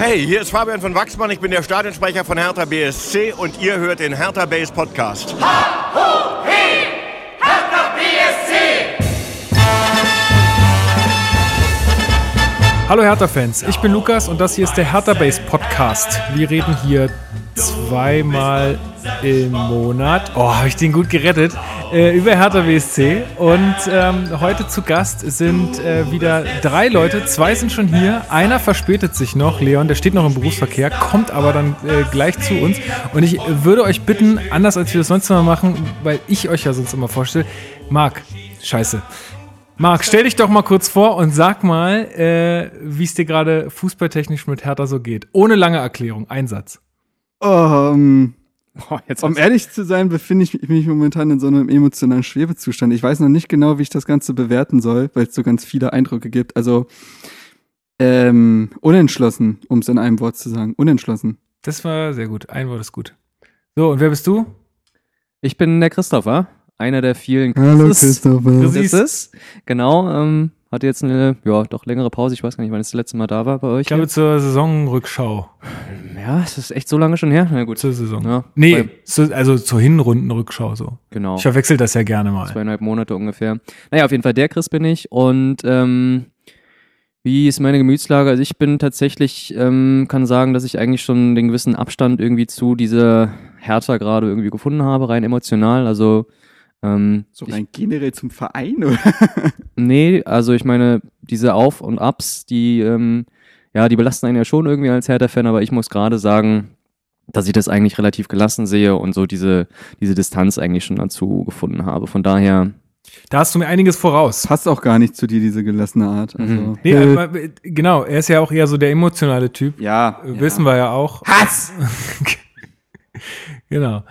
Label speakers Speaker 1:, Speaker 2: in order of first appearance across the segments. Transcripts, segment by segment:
Speaker 1: Hey, hier ist Fabian von Wachsmann, ich bin der Stadionsprecher von Hertha BSC und ihr hört den Hertha Base Podcast.
Speaker 2: Ha, ho, hey, Hertha BSC!
Speaker 3: Hallo Hertha-Fans, ich bin Lukas und das hier ist der Hertha Base Podcast. Wir reden hier zweimal im Monat, oh, habe ich den gut gerettet, äh, über Hertha BSC. Und ähm, heute zu Gast sind äh, wieder drei Leute, zwei sind schon hier, einer verspätet sich noch, Leon, der steht noch im Berufsverkehr, kommt aber dann äh, gleich zu uns. Und ich würde euch bitten, anders als wir das sonst immer machen, weil ich euch ja sonst immer vorstelle, Marc, scheiße. Marc, stell dich doch mal kurz vor und sag mal, äh, wie es dir gerade fußballtechnisch mit Hertha so geht. Ohne lange Erklärung, Einsatz.
Speaker 4: Um, oh, jetzt um ehrlich zu sein, befinde ich mich momentan in so einem emotionalen Schwebezustand. Ich weiß noch nicht genau, wie ich das Ganze bewerten soll, weil es so ganz viele Eindrücke gibt. Also ähm, unentschlossen, um es in einem Wort zu sagen. Unentschlossen.
Speaker 3: Das war sehr gut. Ein Wort ist gut. So, und wer bist du?
Speaker 5: Ich bin der Christopher, einer der vielen
Speaker 4: Hallo Christopher.
Speaker 5: Christopher. Genau, ähm, hatte jetzt eine, ja, doch längere Pause. Ich weiß gar nicht, wann ich das letzte Mal da war bei euch.
Speaker 3: Ich glaube zur Saisonrückschau.
Speaker 5: Ja, es ist echt so lange schon her. Na gut.
Speaker 3: Zur Saison.
Speaker 5: Ja,
Speaker 3: nee, zu, also zur Hinrundenrückschau so.
Speaker 5: Genau.
Speaker 3: Ich verwechsel das ja gerne mal.
Speaker 5: Zweieinhalb Monate ungefähr. Naja, auf jeden Fall der Chris bin ich. Und ähm, wie ist meine Gemütslage? Also ich bin tatsächlich, ähm, kann sagen, dass ich eigentlich schon den gewissen Abstand irgendwie zu dieser Hertha gerade irgendwie gefunden habe, rein emotional. Also ähm,
Speaker 4: so rein ich, generell zum Verein, oder?
Speaker 5: nee, also ich meine, diese Auf- und Ups, die, ähm, ja, die belasten einen ja schon irgendwie als Hertha-Fan, aber ich muss gerade sagen, dass ich das eigentlich relativ gelassen sehe und so diese, diese Distanz eigentlich schon dazu gefunden habe. Von daher.
Speaker 3: Da hast du mir einiges voraus.
Speaker 4: Passt auch gar nicht zu dir, diese gelassene Art. Also. Mhm.
Speaker 3: Nee, äh, genau, er ist ja auch eher so der emotionale Typ.
Speaker 4: Ja.
Speaker 3: Wissen
Speaker 4: ja.
Speaker 3: wir ja auch.
Speaker 4: Hass!
Speaker 3: genau.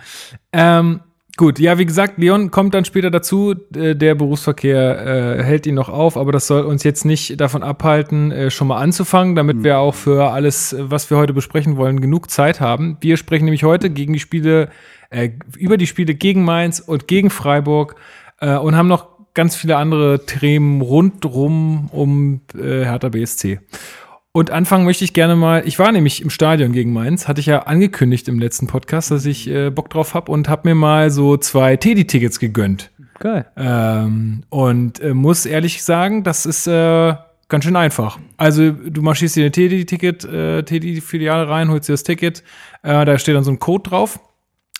Speaker 3: Ähm, Gut, ja, wie gesagt, Leon kommt dann später dazu. Äh, der Berufsverkehr äh, hält ihn noch auf, aber das soll uns jetzt nicht davon abhalten, äh, schon mal anzufangen, damit mhm. wir auch für alles, was wir heute besprechen wollen, genug Zeit haben. Wir sprechen nämlich heute gegen die Spiele, äh, über die Spiele gegen Mainz und gegen Freiburg äh, und haben noch ganz viele andere Themen rundrum um äh, Hertha BSC. Und anfangen möchte ich gerne mal, ich war nämlich im Stadion gegen Mainz, hatte ich ja angekündigt im letzten Podcast, dass ich äh, Bock drauf habe und habe mir mal so zwei Teddy-Tickets gegönnt.
Speaker 5: Geil.
Speaker 3: Ähm, und äh, muss ehrlich sagen, das ist äh, ganz schön einfach. Also du marschierst dir eine Teddy-Ticket, äh, Teddy-Filiale rein, holst dir das Ticket, äh, da steht dann so ein Code drauf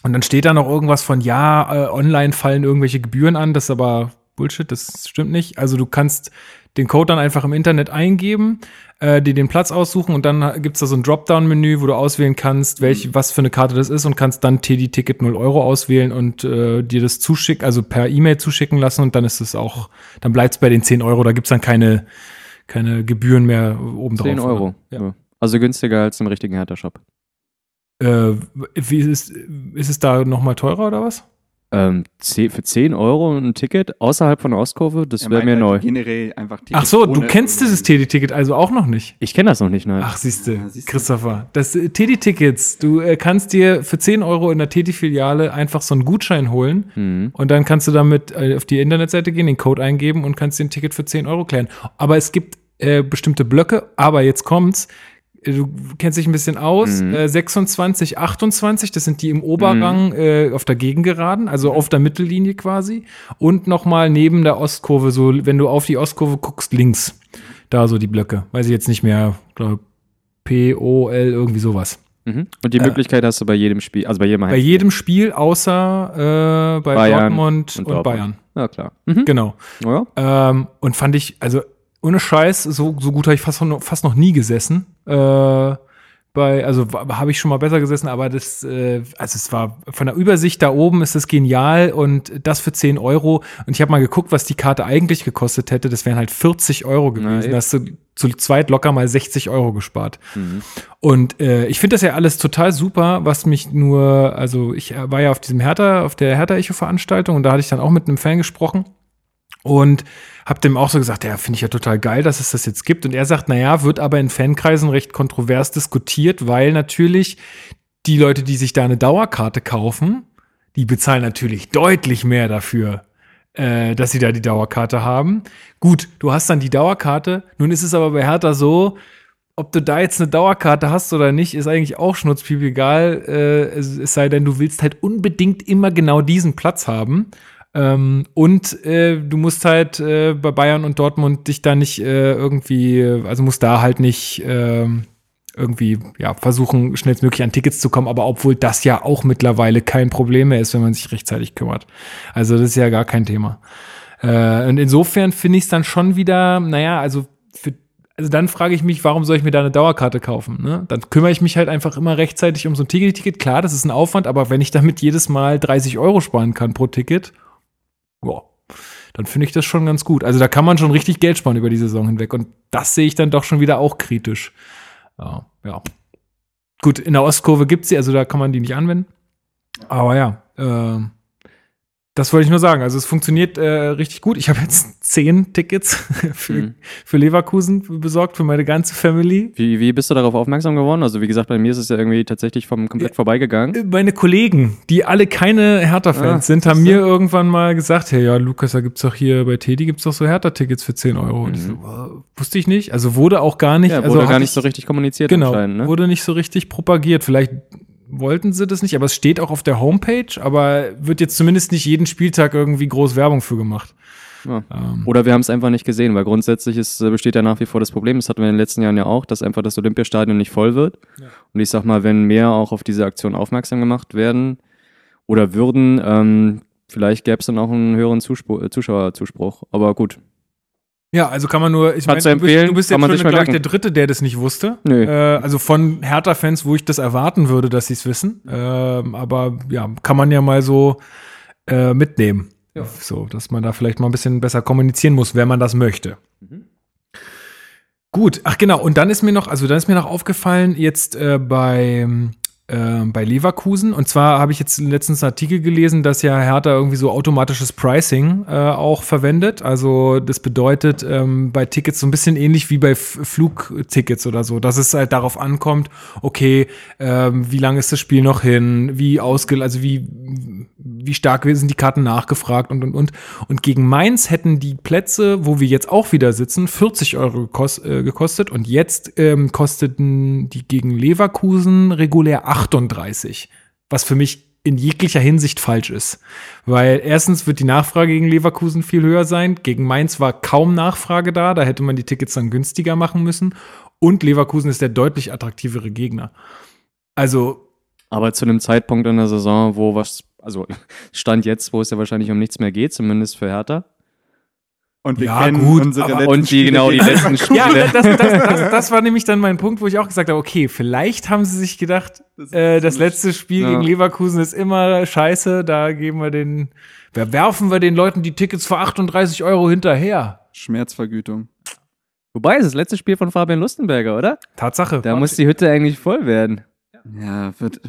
Speaker 3: und dann steht da noch irgendwas von, ja, äh, online fallen irgendwelche Gebühren an, das ist aber Bullshit, das stimmt nicht. Also du kannst den Code dann einfach im Internet eingeben, äh, dir den Platz aussuchen und dann gibt's da so ein Dropdown-Menü, wo du auswählen kannst, welch, was für eine Karte das ist und kannst dann TD-Ticket 0 Euro auswählen und äh, dir das zuschicken, also per E-Mail zuschicken lassen und dann ist es auch, dann bleibt's bei den 10 Euro, da gibt's dann keine, keine Gebühren mehr obendrauf.
Speaker 5: 10 Euro, ja. Also günstiger als im richtigen Hertha-Shop.
Speaker 3: Äh, wie ist es, ist es da nochmal teurer oder was?
Speaker 5: Ähm, für 10 Euro ein Ticket außerhalb von der Ostkurve, das wäre mir
Speaker 4: halt
Speaker 5: neu.
Speaker 4: Generell einfach
Speaker 3: Ach so, du kennst dieses TD-Ticket also auch noch nicht?
Speaker 5: Ich kenne das noch nicht, nein.
Speaker 3: Ach, siehste, ja, Christopher. Das äh, TD-Tickets, du äh, kannst dir für 10 Euro in der TD-Filiale einfach so einen Gutschein holen
Speaker 5: mhm.
Speaker 3: und dann kannst du damit äh, auf die Internetseite gehen, den Code eingeben und kannst dir ein Ticket für 10 Euro klären. Aber es gibt äh, bestimmte Blöcke, aber jetzt kommt's du kennst dich ein bisschen aus, mhm. äh, 26, 28, das sind die im Oberrang mhm. äh, auf der Gegengeraden, also auf der Mittellinie quasi. Und nochmal neben der Ostkurve, so wenn du auf die Ostkurve guckst, links. Da so die Blöcke. Weiß ich jetzt nicht mehr, glaube P, O, L, irgendwie sowas.
Speaker 5: Mhm. Und die äh, Möglichkeit hast du bei jedem Spiel, also bei jedem
Speaker 3: Bei jedem Spiel, außer äh, bei
Speaker 5: Bayern
Speaker 3: Dortmund und,
Speaker 5: und Dortmund.
Speaker 3: Bayern.
Speaker 5: Ja, klar.
Speaker 3: Mhm. Genau.
Speaker 5: Ja.
Speaker 3: Ähm, und fand ich, also ohne Scheiß, so, so gut habe ich fast, fast noch nie gesessen. Äh, bei, also habe ich schon mal besser gesessen, aber das, äh, also es war von der Übersicht da oben ist es genial und das für 10 Euro. Und ich habe mal geguckt, was die Karte eigentlich gekostet hätte. Das wären halt 40 Euro gewesen. da hast du zu zweit locker mal 60 Euro gespart.
Speaker 5: Mhm.
Speaker 3: Und äh, ich finde das ja alles total super, was mich nur, also ich war ja auf diesem Hertha, auf der Hertha-Echo-Veranstaltung und da hatte ich dann auch mit einem Fan gesprochen. Und hab dem auch so gesagt, ja, finde ich ja total geil, dass es das jetzt gibt. Und er sagt, naja, wird aber in Fankreisen recht kontrovers diskutiert, weil natürlich die Leute, die sich da eine Dauerkarte kaufen, die bezahlen natürlich deutlich mehr dafür, äh, dass sie da die Dauerkarte haben. Gut, du hast dann die Dauerkarte. Nun ist es aber bei Hertha so, ob du da jetzt eine Dauerkarte hast oder nicht, ist eigentlich auch schnurzpiep egal. Äh, es sei denn, du willst halt unbedingt immer genau diesen Platz haben. Ähm, und äh, du musst halt äh, bei Bayern und Dortmund dich da nicht äh, irgendwie, also musst da halt nicht ähm, irgendwie ja, versuchen, schnellstmöglich an Tickets zu kommen, aber obwohl das ja auch mittlerweile kein Problem mehr ist, wenn man sich rechtzeitig kümmert. Also das ist ja gar kein Thema. Äh, und insofern finde ich es dann schon wieder, naja, also für also dann frage ich mich, warum soll ich mir da eine Dauerkarte kaufen? Ne? Dann kümmere ich mich halt einfach immer rechtzeitig um so ein Ticket. Klar, das ist ein Aufwand, aber wenn ich damit jedes Mal 30 Euro sparen kann pro Ticket, ja, dann finde ich das schon ganz gut. Also da kann man schon richtig Geld sparen über die Saison hinweg. Und das sehe ich dann doch schon wieder auch kritisch. Ja, ja. Gut, in der Ostkurve gibt es sie, also da kann man die nicht anwenden. Aber ja, äh, das wollte ich nur sagen. Also es funktioniert äh, richtig gut. Ich habe jetzt zehn Tickets für, mhm. für Leverkusen besorgt, für meine ganze Family.
Speaker 5: Wie, wie bist du darauf aufmerksam geworden? Also wie gesagt, bei mir ist es ja irgendwie tatsächlich vom komplett vorbeigegangen.
Speaker 3: Äh, meine Kollegen, die alle keine Hertha-Fans ah, sind, haben mir irgendwann mal gesagt, hey, ja, Lukas, da gibt's doch hier bei Teddy gibt's doch so Hertha-Tickets für 10 Euro. Mhm. So, wusste ich nicht. Also wurde auch gar nicht. Ja,
Speaker 5: wurde
Speaker 3: also
Speaker 5: gar nicht so richtig kommuniziert.
Speaker 3: Genau, ne? wurde nicht so richtig propagiert. Vielleicht wollten sie das nicht, aber es steht auch auf der Homepage, aber wird jetzt zumindest nicht jeden Spieltag irgendwie groß Werbung für gemacht.
Speaker 5: Ja. Ähm. Oder wir haben es einfach nicht gesehen, weil grundsätzlich ist, äh, besteht ja nach wie vor das Problem, das hatten wir in den letzten Jahren ja auch, dass einfach das Olympiastadion nicht voll wird. Ja. Und ich sag mal, wenn mehr auch auf diese Aktion aufmerksam gemacht werden oder würden, ähm, vielleicht gäbe es dann auch einen höheren Zuspruch, äh, Zuschauerzuspruch. Aber gut,
Speaker 3: ja, also kann man nur,
Speaker 5: ich meine, du bist,
Speaker 3: du bist jetzt schon, glaube ich, der Dritte, der das nicht wusste.
Speaker 5: Nö.
Speaker 3: Äh, also von Hertha-Fans, wo ich das erwarten würde, dass sie es wissen. Ähm, aber ja, kann man ja mal so äh, mitnehmen. Ja. So, dass man da vielleicht mal ein bisschen besser kommunizieren muss, wenn man das möchte. Mhm. Gut, ach genau, und dann ist mir noch, also dann ist mir noch aufgefallen, jetzt äh, bei äh, bei Leverkusen. Und zwar habe ich jetzt letztens einen Artikel gelesen, dass ja Hertha irgendwie so automatisches Pricing äh, auch verwendet. Also das bedeutet ähm, bei Tickets so ein bisschen ähnlich wie bei F Flugtickets oder so, dass es halt darauf ankommt, okay, ähm, wie lange ist das Spiel noch hin, wie ausge, also wie wie stark sind die Karten nachgefragt und und und. Und gegen Mainz hätten die Plätze, wo wir jetzt auch wieder sitzen, 40 Euro äh, gekostet und jetzt ähm, kosteten die gegen Leverkusen regulär 38, was für mich in jeglicher Hinsicht falsch ist. Weil erstens wird die Nachfrage gegen Leverkusen viel höher sein. Gegen Mainz war kaum Nachfrage da, da hätte man die Tickets dann günstiger machen müssen. Und Leverkusen ist der deutlich attraktivere Gegner. Also.
Speaker 5: Aber zu einem Zeitpunkt in der Saison, wo was, also Stand jetzt, wo es ja wahrscheinlich um nichts mehr geht, zumindest für Hertha.
Speaker 3: Und wir ja, kennen gut, unsere
Speaker 5: letzten Und die, genau, die letzten Spiele.
Speaker 3: Ja, das, das, das, das, war nämlich dann mein Punkt, wo ich auch gesagt habe, okay, vielleicht haben sie sich gedacht, das, äh, das letzte Spiel ja. gegen Leverkusen ist immer scheiße, da geben wir den, da werfen wir den Leuten die Tickets für 38 Euro hinterher.
Speaker 4: Schmerzvergütung.
Speaker 5: Wobei, es ist das letzte Spiel von Fabian Lustenberger, oder?
Speaker 3: Tatsache.
Speaker 5: Da muss die Hütte eigentlich voll werden.
Speaker 4: Ja, wird,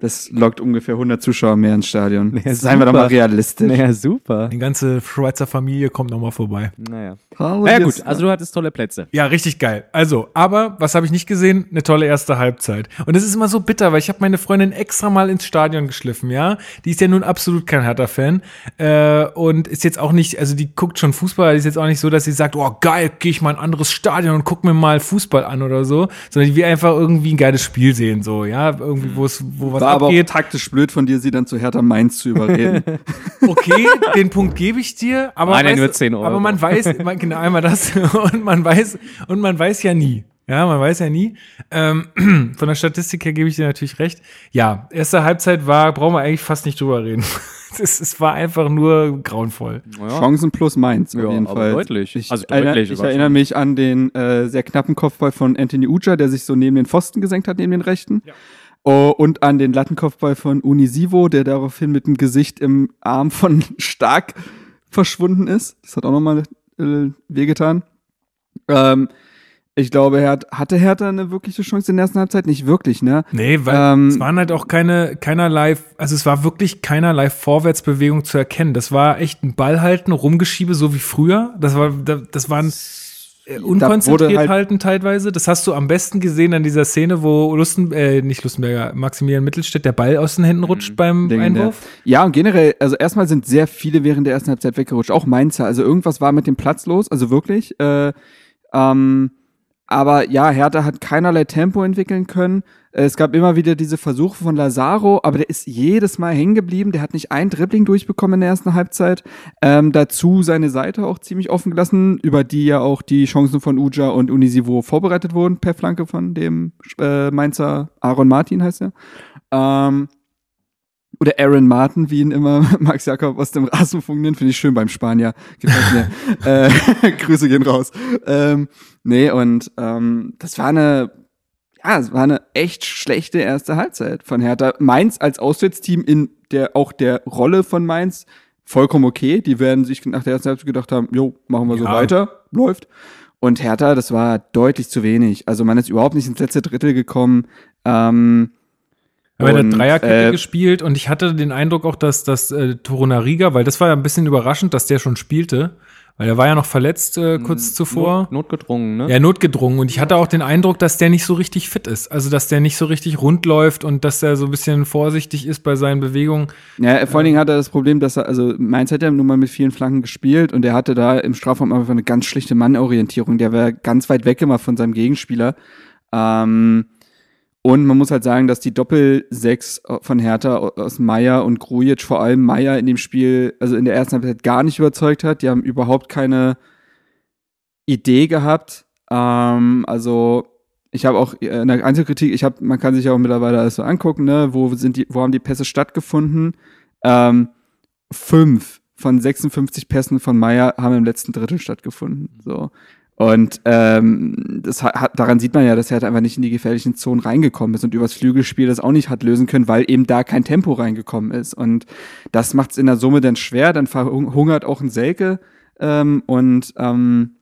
Speaker 4: das lockt ungefähr 100 Zuschauer mehr ins Stadion. Naja, Seien wir doch mal realistisch.
Speaker 5: Naja, super.
Speaker 3: Die ganze Schweizer Familie kommt nochmal vorbei.
Speaker 5: Naja. Naja gut, also du hattest tolle Plätze.
Speaker 3: Ja, richtig geil. Also, aber was habe ich nicht gesehen? Eine tolle erste Halbzeit. Und es ist immer so bitter, weil ich habe meine Freundin extra mal ins Stadion geschliffen, ja. Die ist ja nun absolut kein Hertha-Fan. Äh, und ist jetzt auch nicht, also die guckt schon Fußball, die ist jetzt auch nicht so, dass sie sagt, oh geil, gehe ich mal in ein anderes Stadion und guck mir mal Fußball an oder so. Sondern die will einfach irgendwie ein geiles Spiel sehen, so, ja, irgendwie, wo es, wo was
Speaker 4: War abgeht. aber auch taktisch blöd von dir, sie dann zu Hertha Mainz zu überreden.
Speaker 3: okay, den Punkt gebe ich dir, aber,
Speaker 5: Nein, weiß, nur 10 Euro.
Speaker 3: aber man weiß, man, genau einmal das und man weiß und man weiß ja nie. Ja, man weiß ja nie. Ähm, von der Statistik her gebe ich dir natürlich recht. Ja, erste Halbzeit war, brauchen wir eigentlich fast nicht drüber reden. Es, es war einfach nur grauenvoll.
Speaker 4: Ja. Chancen plus Mainz auf ja, jeden Fall.
Speaker 5: Deutlich.
Speaker 4: Ich, also deutlich. ich erinnere mich an den äh, sehr knappen Kopfball von Anthony Uja, der sich so neben den Pfosten gesenkt hat, neben den rechten. Ja. Oh, und an den Lattenkopfball von Unisivo, der daraufhin mit dem Gesicht im Arm von Stark verschwunden ist. Das hat auch nochmal äh, wehgetan. Ähm, ich glaube, Her hatte Hertha eine wirkliche Chance in der ersten Halbzeit? Nicht wirklich, ne?
Speaker 3: Nee, weil ähm, es waren halt auch keine, keinerlei, also es war wirklich keinerlei Vorwärtsbewegung zu erkennen. Das war echt ein Ball halten, rumgeschiebe, so wie früher. Das war, das waren äh, unkonzentriert halt halten teilweise. Das hast du am besten gesehen an dieser Szene, wo Lusten, äh, nicht Lustenberger, Maximilian Mittelstädt der Ball aus den Händen rutscht mhm. beim Ding Einwurf.
Speaker 4: Ja, und generell, also erstmal sind sehr viele während der ersten Halbzeit weggerutscht, auch Mainzer. Also irgendwas war mit dem Platz los, also wirklich. Äh, ähm, aber ja, Hertha hat keinerlei Tempo entwickeln können. Äh, Es gab immer wieder diese Versuche von Lazaro, aber der ist jedes Mal hängen geblieben. Der hat nicht ein Dribbling durchbekommen in der ersten Halbzeit. Ähm, dazu seine Seite auch ziemlich offen gelassen, über die ja auch die Chancen von Uja und Unisivo vorbereitet wurden, per Flanke von dem äh, Mainzer Aaron Martin heißt er. Ähm, oder Aaron Martin, wie ihn immer Max Jakob aus dem Rasenfunk nennt, finde ich schön beim Spanier. Gefällt mir. äh, Grüße gehen raus. Ähm, nee, und ähm, das war eine, ja, es war eine echt schlechte erste Halbzeit von Hertha. Mainz als Auswärtsteam in der auch der Rolle von Mainz vollkommen okay. Die werden sich nach der ersten Halbzeit gedacht haben, jo, machen wir so
Speaker 3: Ja.
Speaker 4: weiter, läuft. Und Hertha, das war deutlich zu wenig. Also man ist überhaupt nicht ins letzte Drittel gekommen. Ähm,
Speaker 3: Haben eine
Speaker 4: und,
Speaker 3: Dreierkette
Speaker 4: äh,
Speaker 3: gespielt und ich hatte den Eindruck auch, dass, dass äh, Torunariga, weil das war ja ein bisschen überraschend, dass der schon spielte, weil er war ja noch verletzt äh, kurz zuvor.
Speaker 5: Not, notgedrungen, ne?
Speaker 3: Ja, notgedrungen. Und ich hatte auch den Eindruck, dass der nicht so richtig fit ist. Also, dass der nicht so richtig rund läuft und dass er so ein bisschen vorsichtig ist bei seinen Bewegungen.
Speaker 4: Ja, vor allen Dingen hat er das Problem, dass er, also Mainz hat ja nun mal mit vielen Flanken gespielt und er hatte da im Strafraum einfach eine ganz schlichte Mannorientierung. Der war ganz weit weg immer von seinem Gegenspieler. Ähm, und man muss halt sagen, dass die Doppel-Sechs von Hertha aus Meier und Grujic, vor allem Meier in dem Spiel, also in der ersten Halbzeit gar nicht überzeugt hat. Die haben überhaupt keine Idee gehabt. Ähm, also ich habe auch äh, eine Einzelkritik, ich habe, man kann sich auch mittlerweile alles so angucken, ne, wo sind die, wo haben die Pässe stattgefunden? Ähm, fünf von 56 Pässen von Meier haben im letzten Drittel stattgefunden. So. Und ähm, das hat, daran sieht man ja, dass er halt einfach nicht in die gefährlichen Zonen reingekommen ist und übers Flügelspiel das auch nicht hat lösen können, weil eben da kein Tempo reingekommen ist. Und das macht es in der Summe dann schwer. Dann verhungert auch ein Selke. Ähm, und ähm,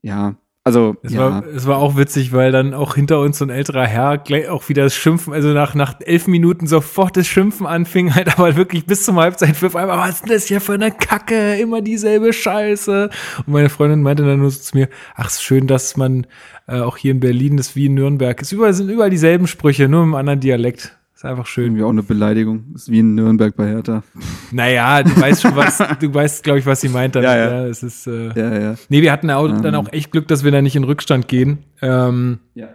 Speaker 4: ja, also
Speaker 3: Es,
Speaker 4: ja.
Speaker 3: war, es war auch witzig, weil dann auch hinter uns so ein älterer Herr gleich auch wieder das Schimpfen, also nach, nach elf Minuten sofort das Schimpfen anfing, halt aber wirklich bis zum Halbzeitpfiff einmal, was ist denn das hier für eine Kacke, immer dieselbe Scheiße. Und meine Freundin meinte dann nur so zu mir, ach, ist schön, dass man äh, auch hier in Berlin ist wie in Nürnberg. Es überall sind überall dieselben Sprüche, nur im anderen Dialekt. Ist einfach schön.
Speaker 4: irgendwie auch eine Beleidigung. Ist wie in Nürnberg bei Hertha.
Speaker 3: Naja, du weißt schon, was, du weißt, glaube ich, was sie meint. Dann.
Speaker 4: Ja, ja.
Speaker 3: es ist, äh,
Speaker 4: Ja, ja.
Speaker 3: Nee, wir hatten auch,
Speaker 4: Ähm.
Speaker 3: dann auch echt Glück, dass wir da nicht in Rückstand gehen. Ähm,
Speaker 4: Ja.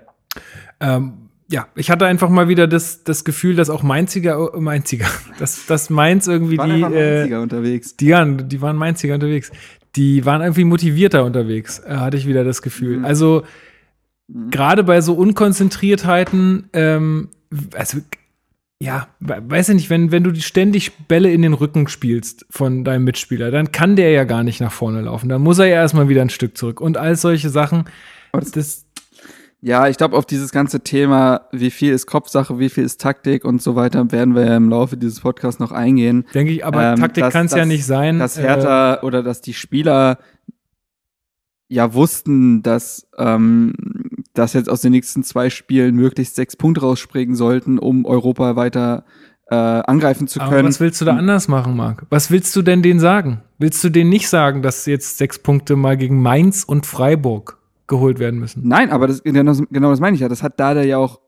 Speaker 3: ähm, ja, ich hatte einfach mal wieder das, das Gefühl, dass auch Mainziger, äh, Mainziger, dass, dass Mainz irgendwie
Speaker 4: Waren
Speaker 3: die, äh,
Speaker 4: Mainziger unterwegs.
Speaker 3: die, waren, die waren Mainziger unterwegs. Die waren irgendwie motivierter unterwegs, äh, hatte ich wieder das Gefühl.
Speaker 4: Mhm.
Speaker 3: Also, gerade bei so Unkonzentriertheiten, ähm, also, ja, we- weiß ich nicht, wenn, wenn du die ständig Bälle in den Rücken spielst von deinem Mitspieler, dann kann der ja gar nicht nach vorne laufen. Dann muss er ja erstmal wieder ein Stück zurück. Und all solche Sachen,
Speaker 4: das-
Speaker 3: das,
Speaker 4: Ja, ich glaube, auf dieses ganze Thema, wie viel ist Kopfsache, wie viel ist Taktik und so weiter, werden wir ja im Laufe dieses Podcasts noch eingehen.
Speaker 3: denke ich, aber
Speaker 4: Ähm,
Speaker 3: Taktik kann es ja nicht sein.
Speaker 4: Dass
Speaker 3: Äh,
Speaker 4: Hertha oder dass die Spieler ja wussten, dass, ähm, dass jetzt aus den nächsten zwei Spielen möglichst sechs Punkte rausspringen sollten, um Europa weiter äh, angreifen zu
Speaker 3: Aber
Speaker 4: können.
Speaker 3: was willst du da anders machen, Marc? Was willst du denn denen sagen? Willst du denen nicht sagen, dass jetzt sechs Punkte mal gegen Mainz und Freiburg geholt werden müssen?
Speaker 4: Nein, aber das, genau, das- genau das meine ich ja. Das hat Dada ja auch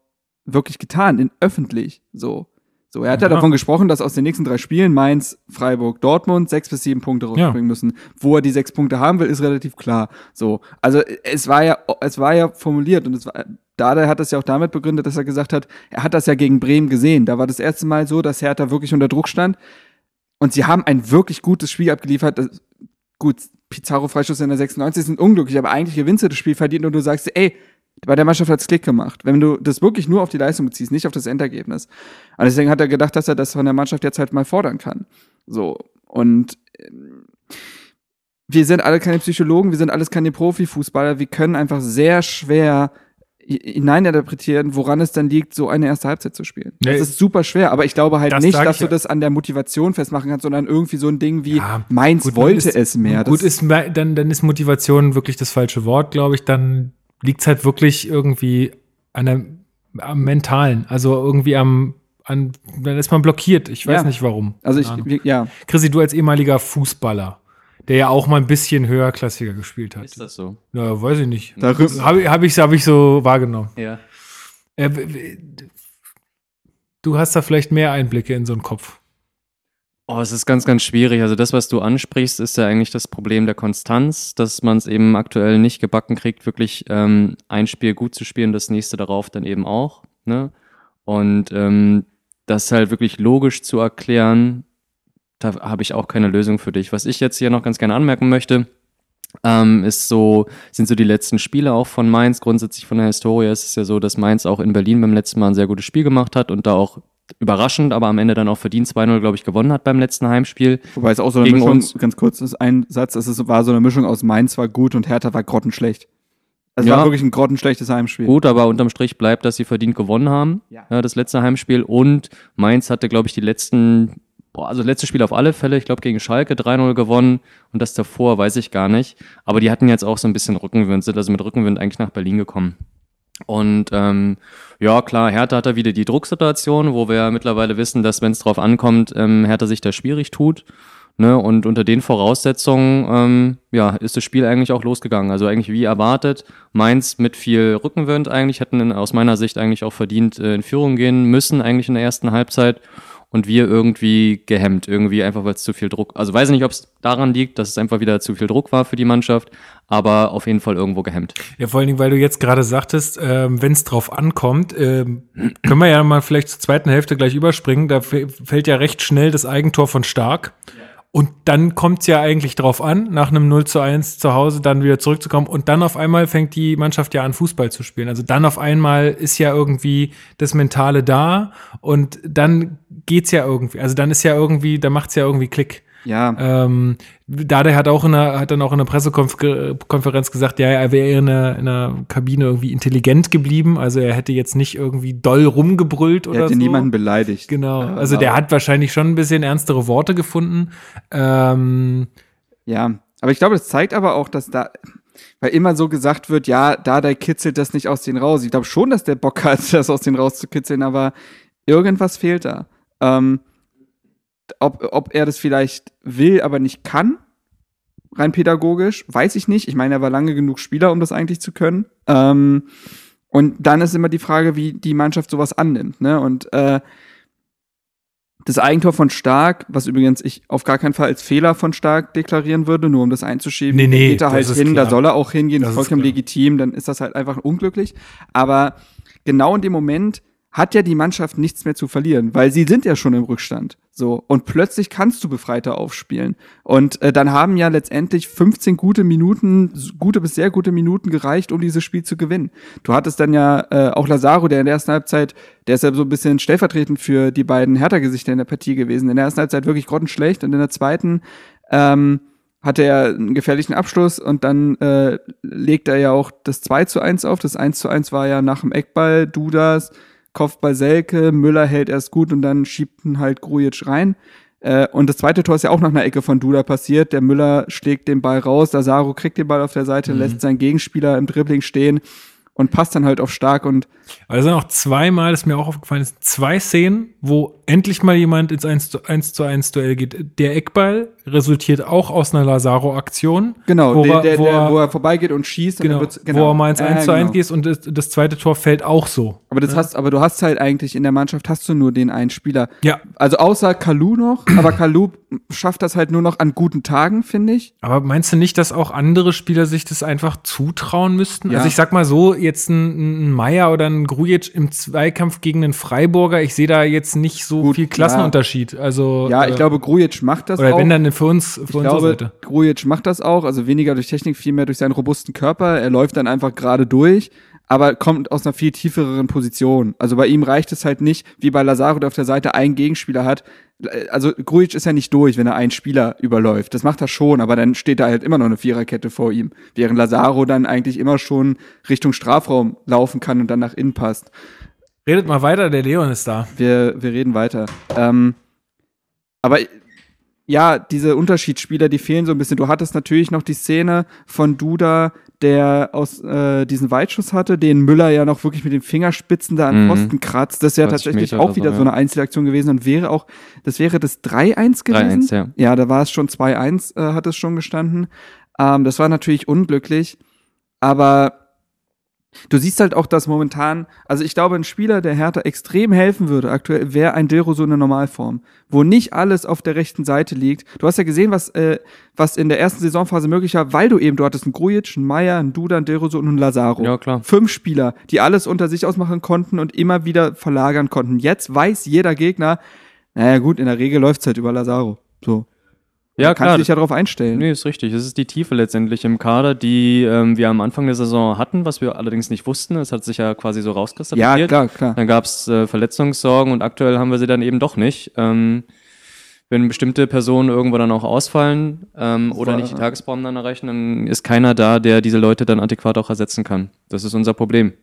Speaker 4: wirklich getan, in, öffentlich. So. So, er hat ja.
Speaker 3: Ja.
Speaker 4: davon gesprochen, dass aus den nächsten drei Spielen Mainz, Freiburg, Dortmund sechs bis sieben Punkte rausspringen müssen. Wo er die sechs Punkte haben will, ist relativ klar. So, also es war ja, es war ja formuliert und es war, Dada hat das ja auch damit begründet, dass er gesagt hat, er hat das ja gegen Bremen gesehen. Da war das erste Mal so, dass Hertha wirklich unter Druck stand und sie haben ein wirklich gutes Spiel abgeliefert. Das, gut, Pizarro Freischuss in der 96 sind unglücklich, aber eigentlich gewinnst du das Spiel verdient und du sagst, ey, bei der Mannschaft hat's Klick gemacht. Wenn du das wirklich nur auf die Leistung beziehst, nicht auf das Endergebnis. Und deswegen hat er gedacht, dass er das von der Mannschaft jetzt halt mal fordern kann. So. Und ähm, wir sind alle keine Psychologen, wir sind alles keine Profifußballer, wir können einfach sehr schwer hi- hineininterpretieren, woran es dann liegt, so eine erste Halbzeit zu spielen.
Speaker 3: Nee,
Speaker 4: das ist super schwer, aber ich glaube halt
Speaker 3: das
Speaker 4: nicht, dass du
Speaker 3: ja.
Speaker 4: das an der Motivation festmachen kannst, sondern irgendwie so ein Ding wie
Speaker 3: Ja,
Speaker 4: Mainz
Speaker 3: Gut,
Speaker 4: wollte
Speaker 3: ist,
Speaker 4: es mehr.
Speaker 3: Gut,
Speaker 4: Das-
Speaker 3: ist, dann, dann ist Motivation wirklich das falsche Wort, glaube ich. Dann liegt es halt wirklich irgendwie an der, am Mentalen. Also irgendwie am, an, dann ist man blockiert. Ich weiß
Speaker 4: Ja.
Speaker 3: nicht warum.
Speaker 4: also ich,
Speaker 3: Ahnung.
Speaker 4: ja,
Speaker 3: Chrissy, du als ehemaliger Fußballer, der ja auch mal ein bisschen höherklassiger gespielt hat.
Speaker 5: Ist das so?
Speaker 3: Ja, weiß ich nicht.
Speaker 4: darüber,
Speaker 3: Habe ich, hab ich, hab ich so wahrgenommen.
Speaker 5: Ja.
Speaker 3: Äh, du hast da vielleicht mehr Einblicke in so einen Kopf.
Speaker 5: Oh, es ist ganz, ganz schwierig. Also das, was du ansprichst, ist ja eigentlich das Problem der Konstanz, dass man es eben aktuell nicht gebacken kriegt, wirklich ähm, ein Spiel gut zu spielen, das nächste darauf dann eben auch. Ne? Und ähm, das halt wirklich logisch zu erklären, da habe ich auch keine Lösung für dich. Was ich jetzt hier noch ganz gerne anmerken möchte, ähm, ist so, sind so die letzten Spiele auch von Mainz. Grundsätzlich von der Historie ist es ja so, dass Mainz auch in Berlin beim letzten Mal ein sehr gutes Spiel gemacht hat und da auch überraschend, aber am Ende dann auch verdient 2-0, glaube ich, gewonnen hat beim letzten Heimspiel.
Speaker 4: Wobei es auch so eine
Speaker 5: Gegen
Speaker 4: Mischung,
Speaker 5: uns.
Speaker 4: ganz kurz, ist ein Satz, es ist, war so eine Mischung aus Mainz war gut und Hertha war grottenschlecht. Es
Speaker 5: Ja.
Speaker 4: war wirklich ein grottenschlechtes Heimspiel.
Speaker 5: Gut, aber unterm Strich bleibt, dass sie verdient gewonnen haben,
Speaker 4: Ja.
Speaker 5: ja. das letzte Heimspiel. Und Mainz hatte, glaube ich, die letzten, boah, also das letzte Spiel auf alle Fälle, ich glaube, gegen Schalke 3-0 gewonnen und das davor weiß ich gar nicht. Aber die hatten jetzt auch so ein bisschen Rückenwind, sind also mit Rückenwind eigentlich nach Berlin gekommen. Und ähm, ja, klar, Hertha hat da wieder die Drucksituation, wo wir ja mittlerweile wissen, dass wenn es drauf ankommt, ähm, Hertha sich da schwierig tut. Ne? Und unter den Voraussetzungen ähm, ja, ist das Spiel eigentlich auch losgegangen. Also eigentlich wie erwartet. Mainz mit viel Rückenwind eigentlich, hätten in, aus meiner Sicht eigentlich auch verdient äh, in Führung gehen müssen, eigentlich in der ersten Halbzeit. Und wir irgendwie gehemmt, irgendwie einfach, weil es zu viel Druck, also weiß ich nicht, ob es daran liegt, dass es einfach wieder zu viel Druck war für die Mannschaft, aber auf jeden Fall irgendwo gehemmt.
Speaker 3: Ja, vor allen Dingen, weil du jetzt gerade sagtest, ähm, wenn es drauf ankommt, ähm, können wir ja mal vielleicht zur zweiten Hälfte gleich überspringen. Da fällt ja recht schnell das Eigentor von Stark. Und dann kommt es ja eigentlich drauf an, nach einem 0 zu 1 zu Hause dann wieder zurückzukommen. Und dann auf einmal fängt die Mannschaft ja an, Fußball zu spielen. Also dann auf einmal ist ja irgendwie das Mentale da und dann geht's ja irgendwie. Also dann ist ja irgendwie, da macht's ja irgendwie Klick.
Speaker 4: Ja,
Speaker 3: Ähm, Dade hat auch in der, hat dann auch in der Pressekonferenz gesagt, ja, er wäre in der, in der Kabine irgendwie intelligent geblieben. Also er hätte jetzt nicht irgendwie doll rumgebrüllt oder
Speaker 4: er hätte
Speaker 3: so.
Speaker 4: niemanden beleidigt.
Speaker 3: Genau. Also der
Speaker 4: aber-
Speaker 3: hat wahrscheinlich schon ein bisschen ernstere Worte gefunden. Ähm,
Speaker 4: Ja, aber ich glaube, das zeigt aber auch, dass da, weil immer so gesagt wird, ja, da der kitzelt das nicht aus denen raus. Ich glaube schon, dass der Bock hat, das aus denen rauszukitzeln, aber irgendwas fehlt da. Ähm, ob, ob er das vielleicht will, aber nicht kann, rein pädagogisch, weiß ich nicht. Ich meine, er war lange genug Spieler, um das eigentlich zu können. Ähm, und dann ist immer die Frage, wie die Mannschaft sowas annimmt. Ne? Und äh, das Eigentor von Stark, was übrigens ich auf gar keinen Fall als Fehler von Stark deklarieren würde, nur um das einzuschieben,
Speaker 3: Nee, nee,
Speaker 4: geht er halt hin,
Speaker 3: klar.
Speaker 4: da soll er auch hingehen,
Speaker 3: Das
Speaker 4: vollkommen legitim, dann ist das halt einfach unglücklich. Aber genau in dem Moment hat ja die Mannschaft nichts mehr zu verlieren, weil sie sind ja schon im Rückstand. So. Und plötzlich kannst du befreiter aufspielen. Und äh, dann haben ja letztendlich 15 gute Minuten, gute bis sehr gute Minuten gereicht, um dieses Spiel zu gewinnen. Du hattest dann ja äh, auch Lazaro, der in der ersten Halbzeit, der ist ja so ein bisschen stellvertretend für die beiden Hertha-Gesichter in der Partie gewesen. In der ersten Halbzeit wirklich grottenschlecht und in der zweiten ähm, hatte er einen gefährlichen Abschluss und dann äh, legt er ja auch das 2 zu 1 auf. Das 1 zu 1 war ja nach dem Eckball, Dudas, Kopfball Selke, Müller hält erst gut und dann schiebt ihn halt Grujic rein. Äh, und das zweite Tor ist ja auch nach einer Ecke von Duda passiert. Der Müller schlägt den Ball raus, Lazaro kriegt den Ball auf der Seite, lässt seinen Gegenspieler im Dribbling stehen und passt dann halt auf stark und
Speaker 3: es sind auch zweimal, das ist mir auch aufgefallen, es sind zwei Szenen, wo endlich mal jemand ins 1 zu 1, zu 1 Duell geht. Der Eckball resultiert auch aus einer Lazaro-Aktion.
Speaker 4: genau,
Speaker 3: wo,
Speaker 4: der,
Speaker 3: er-
Speaker 4: der,
Speaker 3: wo, er-
Speaker 4: wo er vorbeigeht und schießt. und
Speaker 3: genau,
Speaker 4: dann wird's-
Speaker 3: wo er mal ins 1 zu 1
Speaker 4: genau.
Speaker 3: geht und das, das zweite Tor fällt auch so.
Speaker 4: Aber das hast, aber du hast halt eigentlich in der Mannschaft hast du nur den einen Spieler.
Speaker 3: Ja,
Speaker 4: Also außer Kalu noch, aber Kalu schafft das halt nur noch an guten Tagen, finde ich.
Speaker 3: aber meinst du nicht, dass auch andere Spieler sich das einfach zutrauen müssten?
Speaker 4: Ja.
Speaker 3: Also ich sag mal so, jetzt ein, ein Meier oder ein Grujic im Zweikampf gegen einen Freiburger, ich sehe da jetzt nicht so
Speaker 4: Gut,
Speaker 3: viel Klassenunterschied. Also
Speaker 4: Ja,
Speaker 3: äh,
Speaker 4: ich glaube, Grujic macht das
Speaker 3: oder
Speaker 4: auch.
Speaker 3: wenn dann für uns, für
Speaker 4: ich
Speaker 3: unsere
Speaker 4: glaube,
Speaker 3: Seite.
Speaker 4: Grujic macht das auch, also weniger durch Technik, viel mehr durch seinen robusten Körper. Er läuft dann einfach gerade durch, aber kommt aus einer viel tieferen Position. Also bei ihm reicht es halt nicht, wie bei Lazaro, der auf der Seite einen Gegenspieler hat. Also Grujic ist ja nicht durch, wenn er einen Spieler überläuft. Das macht er schon, aber dann steht da halt immer noch eine Viererkette vor ihm. Während Lazaro dann eigentlich immer schon Richtung Strafraum laufen kann und dann nach innen passt.
Speaker 3: Redet mal weiter, der Leon ist da.
Speaker 4: wir, wir reden weiter. Ähm, aber ja, diese Unterschiedsspieler, die fehlen so ein bisschen. Du hattest natürlich noch die Szene von Duda, der aus äh, diesen Weitschuss hatte, den Müller ja noch wirklich mit den Fingerspitzen da an den
Speaker 5: Mhm.
Speaker 4: Pfosten kratzt. Das wäre
Speaker 5: 20
Speaker 4: tatsächlich
Speaker 5: Meter
Speaker 4: auch wieder
Speaker 5: so,
Speaker 4: so
Speaker 5: ja.
Speaker 4: eine Einzelaktion gewesen und wäre auch, das wäre das 3-1 gewesen.
Speaker 5: 3-1, ja.
Speaker 4: Ja, da war es schon 2-1, äh, hat es schon gestanden. Ähm, das war natürlich unglücklich, aber Du siehst halt auch, dass momentan, also ich glaube, ein Spieler, der Hertha extrem helfen würde aktuell, wäre ein Dilrosun in Normalform, wo nicht alles auf der rechten Seite liegt. Du hast ja gesehen, was, äh, was in der ersten Saisonphase möglich war, weil du eben, du hattest einen Grujic, einen Meier, einen Duda, einen Dilrosun und einen Lazaro.
Speaker 5: Ja, klar.
Speaker 4: Fünf Spieler, die alles unter sich ausmachen konnten und immer wieder verlagern konnten. Jetzt weiß jeder Gegner, naja gut, in der Regel läuft's halt über Lazaro. So.
Speaker 5: Ja,
Speaker 4: Kannst
Speaker 5: klar.
Speaker 4: dich ja darauf einstellen.
Speaker 5: Nee, ist richtig. Es ist die Tiefe letztendlich im Kader, die ähm, wir am Anfang der Saison hatten, was wir allerdings nicht wussten. Es hat sich ja quasi so rauskristallisiert.
Speaker 4: ja, klar, klar.
Speaker 5: Dann gab es äh, Verletzungssorgen und aktuell haben wir sie dann eben doch nicht. Ähm, wenn bestimmte Personen irgendwo dann auch ausfallen ähm, oder nicht die Tagesform dann erreichen, dann ist keiner da, der diese Leute dann adäquat auch ersetzen kann. Das ist unser Problem.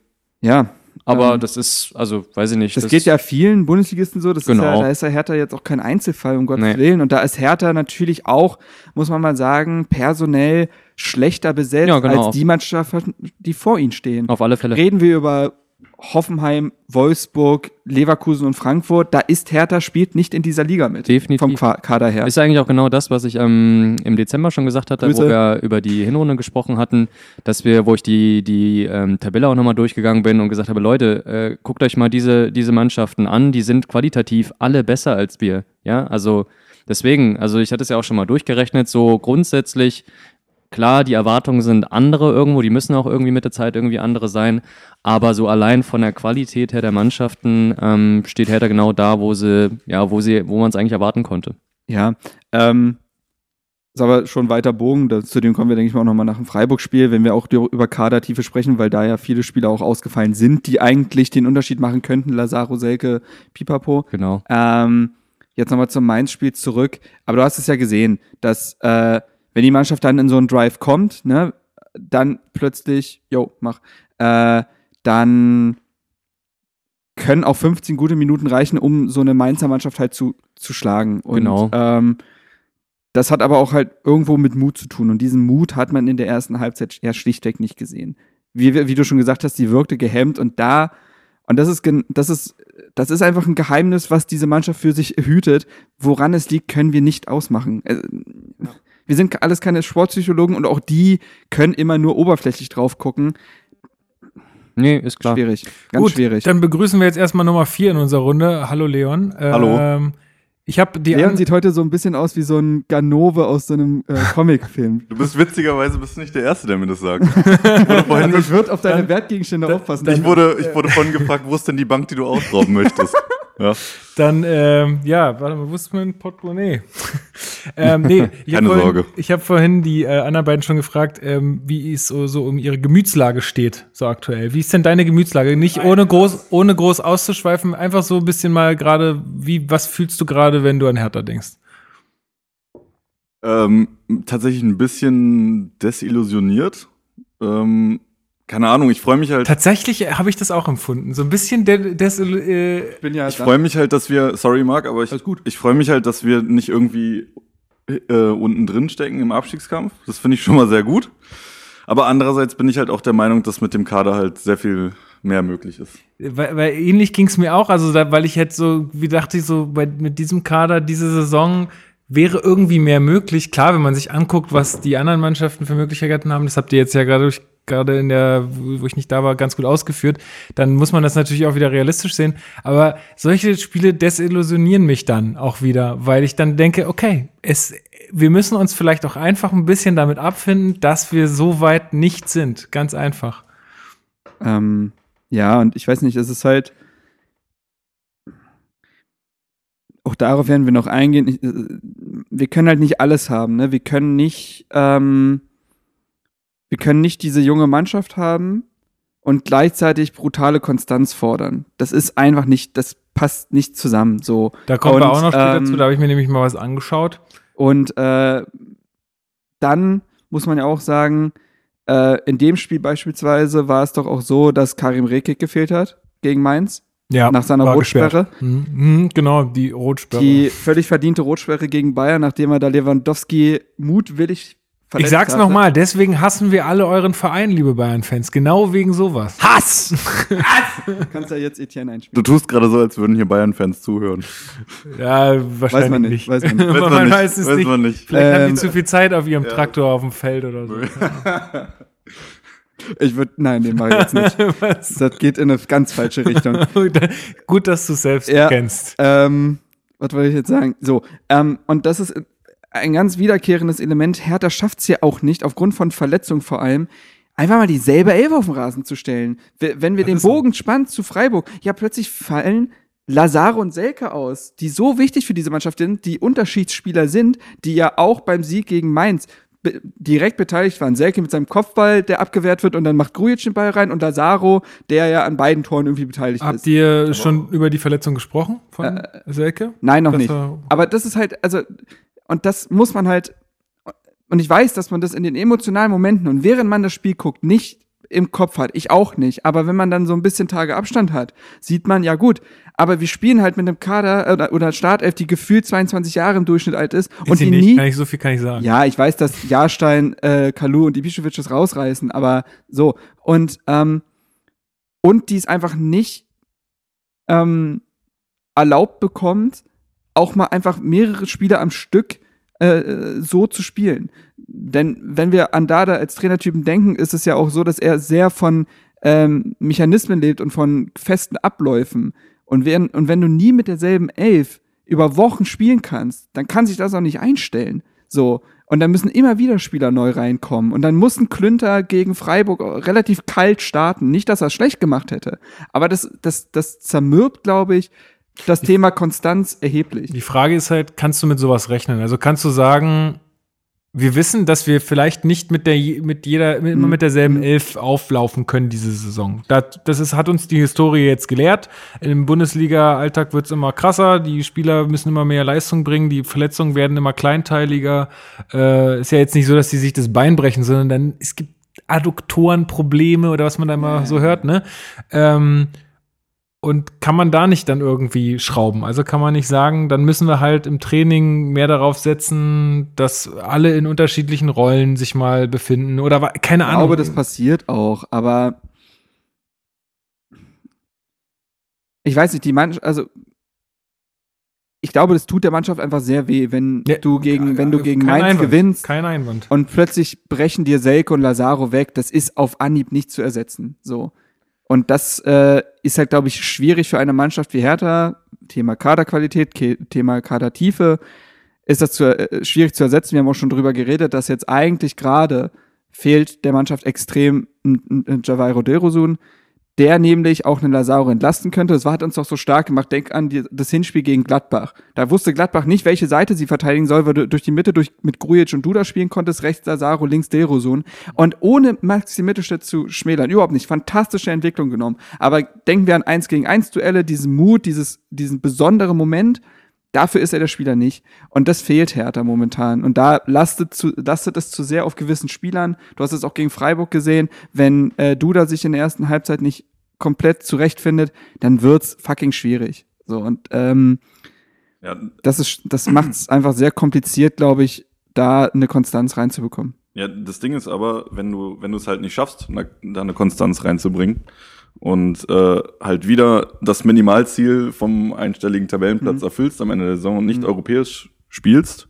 Speaker 4: Ja.
Speaker 5: Aber
Speaker 4: Ähm,
Speaker 5: das ist, also weiß ich nicht.
Speaker 4: Das, geht ja vielen Bundesligisten so. Das ist ja,
Speaker 5: Genau.
Speaker 4: da ist ja Hertha jetzt auch kein Einzelfall, um Gottes
Speaker 5: Nee.
Speaker 4: Willen. Und da ist Hertha natürlich auch, muss man mal sagen, personell schlechter besetzt
Speaker 5: Ja, genau.
Speaker 4: als die Mannschaften, die vor ihnen stehen.
Speaker 5: Auf alle Fälle.
Speaker 4: Reden wir über Hoffenheim, Wolfsburg, Leverkusen und Frankfurt, da ist Hertha spielt nicht in dieser Liga mit.
Speaker 5: Definitiv.
Speaker 4: Vom Kader her.
Speaker 5: Ist eigentlich auch genau das, was ich ähm, im Dezember schon gesagt hatte,
Speaker 4: Grüße.
Speaker 5: wo wir über die Hinrunde gesprochen hatten, dass wir, wo ich die, die ähm, Tabelle auch nochmal durchgegangen bin und gesagt habe, Leute, äh, guckt euch mal diese, diese Mannschaften an, die sind qualitativ alle besser als wir. Ja, also deswegen, also ich hatte es ja auch schon mal durchgerechnet, so grundsätzlich, klar, die Erwartungen sind andere irgendwo, die müssen auch irgendwie mit der Zeit irgendwie andere sein, aber so allein von der Qualität her der Mannschaften ähm, steht Hertha genau da, wo sie, ja, wo sie, wo man es eigentlich erwarten konnte.
Speaker 4: Ja, ähm, ist aber schon weiter Bogen. Zu dem kommen wir, denke ich mal, auch nochmal nach dem Freiburg-Spiel, wenn wir auch über Kadertiefe sprechen, weil da ja viele Spieler auch ausgefallen sind, die eigentlich den Unterschied machen könnten. Lazaro, Selke, Pipapo.
Speaker 5: Genau.
Speaker 4: Ähm, jetzt nochmal zum Mainz-Spiel zurück. Aber du hast es ja gesehen, dass äh, wenn die Mannschaft dann in so einen Drive kommt, ne, dann plötzlich, jo, mach, äh, dann können auch 15 gute Minuten reichen, um so eine Mainzer Mannschaft halt zu, zu schlagen. Und
Speaker 5: Genau.
Speaker 4: ähm, das hat aber auch halt irgendwo mit Mut zu tun. Und diesen Mut hat man in der ersten Halbzeit ja schlichtweg nicht gesehen. Wie, wie du schon gesagt hast, die wirkte gehemmt und da, und das ist, das ist, das ist einfach ein Geheimnis, was diese Mannschaft für sich hütet. Woran es liegt, können wir nicht ausmachen. Äh, Wir sind alles keine Sportpsychologen und auch die können immer nur oberflächlich drauf gucken.
Speaker 5: Nee, ist klar.
Speaker 4: Schwierig. Ganz
Speaker 3: Gut,
Speaker 4: schwierig.
Speaker 3: dann begrüßen wir jetzt erstmal Nummer 4 in unserer Runde. Hallo Leon.
Speaker 1: Hallo.
Speaker 3: Ähm, ich habe die
Speaker 4: Leon sieht heute so ein bisschen aus wie so ein Ganove aus so einem äh, Comicfilm.
Speaker 6: Du bist witzigerweise bist nicht der Erste, der mir das sagt. Ich wurde vorhin
Speaker 4: Ich würde auf deine
Speaker 3: Dann-
Speaker 4: Wertgegenstände
Speaker 3: dann-
Speaker 4: aufpassen.
Speaker 6: ich wurde, ich wurde vorhin gefragt, wo ist denn die Bank, die du ausrauben möchtest? Ja.
Speaker 3: Dann, ähm, ja, warte mal, wo ist mein Portemonnaie? Ähm, nee, ich habe
Speaker 6: Keine
Speaker 3: vorhin,
Speaker 6: Sorge.
Speaker 3: ich hab vorhin die äh, anderen beiden schon gefragt, ähm, wie es so, so um ihre Gemütslage steht, so aktuell. Wie ist denn deine Gemütslage? Nicht ohne groß, ohne groß auszuschweifen, einfach so ein bisschen mal gerade, wie, was fühlst du gerade, wenn du an Hertha denkst?
Speaker 6: Ähm, tatsächlich ein bisschen desillusioniert. Ähm, keine Ahnung, ich freue mich halt.
Speaker 3: Tatsächlich habe ich das auch empfunden. So ein bisschen de, des, äh,
Speaker 4: Ich bin ja
Speaker 6: Ich freue mich halt, dass wir, sorry Marc, aber ich, ich freue mich halt, dass wir nicht irgendwie äh, unten drin stecken im Abstiegskampf. Das finde ich schon mal sehr gut. Aber andererseits bin ich halt auch der Meinung, dass mit dem Kader halt sehr viel mehr möglich ist.
Speaker 3: Weil, weil ähnlich ging es mir auch, also da, weil ich hätte so, wie dachte ich so, bei, mit diesem Kader diese Saison wäre irgendwie mehr möglich. Klar, wenn man sich anguckt, was die anderen Mannschaften für Möglichkeiten haben, das habt ihr jetzt ja gerade gerade in der, wo ich nicht da war, ganz gut ausgeführt, dann muss man das natürlich auch wieder realistisch sehen. Aber solche Spiele desillusionieren mich dann auch wieder, weil ich dann denke, okay, es, wir müssen uns vielleicht auch einfach ein bisschen damit abfinden, dass wir so weit nicht sind. Ganz einfach.
Speaker 4: Ähm, ja, und ich weiß nicht, es ist halt. Auch darauf werden wir noch eingehen. Äh, wir können halt nicht alles haben, ne? Wir können nicht, ähm, wir können nicht diese junge Mannschaft haben und gleichzeitig brutale Konstanz fordern. Das ist einfach nicht, das passt nicht zusammen. So.
Speaker 3: Da kommen
Speaker 4: Und,
Speaker 3: wir auch noch später
Speaker 4: ähm,
Speaker 3: zu, da habe ich mir nämlich mal was angeschaut.
Speaker 4: Und äh, dann muss man ja auch sagen, äh, in dem Spiel beispielsweise war es doch auch so, dass Karim Rekik gefehlt hat gegen Mainz.
Speaker 3: Ja,
Speaker 4: nach seiner Rotsperre.
Speaker 3: Mhm, mhm, genau, die Rotsperre.
Speaker 4: Die völlig verdiente Rotsperre gegen Bayern, nachdem er da Lewandowski mutwillig
Speaker 3: ich
Speaker 4: verletzt
Speaker 3: sag's
Speaker 4: hatte.
Speaker 3: nochmal, deswegen hassen wir alle euren Verein, liebe Bayern-Fans. Genau wegen sowas.
Speaker 4: Hass! Kannst ja jetzt Etienne
Speaker 6: Du
Speaker 4: einspielen.
Speaker 6: tust gerade so, als würden hier Bayern-Fans zuhören.
Speaker 3: Ja, wahrscheinlich
Speaker 4: Weiß man nicht.
Speaker 3: nicht.
Speaker 4: Weiß man nicht.
Speaker 6: Weiß
Speaker 3: man,
Speaker 6: man nicht,
Speaker 3: weiß es
Speaker 6: weiß
Speaker 3: nicht.
Speaker 6: man nicht.
Speaker 3: Vielleicht haben
Speaker 4: Ähm,
Speaker 3: die zu viel Zeit auf ihrem Traktor auf dem Feld oder so.
Speaker 4: Ich würde, nein, den mache ich jetzt nicht. Das geht in eine ganz falsche Richtung.
Speaker 3: Gut, dass du es selbst
Speaker 4: Ja.
Speaker 3: kennst.
Speaker 4: ähm, was wollte ich jetzt sagen? So, ähm, und das ist ein ganz wiederkehrendes Element. Hertha schafft es ja auch nicht, aufgrund von Verletzungen vor allem, einfach mal dieselbe Elf auf den Rasen zu stellen. Wenn wir den
Speaker 3: ist so.
Speaker 4: Bogen spannen zu Freiburg, ja, plötzlich fallen Lazaro und Selke aus, die so wichtig für diese Mannschaft sind, die Unterschiedsspieler sind, die ja auch beim Sieg gegen Mainz be direkt beteiligt waren. Selke mit seinem Kopfball, der abgewehrt wird und dann macht Grujic den Ball rein und Lazaro, der ja an beiden Toren irgendwie beteiligt ist.
Speaker 3: Habt ihr schon über die Verletzung gesprochen von Selke?
Speaker 4: Nein, noch
Speaker 3: Das
Speaker 4: nicht. Aber das ist halt, also, und das muss man halt, und ich weiß, dass man das in den emotionalen Momenten und während man das Spiel guckt, nicht im Kopf hat. Ich auch nicht. Aber wenn man dann so ein bisschen Tage Abstand hat, sieht man, ja gut, aber wir spielen halt mit einem Kader äh, oder, oder Startelf, die gefühlt 22 Jahre im Durchschnitt alt ist
Speaker 3: Ist
Speaker 4: und die
Speaker 3: nicht,
Speaker 4: nie.
Speaker 3: kann ich, so viel kann ich sagen.
Speaker 4: Ja, ich weiß, dass Jahrstein, äh, Kalu und Ibišević das rausreißen, aber so. Und, ähm, und die es einfach nicht ähm, erlaubt bekommt, auch mal einfach mehrere Spiele am Stück äh, so zu spielen. Denn wenn wir an Dada als Trainertypen denken, ist es ja auch so, dass er sehr von ähm, Mechanismen lebt und von festen Abläufen. Und wenn, und wenn du nie mit derselben Elf über Wochen spielen kannst, dann kann sich das auch nicht einstellen. So. Und dann müssen immer wieder Spieler neu reinkommen. Und dann muss ein Klünter gegen Freiburg relativ kalt starten. Nicht, dass er es schlecht gemacht hätte. Aber das, das, das zermürbt, glaube ich, das Thema Konstanz erheblich.
Speaker 3: Die Frage ist halt, kannst du mit sowas rechnen? Also kannst du sagen, wir wissen, dass wir vielleicht nicht mit der mit jeder mit, immer
Speaker 4: Mhm.
Speaker 3: mit derselben Elf auflaufen können diese Saison. Das, das ist, hat uns die Historie jetzt gelehrt. Im Bundesliga-Alltag wird es immer krasser. Die Spieler müssen immer mehr Leistung bringen. Die Verletzungen werden immer kleinteiliger. Äh, ist ja jetzt nicht so, dass die sich das Bein brechen, sondern dann es gibt Adduktorenprobleme oder was man da immer so hört. Ne? Ähm, und kann man da nicht dann irgendwie schrauben? Also kann man nicht sagen, dann müssen wir halt im Training mehr darauf setzen, dass alle in unterschiedlichen Rollen sich mal befinden oder keine
Speaker 4: Ich
Speaker 3: Ahnung.
Speaker 4: glaube, das passiert auch, aber ich weiß nicht, die Mannschaft, also ich glaube, das tut der Mannschaft einfach sehr weh, wenn
Speaker 3: Ja,
Speaker 4: du gegen, wenn du gegen Mainz
Speaker 3: Einwand.
Speaker 4: gewinnst
Speaker 3: Kein Einwand.
Speaker 4: und plötzlich brechen dir Selke und Lazaro weg. Das ist auf Anhieb nicht zu ersetzen. So. Und das äh, ist halt, glaube ich, schwierig für eine Mannschaft wie Hertha. Thema Kaderqualität, Thema Kadertiefe. Ist das zu, äh, schwierig zu ersetzen. Wir haben auch schon drüber geredet, dass jetzt eigentlich gerade fehlt der Mannschaft extrem ein, ein, ein Javairo Derosun, der nämlich auch einen Lazaro entlasten könnte. Das hat uns doch so stark gemacht. Denk an die, das Hinspiel gegen Gladbach. Da wusste Gladbach nicht, welche Seite sie verteidigen soll, weil du durch die Mitte durch, mit Grujic und Duda spielen konntest, rechts Lazaro, links Derosun. Und ohne Maxi Mittelstädt zu schmälern, überhaupt nicht. Fantastische Entwicklung genommen. Aber denken wir an 1 gegen 1 Duelle, diesen Mut, dieses, diesen besonderen Moment. Dafür ist er der Spieler nicht. Und das fehlt Hertha momentan. Und da lastet, zu, lastet es zu sehr auf gewissen Spielern. Du hast es auch gegen Freiburg gesehen. Wenn äh, Duda sich in der ersten Halbzeit nicht komplett zurechtfindet, dann wird's fucking schwierig. So, und ähm,
Speaker 6: Ja,
Speaker 4: das ist, das macht's einfach sehr kompliziert, glaube ich, da eine Konstanz reinzubekommen.
Speaker 6: Ja, das Ding ist aber, wenn du, wenn du es halt nicht schaffst, da eine Konstanz reinzubringen und äh, halt wieder das Minimalziel vom einstelligen Tabellenplatz
Speaker 4: Mhm.
Speaker 6: erfüllst am Ende der Saison und nicht
Speaker 4: Mhm.
Speaker 6: europäisch spielst,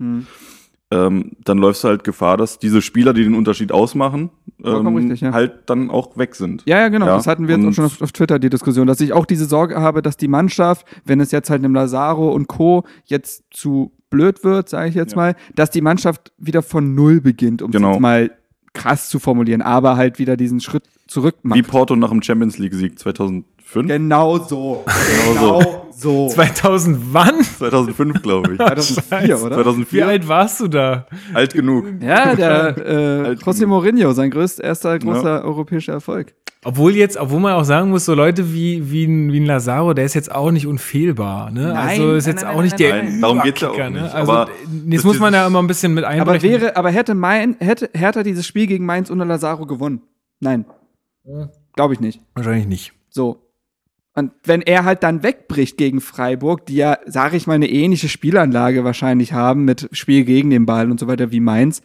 Speaker 6: ähm, dann läufst du halt Gefahr, dass diese Spieler, die den Unterschied ausmachen, ähm,
Speaker 4: richtig, ja.
Speaker 6: halt dann auch weg sind.
Speaker 4: Ja, ja, genau.
Speaker 6: Ja,
Speaker 4: das hatten wir jetzt auch schon auf, auf Twitter, die Diskussion, dass ich auch diese Sorge habe, dass die Mannschaft, wenn es jetzt halt einem Lazaro und Co. jetzt zu blöd wird, sage ich jetzt
Speaker 6: Ja.
Speaker 4: mal, dass die Mannschaft wieder von Null beginnt, um es
Speaker 6: Genau.
Speaker 4: jetzt mal krass zu formulieren, aber halt wieder diesen Schritt zurück macht.
Speaker 6: Wie Porto nach dem Champions League Sieg 2005?
Speaker 4: Genau so.
Speaker 6: Genau
Speaker 4: so.
Speaker 3: 2000 wann?
Speaker 6: 2005, glaube ich.
Speaker 4: 2004, oder?
Speaker 3: Wie
Speaker 6: 2004?
Speaker 3: alt warst du da?
Speaker 6: Alt genug.
Speaker 4: Ja, der äh, José
Speaker 6: genug.
Speaker 4: Mourinho, sein größter, erster großer europäischer Erfolg.
Speaker 3: Obwohl jetzt, obwohl man auch sagen muss, so Leute wie, wie, ein, wie ein Lazaro, der ist jetzt auch nicht unfehlbar. Ne?
Speaker 4: Nein,
Speaker 3: also ist jetzt
Speaker 4: nein,
Speaker 3: auch nicht
Speaker 4: nein,
Speaker 3: der
Speaker 6: nein. Darum geht's ja auch
Speaker 3: Ne?
Speaker 6: nicht.
Speaker 3: Also
Speaker 6: Aber
Speaker 3: jetzt
Speaker 6: das-
Speaker 3: muss man ja immer ein bisschen mit einbrechen.
Speaker 4: Aber wäre, aber hätte mein, hätte Hertha dieses Spiel gegen Mainz ohne Lazaro gewonnen? Nein. Glaube ich nicht.
Speaker 3: Wahrscheinlich nicht.
Speaker 4: So. Und wenn er halt dann wegbricht gegen Freiburg, die ja, sage ich mal, eine ähnliche Spielanlage wahrscheinlich haben mit Spiel gegen den Ball und so weiter wie Mainz,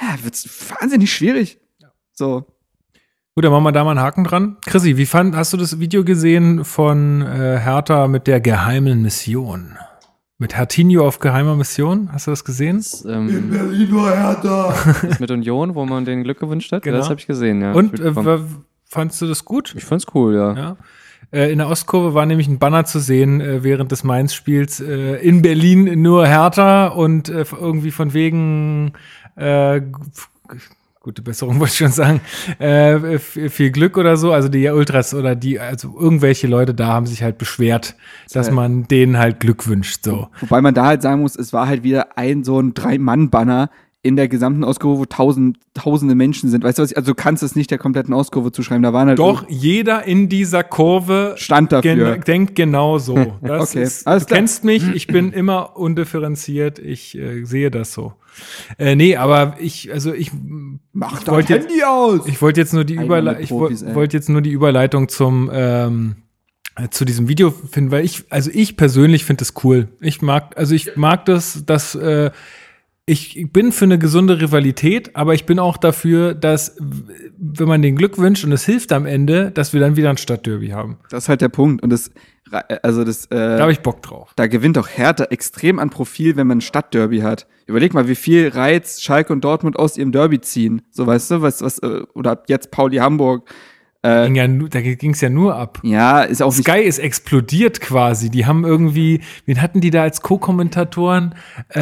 Speaker 4: ja, wird's wahnsinnig schwierig. So.
Speaker 3: Gut, dann machen wir da mal einen Haken dran. Chrissy, wie fand, hast du das Video gesehen von äh, Hertha mit der geheimen Mission? Mit Hartinho auf geheimer Mission. Hast du das gesehen?
Speaker 5: Das, ähm, Berlin war Hertha. Das mit Union, wo man den Glück gewünscht hat.
Speaker 3: Genau.
Speaker 5: Das habe ich gesehen, ja.
Speaker 3: Und äh, fandst du das gut?
Speaker 5: Ich fand's cool, ja.
Speaker 3: ja. Äh, in der Ostkurve war nämlich ein Banner zu sehen äh, während des Mainz-Spiels. Äh, in Berlin nur Hertha und äh, irgendwie von wegen äh, gute Besserung wollte ich schon sagen, äh, viel Glück oder so. Also die Ultras oder die, also irgendwelche Leute da haben sich halt beschwert, dass man denen halt Glück wünscht. So.
Speaker 4: Wobei man da halt sagen muss, es war halt wieder ein so ein Drei-Mann-Banner in der gesamten Auskurve, wo tausend, tausende Menschen sind. Weißt du was? Ich, also du kannst es nicht der kompletten Auskurve zuschreiben. Da waren halt
Speaker 3: Doch, jeder in dieser Kurve
Speaker 4: stand dafür.
Speaker 3: Gen denkt genau so. Das
Speaker 4: okay.
Speaker 3: ist, du kennst mich, ich bin immer undifferenziert, ich äh, sehe das so. Äh, nee, aber ich, also ich
Speaker 4: mach dein Handy jetzt, aus.
Speaker 3: Ich wollte jetzt nur die Überleitung, ich wollte jetzt nur die Überleitung zum ähm, zu diesem Video finden, weil ich, also ich persönlich finde es cool. Ich mag, also ich mag das, dass äh, ich bin für eine gesunde Rivalität, aber ich bin auch dafür, dass, wenn man den Glück wünscht und es hilft am Ende, dass wir dann wieder ein Stadtderby haben.
Speaker 4: Das ist halt der Punkt. Und das, also das, äh,
Speaker 3: da habe ich Bock drauf.
Speaker 4: Da gewinnt doch Hertha extrem an Profil, wenn man ein Stadtderby hat. Überleg mal, wie viel Reiz Schalke und Dortmund aus ihrem Derby ziehen. So, weißt du, was, was, äh, oder jetzt Pauli Hamburg.
Speaker 3: Äh, ging ja, da ging es ja nur ab.
Speaker 4: Ja, ist auch
Speaker 3: Sky ist explodiert quasi. Die haben irgendwie, wen hatten die da als Co-Kommentatoren? Äh,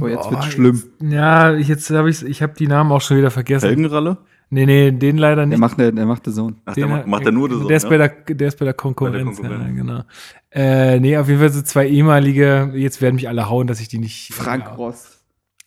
Speaker 4: oh, jetzt wird's oh, schlimm.
Speaker 3: Jetzt, ja, jetzt habe ich, ich habe die Namen auch schon wieder vergessen.
Speaker 6: Helgenralle?
Speaker 3: Nee, nee, den leider nicht.
Speaker 4: Der macht, der, der macht The Zone.
Speaker 6: Ach, der macht, macht der nur The Zone,
Speaker 3: der ist, ja? bei der, der ist bei der Konkurrenz. Bei der Konkurrenz. Ja, genau. Äh, nee, auf jeden Fall so zwei ehemalige, jetzt werden mich alle hauen, dass ich die nicht.
Speaker 4: Frank
Speaker 3: ja.
Speaker 4: Ross.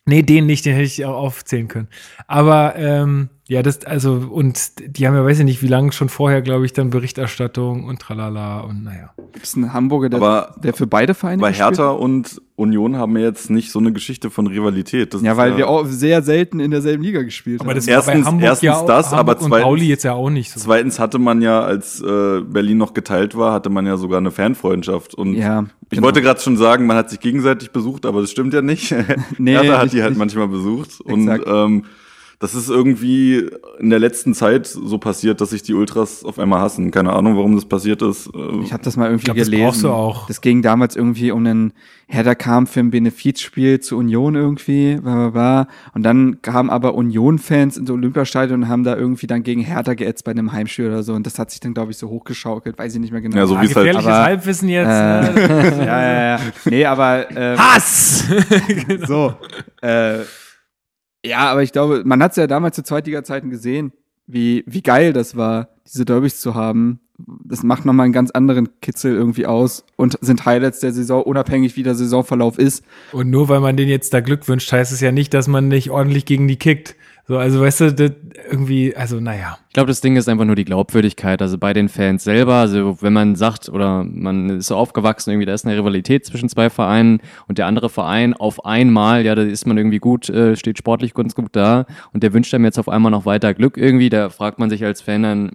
Speaker 3: Nee, den nicht, den hätte ich auch aufzählen können. Aber ähm, ja, das, also, und die haben ja, weiß ich nicht, wie lange schon vorher, glaube ich, dann Berichterstattung und tralala und naja.
Speaker 4: Gibt es einen Hamburger, der,
Speaker 6: Aber
Speaker 4: der für beide Vereine
Speaker 6: Bei Hertha und Union haben wir jetzt nicht so eine Geschichte von Rivalität.
Speaker 4: Das ja, weil ja wir auch sehr selten in derselben Liga gespielt
Speaker 3: aber
Speaker 4: haben.
Speaker 3: Das
Speaker 6: erstens,
Speaker 3: Hamburg
Speaker 6: erstens
Speaker 3: ja
Speaker 6: das,
Speaker 3: Hamburg
Speaker 6: aber zweitens,
Speaker 3: Pauli jetzt ja auch nicht so.
Speaker 6: Zweitens hatte man ja, als äh, Berlin noch geteilt war, hatte man ja sogar eine Fanfreundschaft. Und
Speaker 4: ja,
Speaker 6: ich genau. wollte gerade schon sagen, man hat sich gegenseitig besucht, aber das stimmt ja nicht.
Speaker 4: nee,
Speaker 6: Hertha hat
Speaker 4: nicht,
Speaker 6: die halt
Speaker 4: nicht.
Speaker 6: manchmal besucht.
Speaker 4: Exakt.
Speaker 6: Und ähm, das ist irgendwie in der letzten Zeit so passiert, dass sich die Ultras auf einmal hassen. Keine Ahnung, warum das passiert ist.
Speaker 4: Ich habe das mal irgendwie
Speaker 3: glaub,
Speaker 4: gelesen.
Speaker 3: Das brauchst du auch.
Speaker 4: Das ging damals irgendwie um einen Hertha kam für ein Benefizspiel zu Union irgendwie, bla bla bla. Und dann kamen aber Union-Fans ins Olympiastadion und haben da irgendwie dann gegen Hertha geätzt bei einem Heimspiel oder so. Und das hat sich dann, glaube ich, so hochgeschaukelt. Weiß ich nicht mehr genau.
Speaker 6: Ja, so
Speaker 3: Ah,
Speaker 6: wie es halt.
Speaker 3: gefährliches
Speaker 4: aber-
Speaker 3: Halbwissen jetzt.
Speaker 4: Äh,
Speaker 3: ne?
Speaker 4: ja, ja, ja. Nee, aber ähm,
Speaker 3: Hass!
Speaker 4: so. Äh, ja, aber ich glaube, man hat es ja damals zu Zweitliga-Zeiten gesehen, wie, wie geil das war, diese Derbys zu haben. Das macht nochmal einen ganz anderen Kitzel irgendwie aus und sind Highlights der Saison, unabhängig wie der Saisonverlauf ist.
Speaker 3: Und nur weil man denen jetzt da Glück wünscht, heißt es ja nicht, dass man nicht ordentlich gegen die kickt. So, also weißt du, das irgendwie, also naja.
Speaker 5: Ich glaube, das Ding ist einfach nur die Glaubwürdigkeit. Also bei den Fans selber, also wenn man sagt oder man ist so aufgewachsen, irgendwie da ist eine Rivalität zwischen zwei Vereinen und der andere Verein auf einmal, ja, da ist man irgendwie gut, äh, steht sportlich ganz gut da und der wünscht einem jetzt auf einmal noch weiter Glück irgendwie. Da fragt man sich als Fan dann,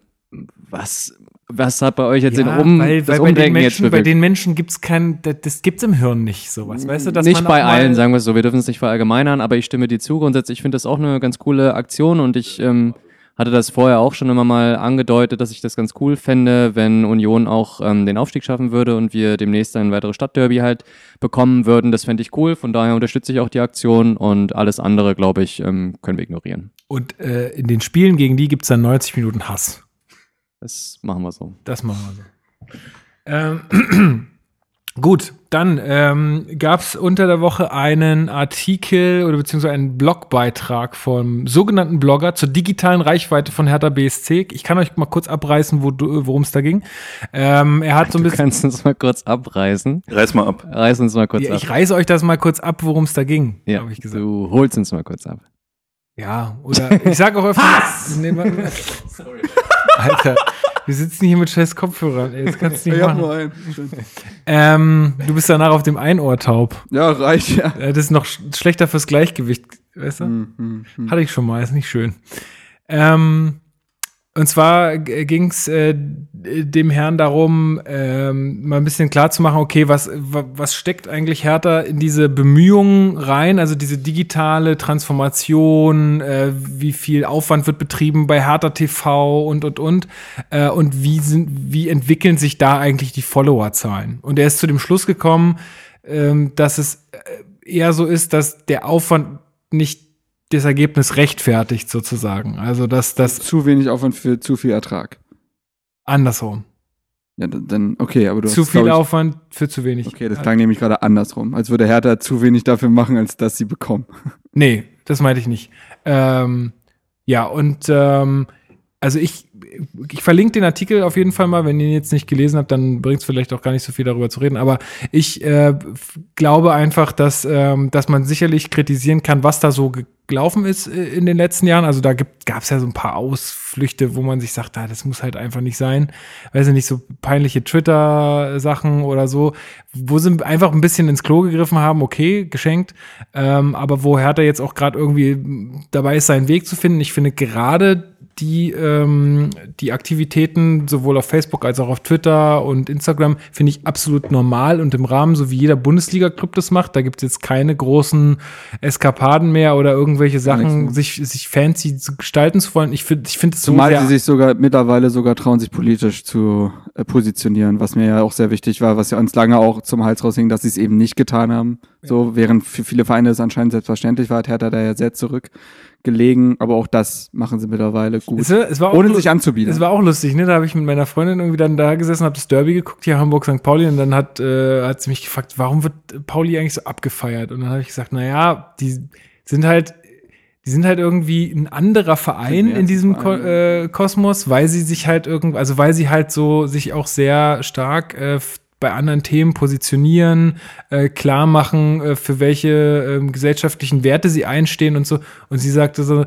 Speaker 5: was, was hat bei euch jetzt den Um,
Speaker 3: weil,
Speaker 5: das
Speaker 3: weil bei den
Speaker 5: Umdenken jetzt
Speaker 3: Menschen, bei
Speaker 5: bewirkt?
Speaker 3: den Menschen gibt's kein, das, das gibt's im Hirn nicht, sowas. Weißt du, dass
Speaker 5: nicht bei allen, sagen wir es so. Wir dürfen es nicht verallgemeinern, aber ich stimme dir zu. Grundsätzlich, ich finde das auch eine ganz coole Aktion und ich ähm, hatte das vorher auch schon immer mal angedeutet, dass ich das ganz cool fände, wenn Union auch ähm, den Aufstieg schaffen würde und wir demnächst ein weiteres Stadtderby halt bekommen würden. Das fände ich cool. Von daher unterstütze ich auch die Aktion und alles andere, glaube ich, ähm, können wir ignorieren.
Speaker 3: Und äh, in den Spielen gegen die gibt's dann 90 Minuten Hass.
Speaker 5: Das machen wir so.
Speaker 3: Das machen wir so. Ähm, gut, dann ähm, gab es unter der Woche einen Artikel oder beziehungsweise einen Blogbeitrag vom sogenannten Blogger zur digitalen Reichweite von Hertha BSC. Ich kann euch mal kurz abreißen, wo du- worum es da ging. Ähm, er hat so ein
Speaker 5: Du
Speaker 3: bisschen.
Speaker 5: kannst uns mal kurz abreißen.
Speaker 6: Reiß mal ab.
Speaker 5: Reiß uns mal kurz
Speaker 3: Ja,
Speaker 5: ab.
Speaker 3: ich reiße euch das mal kurz ab, worum es da ging,
Speaker 5: ja,
Speaker 3: habe ich gesagt.
Speaker 5: du holst uns mal kurz ab.
Speaker 3: Ja, oder ich sag auch öfter. Nee, warte mal. Alter, wir sitzen hier mit scheiß Kopfhörern. Ey, das kannst du nicht
Speaker 4: Ich hab
Speaker 3: machen.
Speaker 4: nur einen.
Speaker 3: Ähm, du bist danach auf dem Einohr taub.
Speaker 4: Ja, reicht, ja.
Speaker 3: Äh, Das ist noch sch schlechter fürs Gleichgewicht, weißt du?
Speaker 4: Hm, hm.
Speaker 3: Hatte ich schon mal, ist nicht schön. Ähm, und zwar ging es äh, dem Herrn darum, ähm, mal ein bisschen klar zu machen, okay, was, wa- was steckt eigentlich Hertha in diese Bemühungen rein, also diese digitale Transformation, äh, wie viel Aufwand wird betrieben bei Hertha TV und, und, und, äh, und wie, sind, wie entwickeln sich da eigentlich die Followerzahlen? Und er ist zu dem Schluss gekommen, ähm, dass es äh, eher so ist, dass der Aufwand nicht das Ergebnis rechtfertigt, sozusagen. Also, dass das
Speaker 4: Zu wenig Aufwand für zu viel Ertrag.
Speaker 3: andersrum.
Speaker 4: Ja, dann, okay, aber du
Speaker 3: Zu
Speaker 4: hast,
Speaker 3: viel
Speaker 4: ich,
Speaker 3: Aufwand für zu wenig.
Speaker 4: Okay, das klang nämlich gerade andersrum. Als würde Hertha zu wenig dafür machen, als dass sie bekommen.
Speaker 3: Nee, das meinte ich nicht. Ähm, ja, und ähm, also ich, ich verlinke den Artikel auf jeden Fall mal. Wenn ihr ihn jetzt nicht gelesen habt, dann bringt es vielleicht auch gar nicht so viel darüber zu reden. Aber ich äh, glaube einfach, dass, ähm, dass man sicherlich kritisieren kann, was da so gelaufen ist äh, in den letzten Jahren. Also da gab es ja so ein paar Ausflüchte, wo man sich sagt, ah, das muss halt einfach nicht sein. Weiß ich nicht, so peinliche Twitter-Sachen oder so, wo sie einfach ein bisschen ins Klo gegriffen haben, okay, geschenkt. Ähm, aber wo Hertha jetzt auch gerade irgendwie dabei ist, seinen Weg zu finden. Ich finde gerade die, ähm, die Aktivitäten sowohl auf Facebook als auch auf Twitter und Instagram finde ich absolut normal und im Rahmen, so wie jeder Bundesliga-Club das macht. Da gibt es jetzt keine großen Eskapaden mehr oder irgendwelche Sachen, sich, sich fancy zu gestalten zu wollen. Ich finde ich finde es so
Speaker 4: Zumal
Speaker 3: sehr
Speaker 4: sie sich sogar mittlerweile sogar trauen, sich politisch zu äh, positionieren, was mir ja auch sehr wichtig war, was ja uns lange auch zum Hals raushing, dass sie es eben nicht getan haben. So, während für viele Vereine es anscheinend selbstverständlich war, hat Hertha da ja sehr zurückgelegen, aber auch das machen sie mittlerweile gut.
Speaker 3: Es, es
Speaker 4: ohne sich anzubieten.
Speaker 3: Es war auch lustig, ne? Da habe ich mit meiner Freundin irgendwie dann da gesessen, habe das Derby geguckt, hier Hamburg St. Pauli, und dann hat, äh, hat sie mich gefragt, warum wird Pauli eigentlich so abgefeiert? Und dann habe ich gesagt, na ja, die sind halt, die sind halt irgendwie ein anderer Verein in diesem Ko äh, Kosmos, weil sie sich halt irgendwie, also weil sie halt so sich auch sehr stark äh, bei anderen Themen positionieren, äh, klar machen, äh, für welche ähm, gesellschaftlichen Werte sie einstehen und so. Und sie sagte so,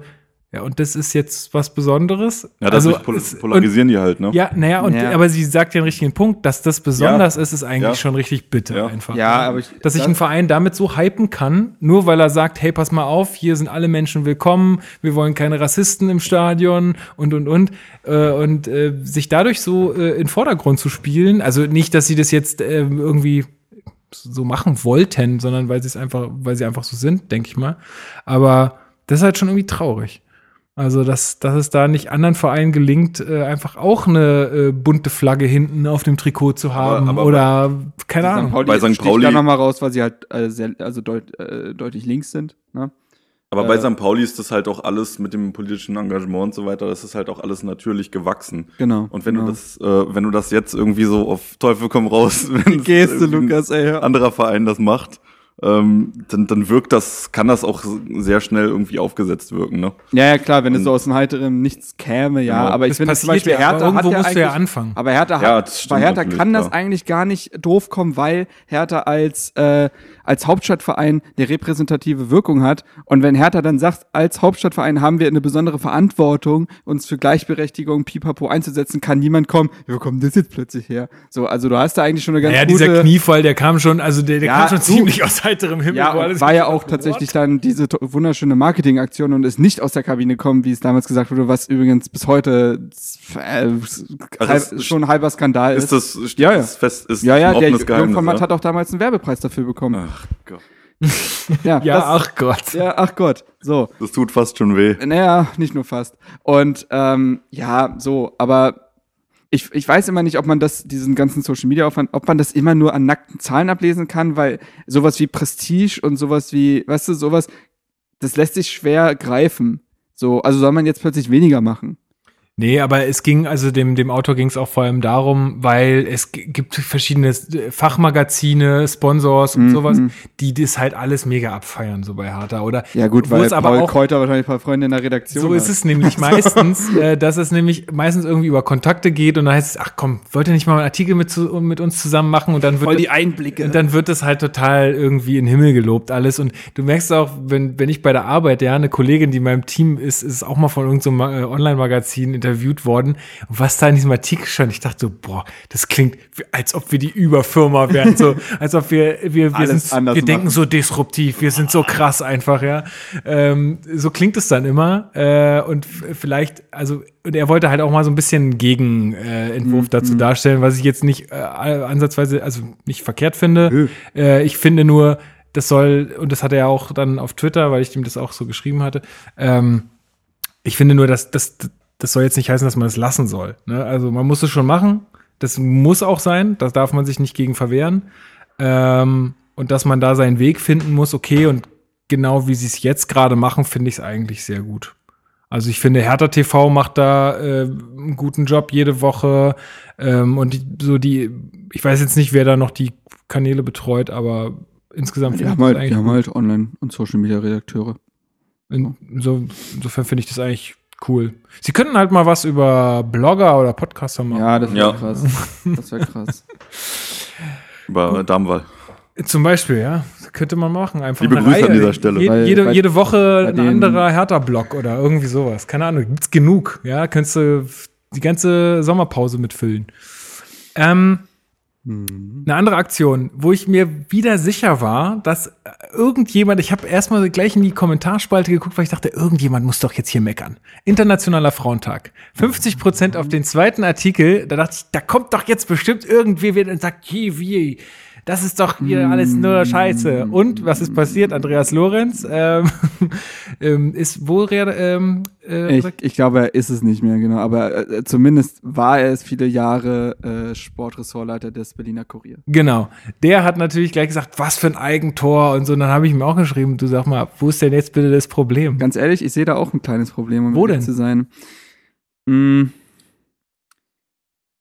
Speaker 3: ja, und das ist jetzt was Besonderes.
Speaker 6: Ja, das
Speaker 3: also,
Speaker 6: pol
Speaker 3: es- und-
Speaker 6: polarisieren die halt, ne?
Speaker 3: ja, naja, und
Speaker 4: Ja.
Speaker 3: aber sie sagt ja den richtigen Punkt, dass das besonders ist, ist eigentlich
Speaker 6: Ja.
Speaker 3: schon richtig bitter
Speaker 6: Ja.
Speaker 3: einfach.
Speaker 4: Ja, aber ich-
Speaker 3: dass sich
Speaker 4: das-
Speaker 3: ein Verein damit so hypen kann, nur weil er sagt, hey, pass mal auf, hier sind alle Menschen willkommen, wir wollen keine Rassisten im Stadion und und und äh, und äh, sich dadurch so äh, in den Vordergrund zu spielen, also nicht, dass sie das jetzt äh, irgendwie so machen wollten, sondern weil sie es einfach, weil sie einfach so sind, denke ich mal. Aber das ist halt schon irgendwie traurig. Also, dass, dass es da nicht anderen Vereinen gelingt, äh, einfach auch eine äh, bunte Flagge hinten auf dem Trikot zu haben
Speaker 6: aber-
Speaker 3: oder keine Ahnung.
Speaker 6: Bei St. Pauli-
Speaker 4: da nochmal raus, weil sie halt äh, sehr, also deut, äh, deutlich links sind. Ne?
Speaker 6: Aber bei
Speaker 4: Äh,
Speaker 6: St. Pauli ist das halt auch alles mit dem politischen Engagement und so weiter, das ist halt auch alles natürlich gewachsen.
Speaker 4: Genau.
Speaker 6: Und wenn
Speaker 4: genau.
Speaker 6: du das, äh, wenn du das jetzt irgendwie so auf Teufel komm raus, wenn es
Speaker 4: Geste, Lukas, ey.
Speaker 6: anderer Verein das macht, ähm, dann, dann wirkt das, kann das auch sehr schnell irgendwie aufgesetzt wirken, ne?
Speaker 4: Ja, ja, klar, wenn es so aus dem heiteren Nichts käme, ja.
Speaker 6: Genau.
Speaker 4: Aber ich
Speaker 3: Das
Speaker 4: finde zum Beispiel
Speaker 3: ja,
Speaker 4: Hertha
Speaker 3: aber irgendwo
Speaker 4: hat ja
Speaker 3: musst du ja anfangen.
Speaker 4: Aber Hertha,
Speaker 6: Ja,
Speaker 4: hat, bei Hertha kann das eigentlich gar nicht doof kommen, weil Hertha als, äh, als Hauptstadtverein eine repräsentative Wirkung hat. Und wenn Hertha dann sagt, als Hauptstadtverein haben wir eine besondere Verantwortung, uns für Gleichberechtigung, Pipapo einzusetzen, kann niemand kommen. Ja, Wo kommt das jetzt plötzlich her? So, also du hast da eigentlich schon eine ganz
Speaker 3: Ja,
Speaker 4: gute...
Speaker 3: dieser Kniefall, der kam schon, also der, der
Speaker 4: Ja,
Speaker 3: kam schon
Speaker 4: du-
Speaker 3: ziemlich aus heiterem Himmel.
Speaker 4: Ja,
Speaker 3: alles
Speaker 4: war ja auch tatsächlich
Speaker 3: what?
Speaker 4: dann diese wunderschöne Marketingaktion und ist nicht aus der Kabine kommen, wie es damals gesagt wurde, was übrigens bis heute äh, halb,
Speaker 6: ist-
Speaker 4: schon ein halber Skandal ist.
Speaker 6: Ist das,
Speaker 4: Ja, ja.
Speaker 6: ist fest, ist
Speaker 4: ja, ja,
Speaker 6: ein
Speaker 4: der Jungformat hat auch damals einen Werbepreis dafür bekommen.
Speaker 6: Ach Gott.
Speaker 4: Ja,
Speaker 3: Ja,
Speaker 4: das,
Speaker 3: ach Gott.
Speaker 4: ja, ach Gott. So,
Speaker 6: Das tut fast schon weh.
Speaker 4: naja, nicht nur fast. Und ähm, ja, so, aber ich, ich weiß immer nicht, ob man das, diesen ganzen Social Media Aufwand, ob man das immer nur an nackten Zahlen ablesen kann, weil sowas wie Prestige und sowas wie, weißt du, sowas, das lässt sich schwer greifen. So, also soll man jetzt plötzlich weniger machen.
Speaker 3: Nee, aber es ging, also dem, dem Autor ging es auch vor allem darum, weil es gibt verschiedene äh, Fachmagazine, Sponsors und
Speaker 4: Mhm.
Speaker 3: sowas, die das halt alles mega abfeiern, so bei Hertha. Oder
Speaker 4: Ja gut,
Speaker 3: wo
Speaker 4: weil
Speaker 3: es aber
Speaker 4: Paul
Speaker 3: auch
Speaker 4: Kräuter wahrscheinlich ein paar Freunde in der Redaktion
Speaker 3: So ist
Speaker 4: hat.
Speaker 3: es nämlich meistens, äh, dass es nämlich meistens irgendwie über Kontakte geht und dann heißt es, ach komm, wollt ihr nicht mal einen Artikel mit, zu, mit uns zusammen machen und dann wird
Speaker 4: Einblicke.
Speaker 3: und dann wird das halt total irgendwie in den Himmel gelobt alles und du merkst auch, wenn, wenn ich bei der Arbeit, ja, eine Kollegin, die in meinem Team ist, ist auch mal von irgendeinem so äh, Online-Magazin interviewt worden und was da in diesem Artikel stand, ich dachte so, boah, das klingt, als ob wir die Überfirma wären, so, als ob wir, wir, wir, sind, wir denken so disruptiv, wir sind so krass einfach, ja. Ähm, so klingt es dann immer. Äh, und vielleicht, also, und er wollte halt auch mal so ein bisschen einen Gegenentwurf äh,
Speaker 4: Mhm.
Speaker 3: dazu darstellen, was ich jetzt nicht äh, ansatzweise, also nicht verkehrt finde. Äh, ich finde nur, das soll, und das hat er auch dann auf Twitter, weil ich ihm das auch so geschrieben hatte, ähm, ich finde nur, dass das, das soll jetzt nicht heißen, dass man es lassen soll. Ne? Also man muss es schon machen. Das muss auch sein. Da darf man sich nicht gegen verwehren. Ähm, und dass man da seinen Weg finden muss, okay, und genau wie sie es jetzt gerade machen, finde ich es eigentlich sehr gut. Also ich finde, Hertha TV macht da äh, einen guten Job jede Woche. Ähm, und die, so die, ich weiß jetzt nicht, wer da noch die Kanäle betreut, aber insgesamt
Speaker 4: die haben, halt, die haben halt Online- und Social-Media-Redakteure.
Speaker 3: In, so, insofern finde ich das eigentlich cool. Sie könnten halt mal was über Blogger oder Podcaster machen.
Speaker 4: Ja, das wäre
Speaker 6: Ja.
Speaker 4: krass. Das wäre krass.
Speaker 6: Über Darmwahl.
Speaker 3: Zum Beispiel, ja. Das könnte man machen. Einfach
Speaker 6: Liebe
Speaker 3: eine
Speaker 6: Grüße
Speaker 3: Reihe.
Speaker 6: an dieser Stelle.
Speaker 3: Je,
Speaker 4: Weil-
Speaker 3: jede,
Speaker 4: weil-
Speaker 3: jede Woche
Speaker 4: bei
Speaker 3: ein anderer Hertha-Blog oder irgendwie sowas. Keine Ahnung, gibt's genug. Ja, könntest du die ganze Sommerpause mitfüllen. Ähm, eine andere Aktion, wo ich mir wieder sicher war, dass irgendjemand, ich habe erstmal gleich in die Kommentarspalte geguckt, weil ich dachte, irgendjemand muss doch jetzt hier meckern. Internationaler Frauentag. 50 Prozent auf den zweiten Artikel, da dachte ich, da kommt doch jetzt bestimmt irgendwie wieder und sagt, wie, wie, das ist doch hier alles nur Scheiße. Und was ist passiert? Andreas Lorenz ähm, ähm, ist wo re- ähm, äh,
Speaker 4: Ich, ich glaube, er ist es nicht mehr, genau. Aber äh, zumindest war er es viele Jahre äh, Sportressortleiter des Berliner Kurier.
Speaker 3: Genau. Der hat natürlich gleich gesagt, was für ein Eigentor und so. Und dann habe ich ihm auch geschrieben, du sag mal, wo ist denn jetzt bitte das Problem?
Speaker 4: Ganz ehrlich, ich sehe da auch ein kleines Problem, um
Speaker 3: Wo denn?
Speaker 4: zu sein. Mm.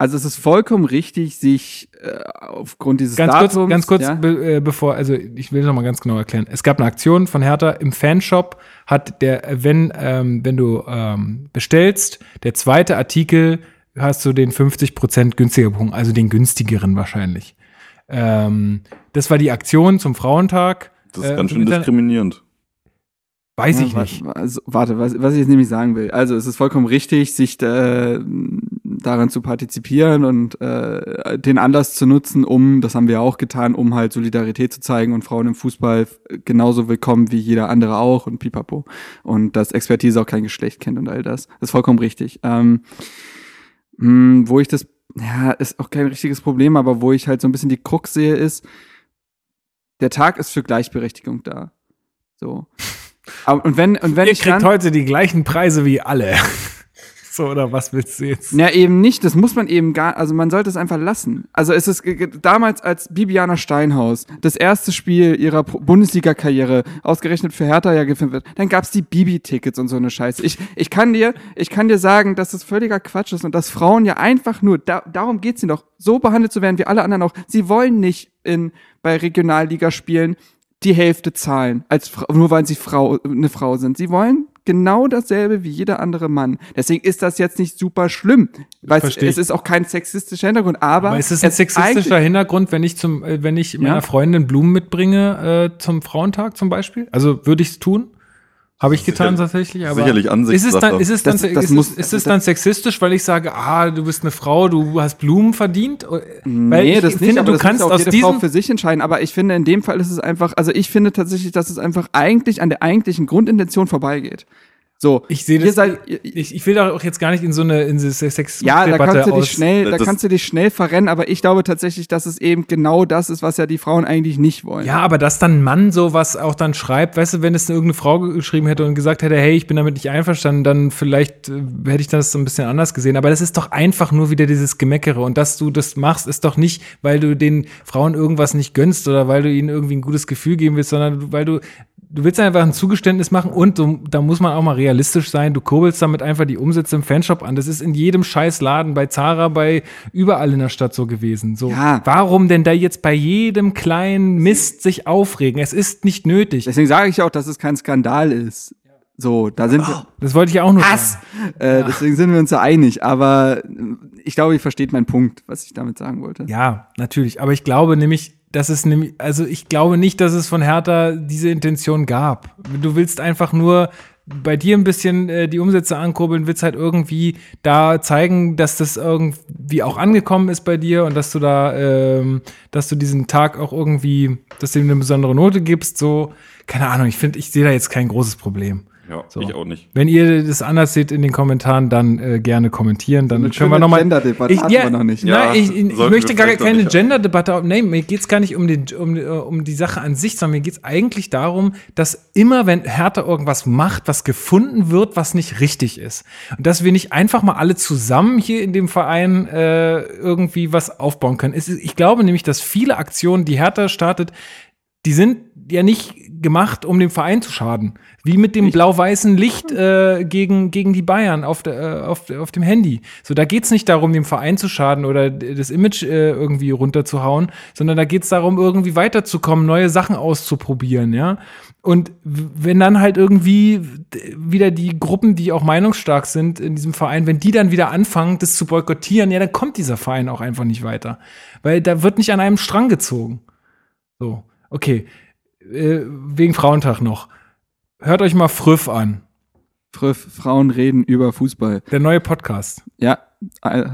Speaker 4: Also es ist vollkommen richtig, sich äh, aufgrund dieses
Speaker 3: Ganz
Speaker 4: Datums...
Speaker 3: kurz, ganz kurz,
Speaker 4: ja?
Speaker 3: be, äh, bevor, also ich will noch mal ganz genau erklären. Es gab eine Aktion von Hertha im Fanshop, hat der, wenn, ähm, wenn du ähm, bestellst, der zweite Artikel hast du den 50% günstiger Punkt, also den günstigeren wahrscheinlich. Ähm, das war die Aktion zum Frauentag.
Speaker 6: Das ist
Speaker 3: Äh,
Speaker 6: ganz schön diskriminierend.
Speaker 3: Weiß
Speaker 4: Ja,
Speaker 3: ich
Speaker 4: wa-
Speaker 3: nicht.
Speaker 4: Also, warte, was, was ich jetzt nämlich sagen will. Also es ist vollkommen richtig, sich äh, daran zu partizipieren und äh, den Anlass zu nutzen, um, das haben wir auch getan, um halt Solidarität zu zeigen und Frauen im Fußball genauso willkommen wie jeder andere auch und pipapo. Und dass Expertise auch kein Geschlecht kennt und all das. Das ist vollkommen richtig. Ähm, mh, wo ich das, ja, ist auch kein richtiges Problem, aber wo ich halt so ein bisschen die Krux sehe, ist, der Tag ist für Gleichberechtigung da. So. Aber, und wenn, und wenn
Speaker 3: Ihr
Speaker 4: ich
Speaker 3: kriegt
Speaker 4: dann,
Speaker 3: heute die gleichen Preise wie alle. So, oder was willst du jetzt?
Speaker 4: Ja, eben nicht. Das muss man eben gar, also man sollte es einfach lassen. Also es ist damals als Bibiana Steinhaus das erste Spiel ihrer Bundesliga-Karriere ausgerechnet für Hertha ja gefilmt wird, dann gab's die Bibi-Tickets und so eine Scheiße. Ich, ich kann dir, ich kann dir sagen, dass das völliger Quatsch ist und dass Frauen ja einfach nur, da, darum geht's ihnen doch, so behandelt zu werden wie alle anderen auch. Sie wollen nicht in, bei Regionalligaspielen die Hälfte zahlen, als nur weil sie Frau, eine Frau sind. Sie wollen genau dasselbe wie jeder andere Mann. Deswegen ist das jetzt nicht super schlimm. Weil es, es ist auch kein sexistischer Hintergrund, aber,
Speaker 3: Aber ist es ein
Speaker 4: es
Speaker 3: sexistischer Hintergrund, wenn ich zum, äh, wenn ich meiner
Speaker 4: Ja.
Speaker 3: Freundin Blumen mitbringe äh, zum Frauentag zum Beispiel? Also würde ich es tun? Habe ich getan
Speaker 6: Sicherlich-
Speaker 3: tatsächlich, aber
Speaker 6: sicherlich
Speaker 3: ist es dann, ist es dann,
Speaker 4: Das- das
Speaker 3: ist,
Speaker 4: muss-
Speaker 3: es, ist es dann sexistisch, weil ich sage, ah, du bist eine Frau, du hast Blumen verdient? Weil
Speaker 4: Nee,
Speaker 3: ich
Speaker 4: das nicht,
Speaker 3: finde,
Speaker 4: aber
Speaker 3: du
Speaker 4: das
Speaker 3: kannst
Speaker 4: auch
Speaker 3: aus
Speaker 4: jede Frau für sich entscheiden. Aber ich finde, in dem Fall ist es einfach, also ich finde tatsächlich, dass es einfach eigentlich an der eigentlichen Grundintention vorbeigeht. So,
Speaker 3: ich sehe das,
Speaker 4: seid,
Speaker 3: ich, ich will da auch jetzt gar nicht in so eine in diese
Speaker 4: ja, da kannst du dich
Speaker 3: aus.
Speaker 4: schnell, da kannst du dich schnell verrennen, aber ich glaube tatsächlich, dass es eben genau das ist, was ja die Frauen eigentlich nicht wollen.
Speaker 3: Ja, aber dass dann ein Mann sowas auch dann schreibt, weißt du, wenn es irgendeine Frau geschrieben hätte und gesagt hätte, hey, ich bin damit nicht einverstanden, dann vielleicht äh, hätte ich das so ein bisschen anders gesehen. Aber das ist doch einfach nur wieder dieses Gemeckere. Und dass du das machst, ist doch nicht, weil du den Frauen irgendwas nicht gönnst oder weil du ihnen irgendwie ein gutes Gefühl geben willst, sondern weil du Du willst einfach ein Zugeständnis machen und du, da muss man auch mal realistisch sein. Du kurbelst damit einfach die Umsätze im Fanshop an. Das ist in jedem scheiß Laden, bei Zara, bei überall in der Stadt so gewesen. So,
Speaker 4: Ja.
Speaker 3: warum denn da jetzt bei jedem kleinen Mist sich aufregen? Es ist nicht nötig.
Speaker 4: Deswegen sage ich auch, dass es kein Skandal ist. So, da sind wir,
Speaker 3: Das wollte ich auch nur
Speaker 4: Hass!
Speaker 3: sagen.
Speaker 4: äh, deswegen sind wir uns ja einig. Aber äh, ich glaube, ihr versteht meinen Punkt, was ich damit sagen wollte.
Speaker 3: Ja, natürlich. Aber ich glaube nämlich, dass es nämlich, also ich glaube nicht, dass es von Hertha diese Intention gab. Du willst einfach nur bei dir ein bisschen äh, die Umsätze ankurbeln, willst halt irgendwie da zeigen, dass das irgendwie auch angekommen ist bei dir und dass du da, ähm, dass du diesen Tag auch irgendwie, dass du ihm eine besondere Note gibst. So, keine Ahnung, ich finde, ich sehe da jetzt kein großes Problem.
Speaker 6: Ja,
Speaker 3: So.
Speaker 6: ich auch nicht.
Speaker 3: Wenn ihr das anders seht in den Kommentaren, dann äh, gerne kommentieren. Dann
Speaker 4: eine
Speaker 3: können wir nochmal.
Speaker 4: Gender-Debatte
Speaker 3: Ich,
Speaker 4: hatten
Speaker 3: ja,
Speaker 4: wir noch nicht.
Speaker 6: Ja,
Speaker 3: Nein, ich, ich möchte gar keine. Gender-Debatte. Nee, mir geht's gar nicht um, den, um, äh, um die Sache an sich, sondern mir geht's eigentlich darum, dass immer, wenn Hertha irgendwas macht, was gefunden wird, was nicht richtig ist. Und dass wir nicht einfach mal alle zusammen hier in dem Verein äh, irgendwie was aufbauen können. Es ist, ich glaube nämlich, dass viele Aktionen, die Hertha startet, die sind ja nicht gemacht, um dem Verein zu schaden. Wie mit dem blau-weißen Licht äh, gegen, gegen die Bayern auf, der, äh, auf, auf dem Handy. So, da geht's nicht darum, dem Verein zu schaden oder das Image äh, irgendwie runterzuhauen, sondern da geht's darum, irgendwie weiterzukommen, neue Sachen auszuprobieren, ja. Und wenn dann halt irgendwie wieder die Gruppen, die auch meinungsstark sind in diesem Verein, wenn die dann wieder anfangen, das zu boykottieren, ja, dann kommt dieser Verein auch einfach nicht weiter. Weil da wird nicht an einem Strang gezogen. So, okay. Äh, wegen Frauentag noch. Hört euch mal Früff an.
Speaker 4: Früff, Frauen reden über Fußball.
Speaker 3: Der neue Podcast.
Speaker 4: Ja,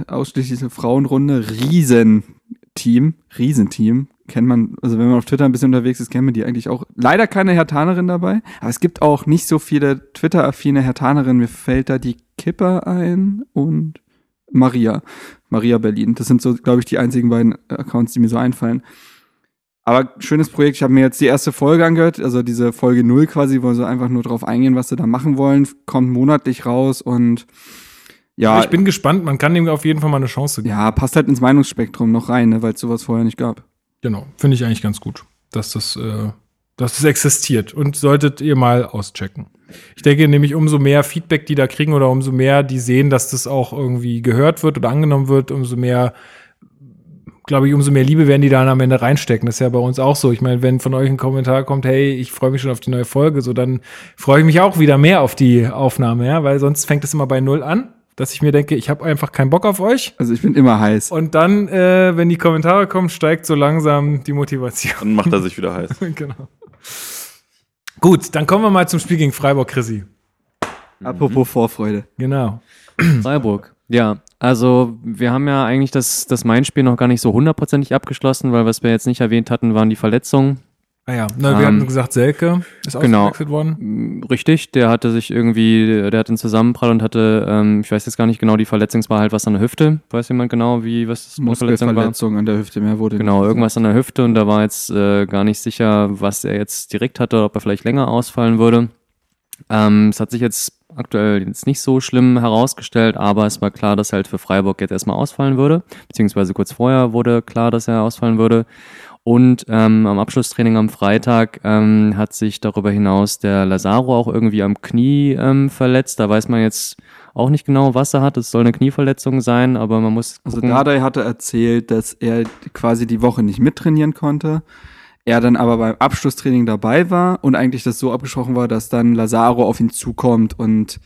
Speaker 4: ausschließlich eine Frauenrunde. Riesenteam. Riesenteam. Kennt man, also wenn man auf Twitter ein bisschen unterwegs ist, kennt man die eigentlich auch. Leider keine Hertanerin dabei, aber es gibt auch nicht so viele Twitter-affine Hertanerinnen. Mir fällt da die Kipper ein und Maria. Maria Berlin. Das sind so, glaube ich, die einzigen beiden Accounts, die mir so einfallen. Aber schönes Projekt. Ich habe mir jetzt die erste Folge angehört, also diese Folge null quasi, wo sie einfach nur drauf eingehen, was sie da machen wollen. Kommt monatlich raus und ja.
Speaker 3: Ich bin gespannt, man kann dem auf jeden Fall mal eine Chance geben.
Speaker 4: Ja, passt halt ins Meinungsspektrum noch rein, ne, weil es sowas vorher nicht gab.
Speaker 3: Genau, finde ich eigentlich ganz gut, dass das, äh, dass das existiert und solltet ihr mal auschecken. Ich denke nämlich, umso mehr Feedback die da kriegen oder umso mehr die sehen, dass das auch irgendwie gehört wird oder angenommen wird, umso mehr glaube ich, umso mehr Liebe werden die da am Ende reinstecken. Das ist ja bei uns auch so. Ich meine, wenn von euch ein Kommentar kommt, hey, ich freue mich schon auf die neue Folge, so dann freue ich mich auch wieder mehr auf die Aufnahme, ja, weil sonst fängt es immer bei Null an. Dass ich mir denke, ich habe einfach keinen Bock auf euch.
Speaker 4: Also ich bin immer heiß.
Speaker 3: Und dann, äh, wenn die Kommentare kommen, steigt so langsam die Motivation.
Speaker 6: Dann macht er sich wieder heiß.
Speaker 3: genau. Gut, dann kommen wir mal zum Spiel gegen Freiburg, Chrissy.
Speaker 4: Apropos Vorfreude.
Speaker 3: Genau.
Speaker 5: Freiburg. Ja, also wir haben ja eigentlich das, das Main-Spiel noch gar nicht so hundertprozentig abgeschlossen, weil was wir jetzt nicht erwähnt hatten, waren die Verletzungen.
Speaker 3: Ah ja, Na, wir
Speaker 5: Ähm,
Speaker 3: hatten gesagt, Selke ist
Speaker 5: genau.
Speaker 3: ausgewechselt worden.
Speaker 5: Mm, Richtig, der hatte sich irgendwie, der hatte einen Zusammenprall und hatte, ähm, ich weiß jetzt gar nicht genau, die Verletzung war halt was an der Hüfte. Weiß jemand genau, wie, was das für eine Verletzung war?
Speaker 4: Muskelverletzung an der Hüfte, mehr wurde
Speaker 5: Genau,
Speaker 4: nicht
Speaker 5: irgendwas an der Hüfte und da war jetzt äh, gar nicht sicher, was er jetzt direkt hatte, ob er vielleicht länger ausfallen würde. Ähm, es hat sich jetzt aktuell jetzt nicht so schlimm herausgestellt, aber es war klar, dass er halt für Freiburg jetzt erstmal ausfallen würde, beziehungsweise kurz vorher wurde klar, dass er ausfallen würde. Und ähm, am Abschlusstraining am Freitag ähm, hat sich darüber hinaus der Lazaro auch irgendwie am Knie ähm, verletzt. Da weiß man jetzt auch nicht genau, was er hat. Es soll eine Knieverletzung sein, aber man muss
Speaker 4: Also
Speaker 5: gucken.
Speaker 4: Dardai hatte erzählt, dass er quasi die Woche nicht mittrainieren konnte. Er dann aber beim Abschlusstraining dabei war und eigentlich das so abgesprochen war, dass dann Lazaro auf ihn zukommt und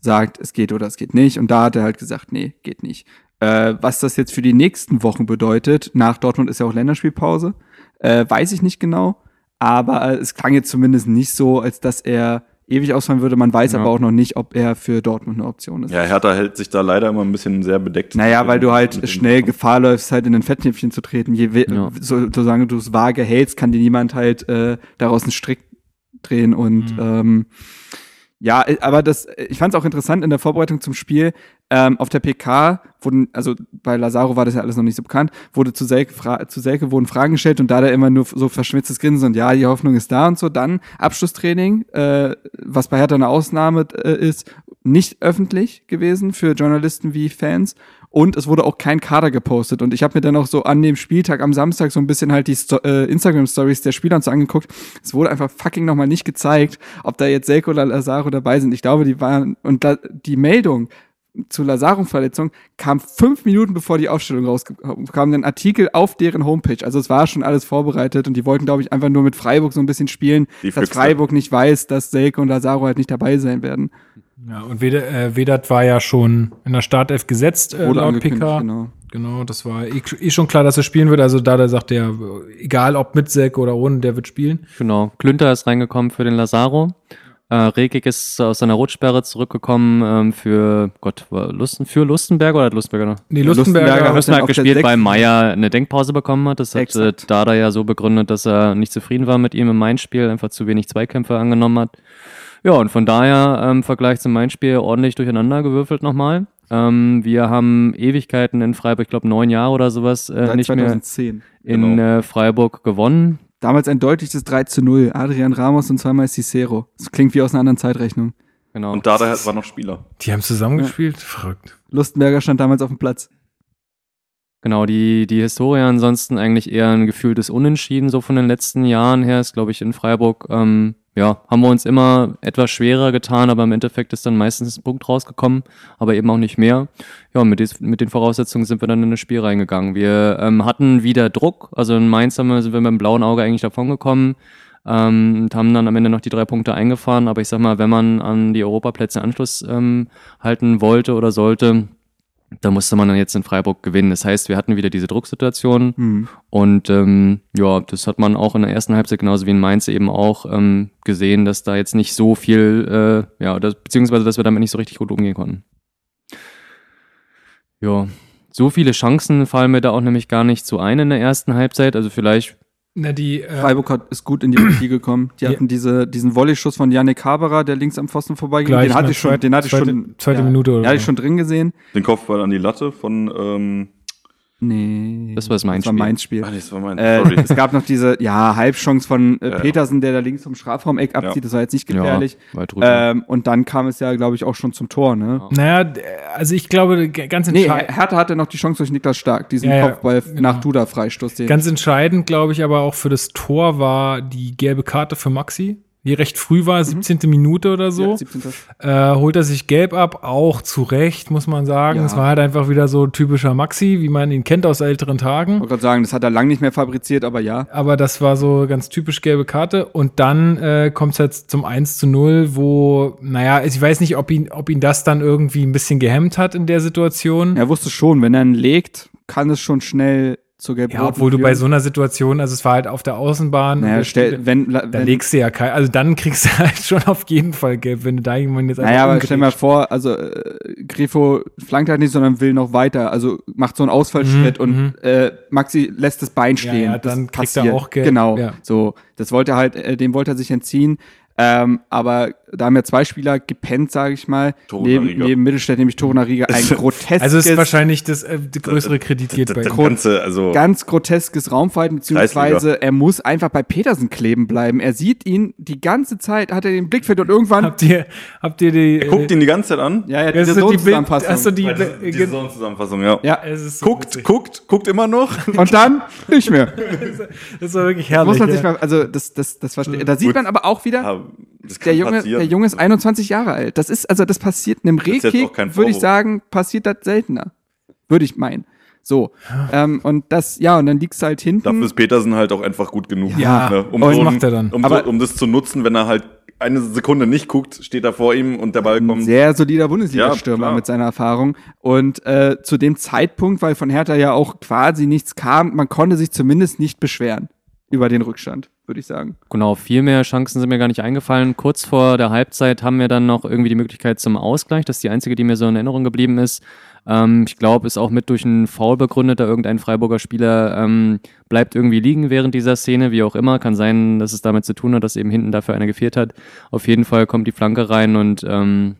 Speaker 4: sagt, es geht oder es geht nicht. Und da hat er halt gesagt, nee, geht nicht. Äh, was das jetzt für die nächsten Wochen bedeutet, nach Dortmund ist ja auch Länderspielpause, äh, weiß ich nicht genau. Aber es klang jetzt zumindest nicht so, als dass er ewig ausfallen würde. Man weiß
Speaker 5: Ja.
Speaker 4: aber auch noch nicht, ob er für Dortmund eine Option ist.
Speaker 6: Ja, Hertha hält sich da leider immer ein bisschen sehr bedeckt.
Speaker 4: Naja, weil du halt
Speaker 6: den-
Speaker 4: schnell Gefahr läufst, halt in ein Fettnäpfchen zu treten. Je
Speaker 5: Ja.
Speaker 4: so, solange du es vage hältst, kann dir niemand halt äh, daraus einen Strick drehen. Und ähm, ja, äh, aber das, ich fand es auch interessant in der Vorbereitung zum Spiel. Ähm, auf der PK wurden, also bei Lazaro war das ja alles noch nicht so bekannt, wurde zu Selke, Fra zu Selke wurden Fragen gestellt und da der immer nur so verschmitztes Grinsen und ja, die Hoffnung ist da und so. Dann Abschlusstraining, äh, was bei Hertha eine Ausnahme äh, ist, nicht öffentlich gewesen für Journalisten wie Fans. Und es wurde auch kein Kader gepostet. Und ich habe mir dann auch so an dem Spieltag am Samstag so ein bisschen halt die Sto äh, Instagram-Stories der Spieler und so angeguckt. Es wurde einfach fucking nochmal nicht gezeigt, ob da jetzt Selko oder Lazaro dabei sind. Ich glaube, die waren, und da, die Meldung zur Lazaro-Verletzung kam fünf Minuten bevor die Aufstellung rauskam, kam ein Artikel auf deren Homepage. Also es war schon alles vorbereitet und die wollten, glaube ich, einfach nur mit Freiburg so ein bisschen spielen,
Speaker 6: Die
Speaker 4: dass. Freiburg nicht weiß, dass Selko und Lazaro halt nicht dabei sein werden.
Speaker 3: Ja, und Vedat, äh, Vedat war ja schon in der Startelf gesetzt, äh, laut PK.
Speaker 4: genau.
Speaker 3: Genau, das war eh, eh schon klar, dass er spielen wird. Also da der sagt er, egal ob mit Selke oder ohne, der wird spielen.
Speaker 5: Genau. Klünter ist reingekommen für den Lazaro. Äh, Rekik ist aus seiner Rotsperre zurückgekommen ähm, für Gott, war Lusten, für Lustenberger oder hat Lustenberger noch?
Speaker 3: Nee,
Speaker 4: Lustenberger
Speaker 3: Lustenberger.
Speaker 4: hat
Speaker 5: Lustenberg
Speaker 4: auf der
Speaker 5: gespielt, weil Meier eine Denkpause bekommen hat. Das hat äh. Dada ja so begründet, dass er nicht zufrieden war mit ihm im Main-Spiel, einfach zu wenig Zweikämpfe angenommen hat. Ja, und von daher ähm, im Vergleich zum Main-Spiel ordentlich durcheinander gewürfelt nochmal. Ähm, wir haben Ewigkeiten in Freiburg, ich glaube neun Jahre oder sowas, äh,
Speaker 4: Seit
Speaker 5: nicht mehr
Speaker 4: 2010.
Speaker 5: in
Speaker 6: Genau.
Speaker 5: äh, Freiburg gewonnen.
Speaker 4: Damals ein deutliches 3 zu 0. Adrian Ramos und zweimal Cicero. Das klingt wie aus einer anderen Zeitrechnung.
Speaker 5: Genau.
Speaker 6: Und Dada war noch Spieler.
Speaker 3: Die haben zusammengespielt? Verrückt.
Speaker 4: Lustenberger stand damals auf dem Platz.
Speaker 5: Genau, die, die Historie ansonsten eigentlich eher ein gefühltes Unentschieden, so von den letzten Jahren her, ist, glaube ich, in Freiburg, ähm, ja, haben wir uns immer etwas schwerer getan, aber im Endeffekt ist dann meistens ein Punkt rausgekommen, aber eben auch nicht mehr. Ja, mit, des, mit den Voraussetzungen sind wir dann in das Spiel reingegangen. Wir ähm, hatten wieder Druck, also in Mainz haben wir, sind wir mit dem blauen Auge eigentlich davongekommen ähm, und haben dann am Ende noch die drei Punkte eingefahren, aber ich sag mal, wenn man an die Europaplätze Anschluss ähm, halten wollte oder sollte, da musste man dann jetzt in Freiburg gewinnen. Das heißt, wir hatten wieder diese Drucksituation
Speaker 4: Hm.
Speaker 5: und ähm, ja, das hat man auch in der ersten Halbzeit genauso wie in Mainz eben auch ähm, gesehen, dass da jetzt nicht so viel, äh, ja, das, beziehungsweise dass wir damit nicht so richtig gut umgehen konnten. Ja, so viele Chancen fallen mir da auch nämlich gar nicht so ein in der ersten Halbzeit. Also vielleicht,
Speaker 3: Na, die, äh,
Speaker 4: Freiburg hat, ist gut in die Partie gekommen. Die
Speaker 3: Ja.
Speaker 4: hatten diese, diesen Volley-Schuss von Yannick Haberer, der links am Pfosten vorbeiging.
Speaker 3: Gleich
Speaker 4: Den hatte ich schon, den hatte ich
Speaker 3: zweite-
Speaker 4: schon,
Speaker 3: zweite
Speaker 4: ja,
Speaker 3: Minute oder
Speaker 4: Den hatte ich schon drin gesehen.
Speaker 6: Den Kopfball an die Latte von, ähm,
Speaker 4: Nee.
Speaker 5: Das war das Mainz-Spiel.
Speaker 4: Mainz Spiel.
Speaker 6: ah, nee, das war mein,
Speaker 4: Äh,
Speaker 6: sorry.
Speaker 4: es gab noch diese ja, Halbchance von äh,
Speaker 6: Ja.
Speaker 4: Petersen, der da links vom Strafraumeck abzieht.
Speaker 6: Ja.
Speaker 4: Das war jetzt nicht gefährlich.
Speaker 5: ja, drüber.
Speaker 4: ähm, und dann kam es ja, glaube ich, auch schon zum Tor. Ne?
Speaker 3: naja, also ich glaube, ganz
Speaker 4: Nee,
Speaker 3: entscheidend.
Speaker 4: Hertha hatte noch die Chance durch Niklas Stark, diesen
Speaker 3: Ja, ja,
Speaker 4: Kopfball
Speaker 3: genau.
Speaker 4: nach Duda-Freistoß.
Speaker 3: Ganz entscheidend, glaube ich, aber auch für das Tor war die gelbe Karte für Maxi, die recht früh war, 17. Minute oder so.
Speaker 4: Ja, 17.
Speaker 3: Äh, holt er sich gelb ab, auch zu Recht, muss man sagen.
Speaker 4: Ja.
Speaker 3: Es war halt einfach wieder so typischer Maxi, wie man ihn kennt aus älteren Tagen.
Speaker 4: Ich wollte gerade sagen, das hat er lang nicht mehr fabriziert, aber ja.
Speaker 3: Aber das war so ganz typisch gelbe Karte. Und dann äh, kommt es jetzt zum 1 zu 0, wo, naja, ich weiß nicht, ob ihn, ob ihn das dann irgendwie ein bisschen gehemmt hat in der Situation.
Speaker 4: Er wusste schon, wenn er ihn legt, kann es schon schnell zur gelb
Speaker 3: Ja, obwohl du bei so einer Situation, also es war halt auf der Außenbahn.
Speaker 4: naja, stell, wenn,
Speaker 3: da
Speaker 4: wenn
Speaker 3: legst du ja kein, also dann kriegst du halt schon auf jeden Fall gelb, wenn du da jemanden jetzt
Speaker 4: Naja, aber stell mal vor, also äh, Grifo flankt halt nicht, sondern will noch weiter, also macht so einen Ausfallschritt
Speaker 3: Mhm,
Speaker 4: und äh, Maxi lässt das Bein
Speaker 3: Ja,
Speaker 4: stehen.
Speaker 3: ja,
Speaker 4: Das
Speaker 3: dann kriegt er
Speaker 4: passiert.
Speaker 3: auch Gelb,
Speaker 4: Genau,
Speaker 3: ja.
Speaker 4: so. Das wollte er halt, äh, dem wollte er sich entziehen. Ähm, aber da haben ja zwei Spieler gepennt, sage ich mal, neben,
Speaker 6: Riga.
Speaker 4: neben Mittelstädt, nämlich Toruna Riga, ein groteskes,
Speaker 3: Also es ist wahrscheinlich das äh, die größere Kredit geht bei.
Speaker 6: Ganze, also,
Speaker 4: ganz groteskes Raumverhalten, beziehungsweise er muss einfach bei Petersen kleben bleiben. Er sieht ihn die ganze Zeit, hat er den Blickfeld und irgendwann,
Speaker 3: Habt ihr, habt ihr die,
Speaker 6: er guckt ihn die ganze Zeit an.
Speaker 4: ja, ja,
Speaker 3: die Bild,
Speaker 4: Zusammenfassung.
Speaker 3: hast du die, äh,
Speaker 6: diese Saisonzusammenfassung, ja.
Speaker 4: ja,
Speaker 3: es ist so
Speaker 6: Guckt,
Speaker 3: witzig.
Speaker 6: guckt, guckt immer noch.
Speaker 4: und dann nicht mehr.
Speaker 3: Das war wirklich herrlich.
Speaker 4: muss man sich
Speaker 3: ja.
Speaker 4: mal, also das, das, das verstehe. Da sieht
Speaker 6: Gut.
Speaker 4: man aber auch wieder,
Speaker 6: Ja, das
Speaker 4: der Junge,
Speaker 6: passieren.
Speaker 4: Der Junge ist 21 Jahre alt. Das ist, also das passiert einem
Speaker 6: ist jetzt auch
Speaker 4: Rehkick, würde ich sagen, passiert das seltener. Würde ich meinen. So. Ähm, und das, ja, und dann liegst du halt hinten.
Speaker 6: Dafür ist Petersen halt auch einfach gut genug.
Speaker 3: Ja,
Speaker 6: ne? um,
Speaker 3: und
Speaker 6: so,
Speaker 3: macht er dann.
Speaker 6: Um,
Speaker 4: Aber-
Speaker 6: so, um das zu nutzen, wenn er halt eine Sekunde nicht guckt, steht er vor ihm und der Ball
Speaker 4: ein
Speaker 6: kommt.
Speaker 4: sehr solider Bundesliga-Stürmer
Speaker 6: Ja,
Speaker 4: mit seiner Erfahrung. Und äh, zu dem Zeitpunkt, weil von Hertha ja auch quasi nichts kam, man konnte sich zumindest nicht beschweren über den Rückstand, würde ich sagen.
Speaker 5: Genau, viel mehr Chancen sind mir gar nicht eingefallen. Kurz vor der Halbzeit haben wir dann noch irgendwie die Möglichkeit zum Ausgleich. Das ist die einzige, die mir so in Erinnerung geblieben ist. Ähm, ich glaube, ist auch mit durch einen Foul begründet, da irgendein Freiburger Spieler ähm, bleibt irgendwie liegen während dieser Szene, wie auch immer. Kann sein, dass es damit zu tun hat, dass eben hinten dafür einer gefehlt hat. Auf jeden Fall kommt die Flanke rein und ähm,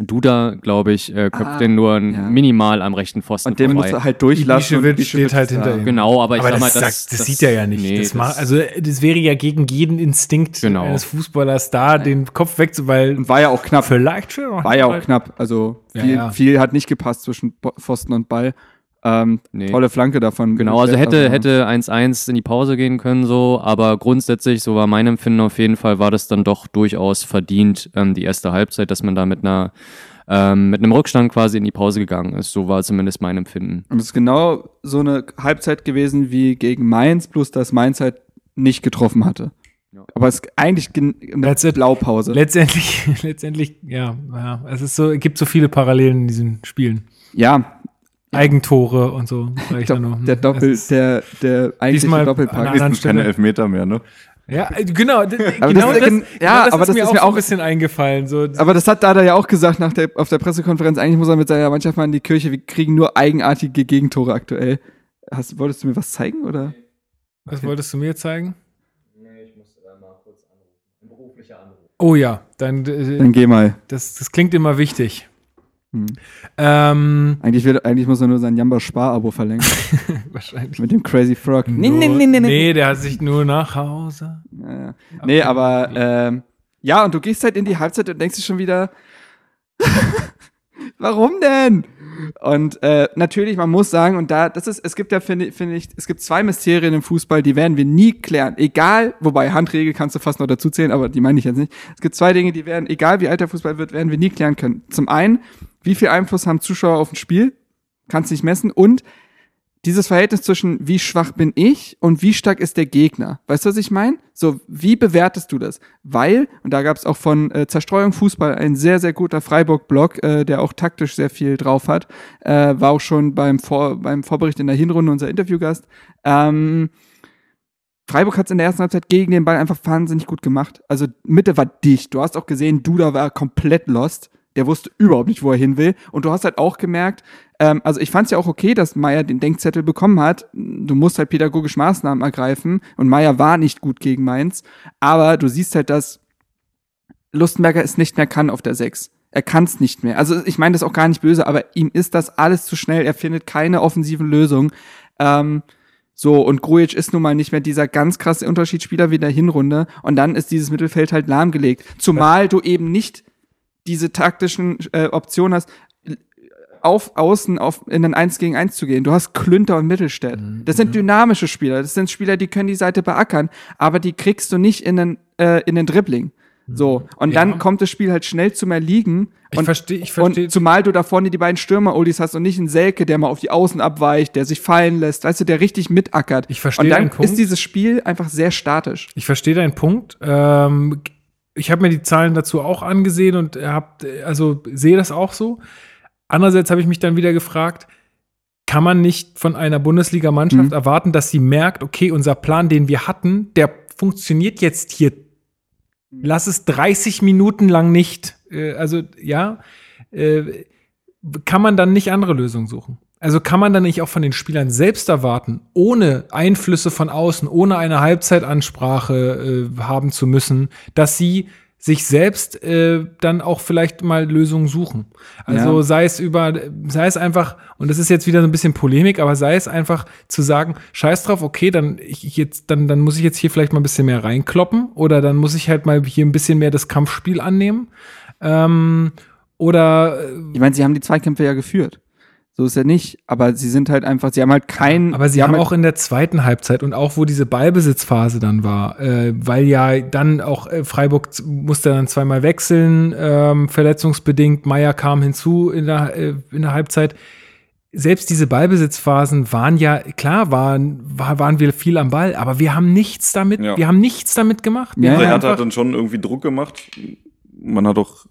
Speaker 5: Duda, glaube ich, äh, köpft
Speaker 4: Ah,
Speaker 5: den nur
Speaker 4: ja.
Speaker 5: minimal am rechten Pfosten
Speaker 4: Und den
Speaker 5: vorbei.
Speaker 4: musst du halt durchlassen. und
Speaker 3: Ibišević steht halt
Speaker 4: da.
Speaker 3: hinter ihm.
Speaker 5: Genau, aber ich
Speaker 3: Aber
Speaker 5: sag
Speaker 3: das,
Speaker 5: mal,
Speaker 3: sagt- das, sieht er ja nicht.
Speaker 5: nee,
Speaker 3: das macht, also das wäre ja gegen jeden Instinkt
Speaker 5: Genau.
Speaker 3: eines Fußballers da, den Kopf wegzuweilen.
Speaker 4: Und war ja auch knapp.
Speaker 3: Vielleicht schon.
Speaker 4: War ja auch knapp. Also
Speaker 3: Ja,
Speaker 4: viel,
Speaker 3: ja.
Speaker 4: viel hat nicht gepasst zwischen Pfosten und Ball. Ähm,
Speaker 5: Nee.
Speaker 4: Tolle Flanke davon.
Speaker 5: Genau, also hätte, hätte 1-1 in die Pause gehen können, so, aber grundsätzlich, so war mein Empfinden auf jeden Fall, war das dann doch durchaus verdient, ähm, die erste Halbzeit, dass man da mit einer ähm, mit einem Rückstand quasi in die Pause gegangen ist. So war zumindest mein Empfinden.
Speaker 4: Und es ist genau so eine Halbzeit gewesen wie gegen Mainz, bloß dass Mainz halt nicht getroffen hatte.
Speaker 5: Ja.
Speaker 4: Aber es ist eigentlich gen- eine
Speaker 3: it.
Speaker 4: Blaupause.
Speaker 3: Letztendlich, letztendlich, ja, ja, es ist so, es gibt so viele Parallelen in diesen Spielen.
Speaker 4: ja,
Speaker 3: Eigentore und so. noch.
Speaker 4: der Doppel,
Speaker 3: ist-
Speaker 4: der, der eigentliche
Speaker 3: an
Speaker 4: Doppelpack.
Speaker 3: anderen
Speaker 6: Ist keine. Elfmeter mehr, ne?
Speaker 3: Ja, äh, genau.
Speaker 4: Aber
Speaker 3: genau
Speaker 4: das ist ja gen- ja,
Speaker 3: genau
Speaker 4: aber das
Speaker 3: mir
Speaker 4: ist
Speaker 3: auch
Speaker 4: mir auch-
Speaker 3: ein bisschen eingefallen. So,
Speaker 4: Aber das hat Dada ja auch gesagt nach der, auf der Pressekonferenz. Eigentlich muss er mit seiner Mannschaft mal in die Kirche. Wir kriegen nur eigenartige Gegentore aktuell. Hast, wolltest du mir was zeigen oder?
Speaker 3: was wolltest du mir zeigen? Nee, ich musste da mal kurz anrufen. Ein beruflicher Anruf. Oh ja, dann, äh,
Speaker 4: Dann geh mal.
Speaker 3: das, das klingt immer wichtig.
Speaker 4: Hm.
Speaker 3: Ähm,
Speaker 4: Eigentlich, will, eigentlich muss er nur sein Jamba Spar-Abo verlängern.
Speaker 3: wahrscheinlich.
Speaker 4: mit dem Crazy Frog. Nee, nee, nee, nee, nee.
Speaker 3: Nee, der hat sich nur nach Hause.
Speaker 4: Ja, ja. Nee, aber ähm, ja, und du gehst halt in die Halbzeit und denkst dir schon wieder, warum denn? Und äh, natürlich, man muss sagen, und da, das ist, es gibt ja, finde find ich, es gibt zwei Mysterien im Fußball, die werden wir nie klären. Egal, wobei Handregel kannst du fast noch dazu zählen, aber die meine ich jetzt nicht. Es gibt zwei Dinge, die werden, egal wie alt der Fußball wird, werden wir nie klären können. Zum einen, wie viel Einfluss haben Zuschauer auf ein Spiel? Kannst nicht messen. Und dieses Verhältnis zwischen wie schwach bin ich und wie stark ist der Gegner. Weißt du, was ich meine? So, wie bewertest du das? Weil, und da gab es auch von äh, Zerstreuung Fußball ein sehr, sehr guter Freiburg-Blog, äh, der auch taktisch sehr viel drauf hat, äh, war auch schon beim, Vor beim Vorbericht in der Hinrunde unser Interviewgast. Ähm, Freiburg hat es in der ersten Halbzeit gegen den Ball einfach wahnsinnig gut gemacht. Also Mitte war dicht. Du hast auch gesehen, Duda war komplett lost. Der wusste überhaupt nicht, wo er hin will. Und du hast halt auch gemerkt, ähm, also ich fand es ja auch okay, dass Meier den Denkzettel bekommen hat. Du musst halt pädagogisch Maßnahmen ergreifen. Und Meier war nicht gut gegen Mainz. Aber du siehst halt, dass Lustenberger es nicht mehr kann auf der 6. Er kann es nicht mehr. Also ich meine das auch gar nicht böse, aber ihm ist das alles zu schnell. Er findet keine offensiven Lösungen. Ähm, so, und Grujic ist nun mal nicht mehr dieser ganz krasse Unterschiedsspieler wie in der Hinrunde. Und dann ist dieses Mittelfeld halt lahmgelegt. Zumal du eben nicht diese taktischen äh, Optionen hast, auf Außen auf, in ein 1 gegen 1 zu gehen. Du hast Klünter und Mittelstädt.
Speaker 3: Mhm.
Speaker 4: Das sind dynamische Spieler. Das sind Spieler, die können die Seite beackern, aber die kriegst du nicht in den, äh, in den Dribbling. So. Und
Speaker 3: Ja.
Speaker 4: dann kommt das Spiel halt schnell zum Erliegen.
Speaker 3: Ich
Speaker 4: und,
Speaker 3: verstehe, ich verstehe.
Speaker 4: und zumal du da vorne die beiden Stürmer-Olis hast und nicht einen Selke, der mal auf die Außen abweicht, der sich fallen lässt, weißt du, der richtig mitackert.
Speaker 3: Ich verstehe
Speaker 4: Und dann
Speaker 3: deinen Punkt.
Speaker 4: ist dieses Spiel einfach sehr statisch.
Speaker 3: Ich verstehe deinen Punkt. Ähm, ich habe mir die Zahlen dazu auch angesehen und hab, also sehe das auch so. Andererseits habe ich mich dann wieder gefragt, kann man nicht von einer Bundesligamannschaft
Speaker 4: Mhm.
Speaker 3: erwarten, dass sie merkt, okay, unser Plan, den wir hatten, der funktioniert jetzt hier. Lass es 30 Minuten lang nicht. Äh, also ja, äh, kann man dann nicht andere Lösungen suchen? Also kann man dann nicht auch von den Spielern selbst erwarten, ohne Einflüsse von außen, ohne eine Halbzeitansprache äh, haben zu müssen, dass sie sich selbst äh, dann auch vielleicht mal Lösungen suchen. Also
Speaker 4: Ja.
Speaker 3: sei es über, sei es einfach, und das ist jetzt wieder so ein bisschen Polemik, aber sei es einfach zu sagen, scheiß drauf, okay, dann ich, jetzt, dann, dann muss ich jetzt hier vielleicht mal ein bisschen mehr reinkloppen oder dann muss ich halt mal hier ein bisschen mehr das Kampfspiel annehmen. Ähm, oder äh,
Speaker 4: Ich meine, sie haben die Zweikämpfe ja geführt. So ist ja nicht, aber sie sind halt einfach, sie haben halt keinen.
Speaker 3: Aber sie haben
Speaker 4: halt,
Speaker 3: auch in der zweiten Halbzeit und auch wo diese Ballbesitzphase dann war, äh, weil ja dann auch äh, Freiburg musste dann zweimal wechseln, ähm, verletzungsbedingt. Meier kam hinzu in der, äh, in der Halbzeit. Selbst diese Ballbesitzphasen waren ja, klar, waren, war, waren wir viel am Ball, aber wir haben nichts damit,
Speaker 6: Ja.
Speaker 3: wir haben nichts damit gemacht.
Speaker 4: Ja,
Speaker 3: haben
Speaker 4: ja.
Speaker 6: Hertha hat dann schon irgendwie Druck gemacht. Man hat doch.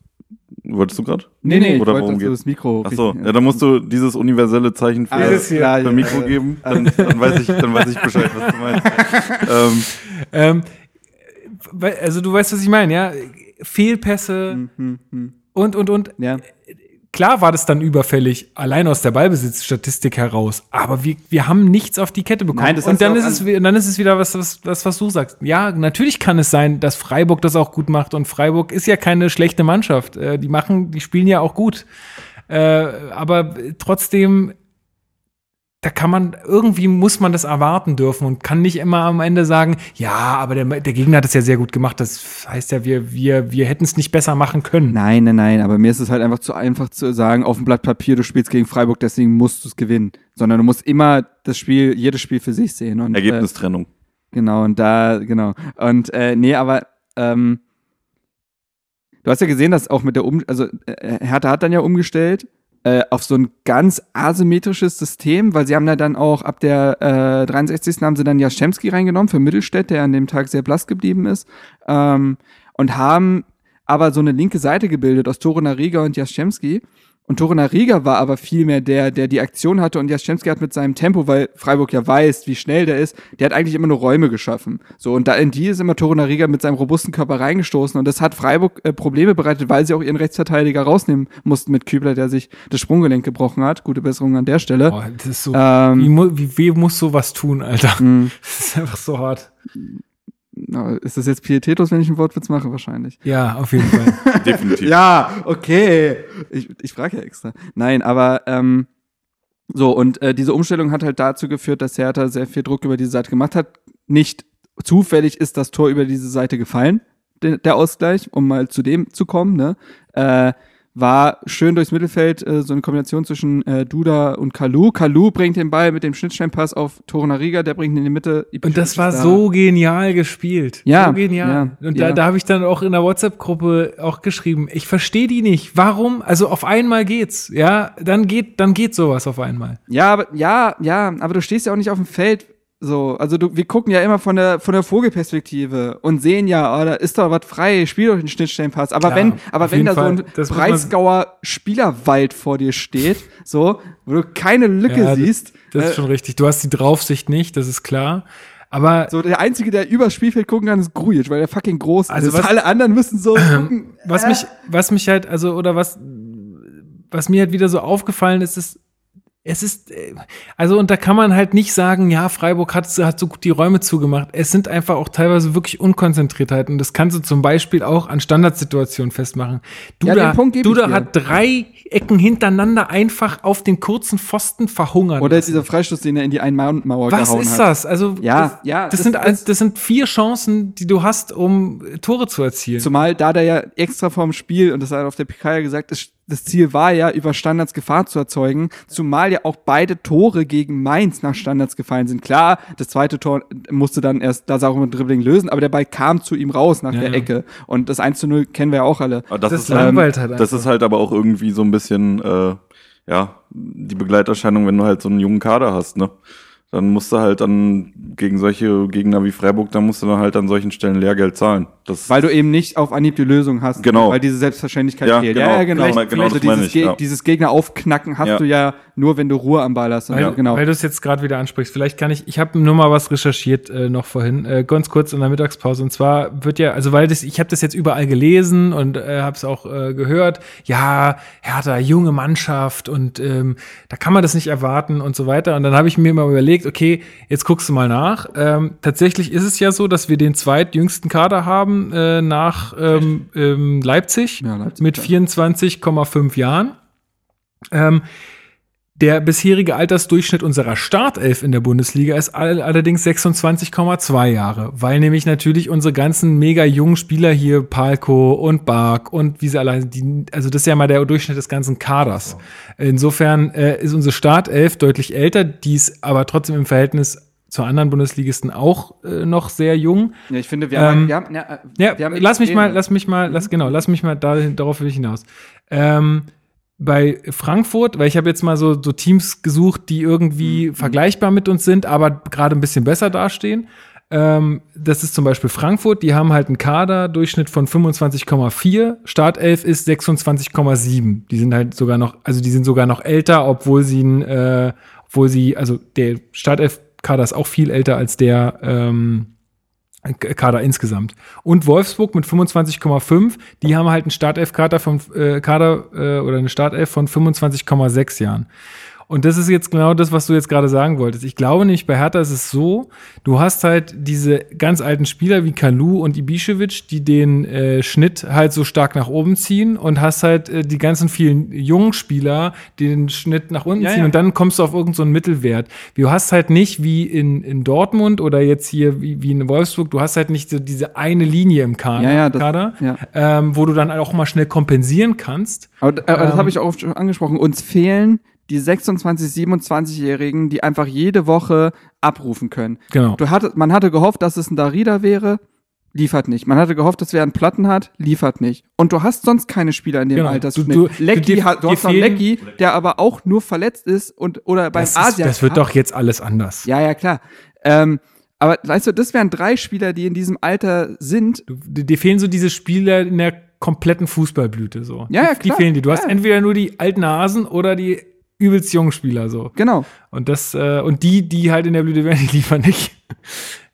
Speaker 6: Wolltest du gerade?
Speaker 4: nee, nee, ich
Speaker 6: Oder
Speaker 4: wollte,
Speaker 6: worum
Speaker 4: dass du
Speaker 6: geht's?
Speaker 4: das Mikro.
Speaker 6: Ach so, ja, dann musst du dieses universelle Zeichen für,
Speaker 4: Alles
Speaker 6: für
Speaker 4: klar, ja.
Speaker 6: Mikro geben. Dann, dann, weiß ich, dann weiß ich Bescheid, was du meinst. ähm,
Speaker 3: ähm, also du weißt, was ich meine, ja? Fehlpässe
Speaker 4: Hm, hm,
Speaker 3: und, und, und.
Speaker 4: ja.
Speaker 3: Klar war das dann überfällig, allein aus der Ballbesitzstatistik heraus, aber wir, wir haben nichts auf die Kette bekommen.
Speaker 4: Nein,
Speaker 3: und dann ist, es, dann ist es wieder was, was, das, was du sagst. Ja, natürlich kann es sein, dass Freiburg das auch gut macht und Freiburg ist ja keine schlechte Mannschaft. Äh, die machen, die spielen ja auch gut. Äh, aber trotzdem, da kann man, irgendwie muss man das erwarten dürfen und kann nicht immer am Ende sagen, ja, aber der, der Gegner hat es ja sehr gut gemacht. Das heißt ja, wir, wir, wir hätten es nicht besser machen können.
Speaker 4: Nein, nein, nein, aber mir ist es halt einfach zu einfach zu sagen, auf dem Blatt Papier, du spielst gegen Freiburg, deswegen musst du es gewinnen. Sondern du musst immer das Spiel, jedes Spiel für sich sehen. Und, Äh,
Speaker 6: Ergebnistrennung.
Speaker 4: genau, und da, genau. Und äh, nee, aber ähm, du hast ja gesehen, dass auch mit der Um, also äh, Hertha hat dann ja umgestellt äh, auf so ein ganz asymmetrisches System, weil sie haben ja dann auch ab der äh, 63. haben sie dann Jaschemski reingenommen für Mittelstädt, der an dem Tag sehr blass geblieben ist. Ähm, und haben aber so eine linke Seite gebildet aus Tore Nariga und Jaschemski. Und Tore Nariga war aber viel mehr der, der die Aktion hatte und Jaschemski hat mit seinem Tempo, weil Freiburg ja weiß, wie schnell der ist, der hat eigentlich immer nur Räume geschaffen. So, und da in die ist immer Tore Nariga mit seinem robusten Körper reingestoßen und das hat Freiburg äh, Probleme bereitet, weil sie auch ihren Rechtsverteidiger rausnehmen mussten mit Kübler, der sich das Sprunggelenk gebrochen hat. Gute Besserung an der Stelle.
Speaker 3: Boah, das ist so,
Speaker 4: Ähm,
Speaker 3: wie, wie, wie muss sowas tun, Alter?
Speaker 4: mh,
Speaker 3: Das ist einfach so hart.
Speaker 4: Na, ist das jetzt pietätlos, wenn ich einen Wortwitz mache? Wahrscheinlich.
Speaker 3: Ja, auf jeden Fall.
Speaker 6: Definitiv.
Speaker 4: Ja, okay. Ich, ich frage ja extra. Nein, aber ähm, so, und äh, diese Umstellung hat halt dazu geführt, dass Hertha sehr viel Druck über diese Seite gemacht hat. Nicht zufällig ist das Tor über diese Seite gefallen, de, der Ausgleich, um mal zu dem zu kommen, ne? Äh, war schön durchs Mittelfeld, äh, so eine Kombination zwischen äh, Duda und Kalu. Kalu bringt den Ball mit dem Schnittsteinpass auf Torunariga, der bringt ihn in die Mitte.
Speaker 3: Und das war so genial gespielt.
Speaker 4: Ja,
Speaker 3: So genial.
Speaker 4: ja,
Speaker 3: und
Speaker 4: ja.
Speaker 3: da, da habe ich dann auch in der WhatsApp-Gruppe auch geschrieben, ich verstehe die nicht. Warum? Also auf einmal geht's. Ja, dann geht, dann geht sowas auf einmal.
Speaker 4: Ja, aber, ja, ja, aber du stehst ja auch nicht auf dem Feld. So, also du, wir gucken ja immer von der von der Vogelperspektive und sehen ja, oh, da ist doch was frei, spiel doch den Schnittstellenpass. Aber
Speaker 3: Klar,
Speaker 4: wenn, aber wenn da
Speaker 3: Fall.
Speaker 4: so ein
Speaker 3: Das
Speaker 4: Breisgauer Spielerwald vor dir steht, so, wo du keine Lücke
Speaker 3: Ja,
Speaker 4: siehst,
Speaker 3: Das
Speaker 4: äh,
Speaker 3: ist schon richtig. Du hast die Draufsicht nicht, das ist klar. Aber
Speaker 4: so der einzige, der übers Spielfeld gucken kann, ist Grujic, weil der fucking groß
Speaker 3: Also
Speaker 4: ist.
Speaker 3: was-
Speaker 4: Alle anderen müssen so gucken.
Speaker 3: was
Speaker 4: äh,
Speaker 3: mich, was mich halt, also, oder was, was mir halt wieder so aufgefallen ist, ist, es ist, äh, also, und da kann man halt nicht sagen, ja, Freiburg hat, hat so gut die Räume zugemacht. Es sind einfach auch teilweise wirklich Unkonzentriertheiten. Und das kannst du zum Beispiel auch an Standardsituationen festmachen.
Speaker 4: Ja,
Speaker 3: Duda,
Speaker 4: ich
Speaker 3: Duda hat drei Ecken hintereinander einfach auf den kurzen Pfosten verhungert.
Speaker 4: Oder
Speaker 3: lassen.
Speaker 4: dieser Freistoß, den er in die Einmauer
Speaker 3: Was
Speaker 4: gehauen
Speaker 3: ist
Speaker 4: hat.
Speaker 3: das? Also,
Speaker 4: Ja,
Speaker 3: das,
Speaker 4: ja,
Speaker 3: Das,
Speaker 4: das-
Speaker 3: sind,
Speaker 4: das-
Speaker 3: das sind vier Chancen, die du hast, um Tore zu erzielen.
Speaker 4: Zumal da der ja extra vorm Spiel, und das hat er auf der PK ja gesagt, das, das Ziel war ja, über Standards Gefahr zu erzeugen, zumal ja auch beide Tore gegen Mainz nach Standards gefallen sind. Klar, das zweite Tor musste dann erst das auch mit Dribbling lösen, aber der Ball kam zu ihm raus nach
Speaker 3: Ja,
Speaker 4: der
Speaker 3: ja.
Speaker 4: Ecke. Und das 1 zu 0 kennen wir ja auch alle.
Speaker 6: Das,
Speaker 3: Das
Speaker 6: ist halt,
Speaker 3: langweilt halt
Speaker 6: das ist halt aber auch irgendwie so ein bisschen, äh, ja, die Begleiterscheinung, wenn du halt so einen jungen Kader hast, ne? Dann musst du halt dann gegen solche Gegner wie Freiburg, dann musst du dann halt an solchen Stellen Lehrgeld zahlen. Das
Speaker 4: Weil du eben nicht auf Anhieb die Lösung hast.
Speaker 6: Genau.
Speaker 4: Weil diese Selbstverständlichlich
Speaker 6: Ja,
Speaker 4: fehlt.
Speaker 6: genau.
Speaker 4: Ja, ja, genau.
Speaker 6: Vielleicht- genau
Speaker 4: also
Speaker 6: das meine
Speaker 4: dieses,
Speaker 6: ich,
Speaker 4: Ge
Speaker 6: ja.
Speaker 4: dieses Gegner aufknacken hast
Speaker 6: Ja.
Speaker 4: du ja nur, wenn du Ruhe am Ball hast.
Speaker 3: Weil,
Speaker 4: Ja, genau.
Speaker 3: weil du es jetzt gerade wieder ansprichst. Vielleicht kann ich, ich habe nur mal was recherchiert äh, noch vorhin, äh, ganz kurz in der Mittagspause. Und zwar wird ja, also weil das, ich habe das jetzt überall gelesen und äh, habe es auch äh, gehört. Ja, Hertha, junge Mannschaft und ähm, da kann man das nicht erwarten und so weiter. Und dann habe ich mir mal überlegt, okay, jetzt guckst du mal nach. Ähm, tatsächlich ist es ja so, dass wir den zweitjüngsten Kader haben äh, nach ähm, ähm, Leipzig,
Speaker 4: Ja, Leipzig,
Speaker 3: mit
Speaker 4: ja.
Speaker 3: 24,5 Jahren. Ähm, der bisherige Altersdurchschnitt unserer Startelf in der Bundesliga ist all allerdings 26,2 Jahre, weil nämlich natürlich unsere ganzen mega jungen Spieler hier, Palko und Bark und wie sie alle, die, also das ist ja mal der Durchschnitt des ganzen Kaders. Insofern äh, ist unsere Startelf deutlich älter, die ist aber trotzdem im Verhältnis zu anderen Bundesligisten auch äh, noch sehr jung.
Speaker 4: ja, ich finde, wir haben,
Speaker 3: Ähm,
Speaker 4: wir haben, ja, äh,
Speaker 3: Ja,
Speaker 4: wir haben
Speaker 3: lass mich mal, lass mich mal, lass, genau, lass mich mal da, darauf will ich hinaus. Ähm, bei Frankfurt, weil ich habe jetzt mal so, so Teams gesucht, die
Speaker 4: Mhm.
Speaker 3: irgendwie vergleichbar mit uns sind, aber gerade ein bisschen besser dastehen. Ähm, das ist zum Beispiel Frankfurt, die haben halt einen Kaderdurchschnitt von 25,4, Startelf ist 26,7. Die sind halt sogar noch, also die sind sogar noch älter, obwohl sie, äh, obwohl sie, also der Startelf-Kader ist auch viel älter als der, ähm, Kader insgesamt. Und Wolfsburg mit 25,5, die haben halt einen Startelf-Kader von äh, Kader äh, oder eine Startelf von 25,6 Jahren. Und das ist jetzt genau das, was du jetzt gerade sagen wolltest. Ich glaube nicht, bei Hertha ist es so, du hast halt diese ganz alten Spieler wie Kalu und Ibišević, die den äh, Schnitt halt so stark nach oben ziehen und hast halt äh, die ganzen vielen jungen Spieler, die den Schnitt nach unten
Speaker 4: Ja,
Speaker 3: ziehen
Speaker 4: ja.
Speaker 3: und dann kommst du auf irgendeinen so einen Mittelwert. Du hast halt nicht wie in, in Dortmund oder jetzt hier wie, wie in Wolfsburg, du hast halt nicht so diese eine Linie im Kader,
Speaker 4: Ja, das-
Speaker 3: Kader ähm, wo du dann auch mal schnell kompensieren kannst.
Speaker 4: Aber, das
Speaker 3: Ähm,
Speaker 4: habe ich auch schon angesprochen. Uns fehlen die 26, 27-Jährigen, die einfach jede Woche abrufen können.
Speaker 3: Genau.
Speaker 4: Du hatte, man hatte gehofft, dass es ein Darida wäre, liefert nicht. Man hatte gehofft, dass wer einen Platten hat, liefert nicht. Und du hast sonst keine Spieler in dem
Speaker 3: Genau.
Speaker 4: Altersschnitt.
Speaker 3: Du- du-
Speaker 4: Lecky
Speaker 3: dir-
Speaker 4: hat, du hast noch Lecky, der aber auch nur verletzt ist und oder beim
Speaker 3: Das, ist,
Speaker 4: Asia.
Speaker 3: das wird doch jetzt alles anders.
Speaker 4: Ja, ja, klar. Ähm, aber weißt du, das wären drei Spieler, die in diesem Alter sind.
Speaker 3: Du, dir fehlen so diese Spieler in der kompletten Fußballblüte so.
Speaker 4: Ja, ja,
Speaker 3: die, die
Speaker 4: klar.
Speaker 3: fehlen dir. Du hast
Speaker 4: Ja.
Speaker 3: entweder nur die alten Hasen oder die übelst jungen Spieler so.
Speaker 4: Genau.
Speaker 3: Und das äh, und die, die halt in der Blüte wären, die liefern nicht.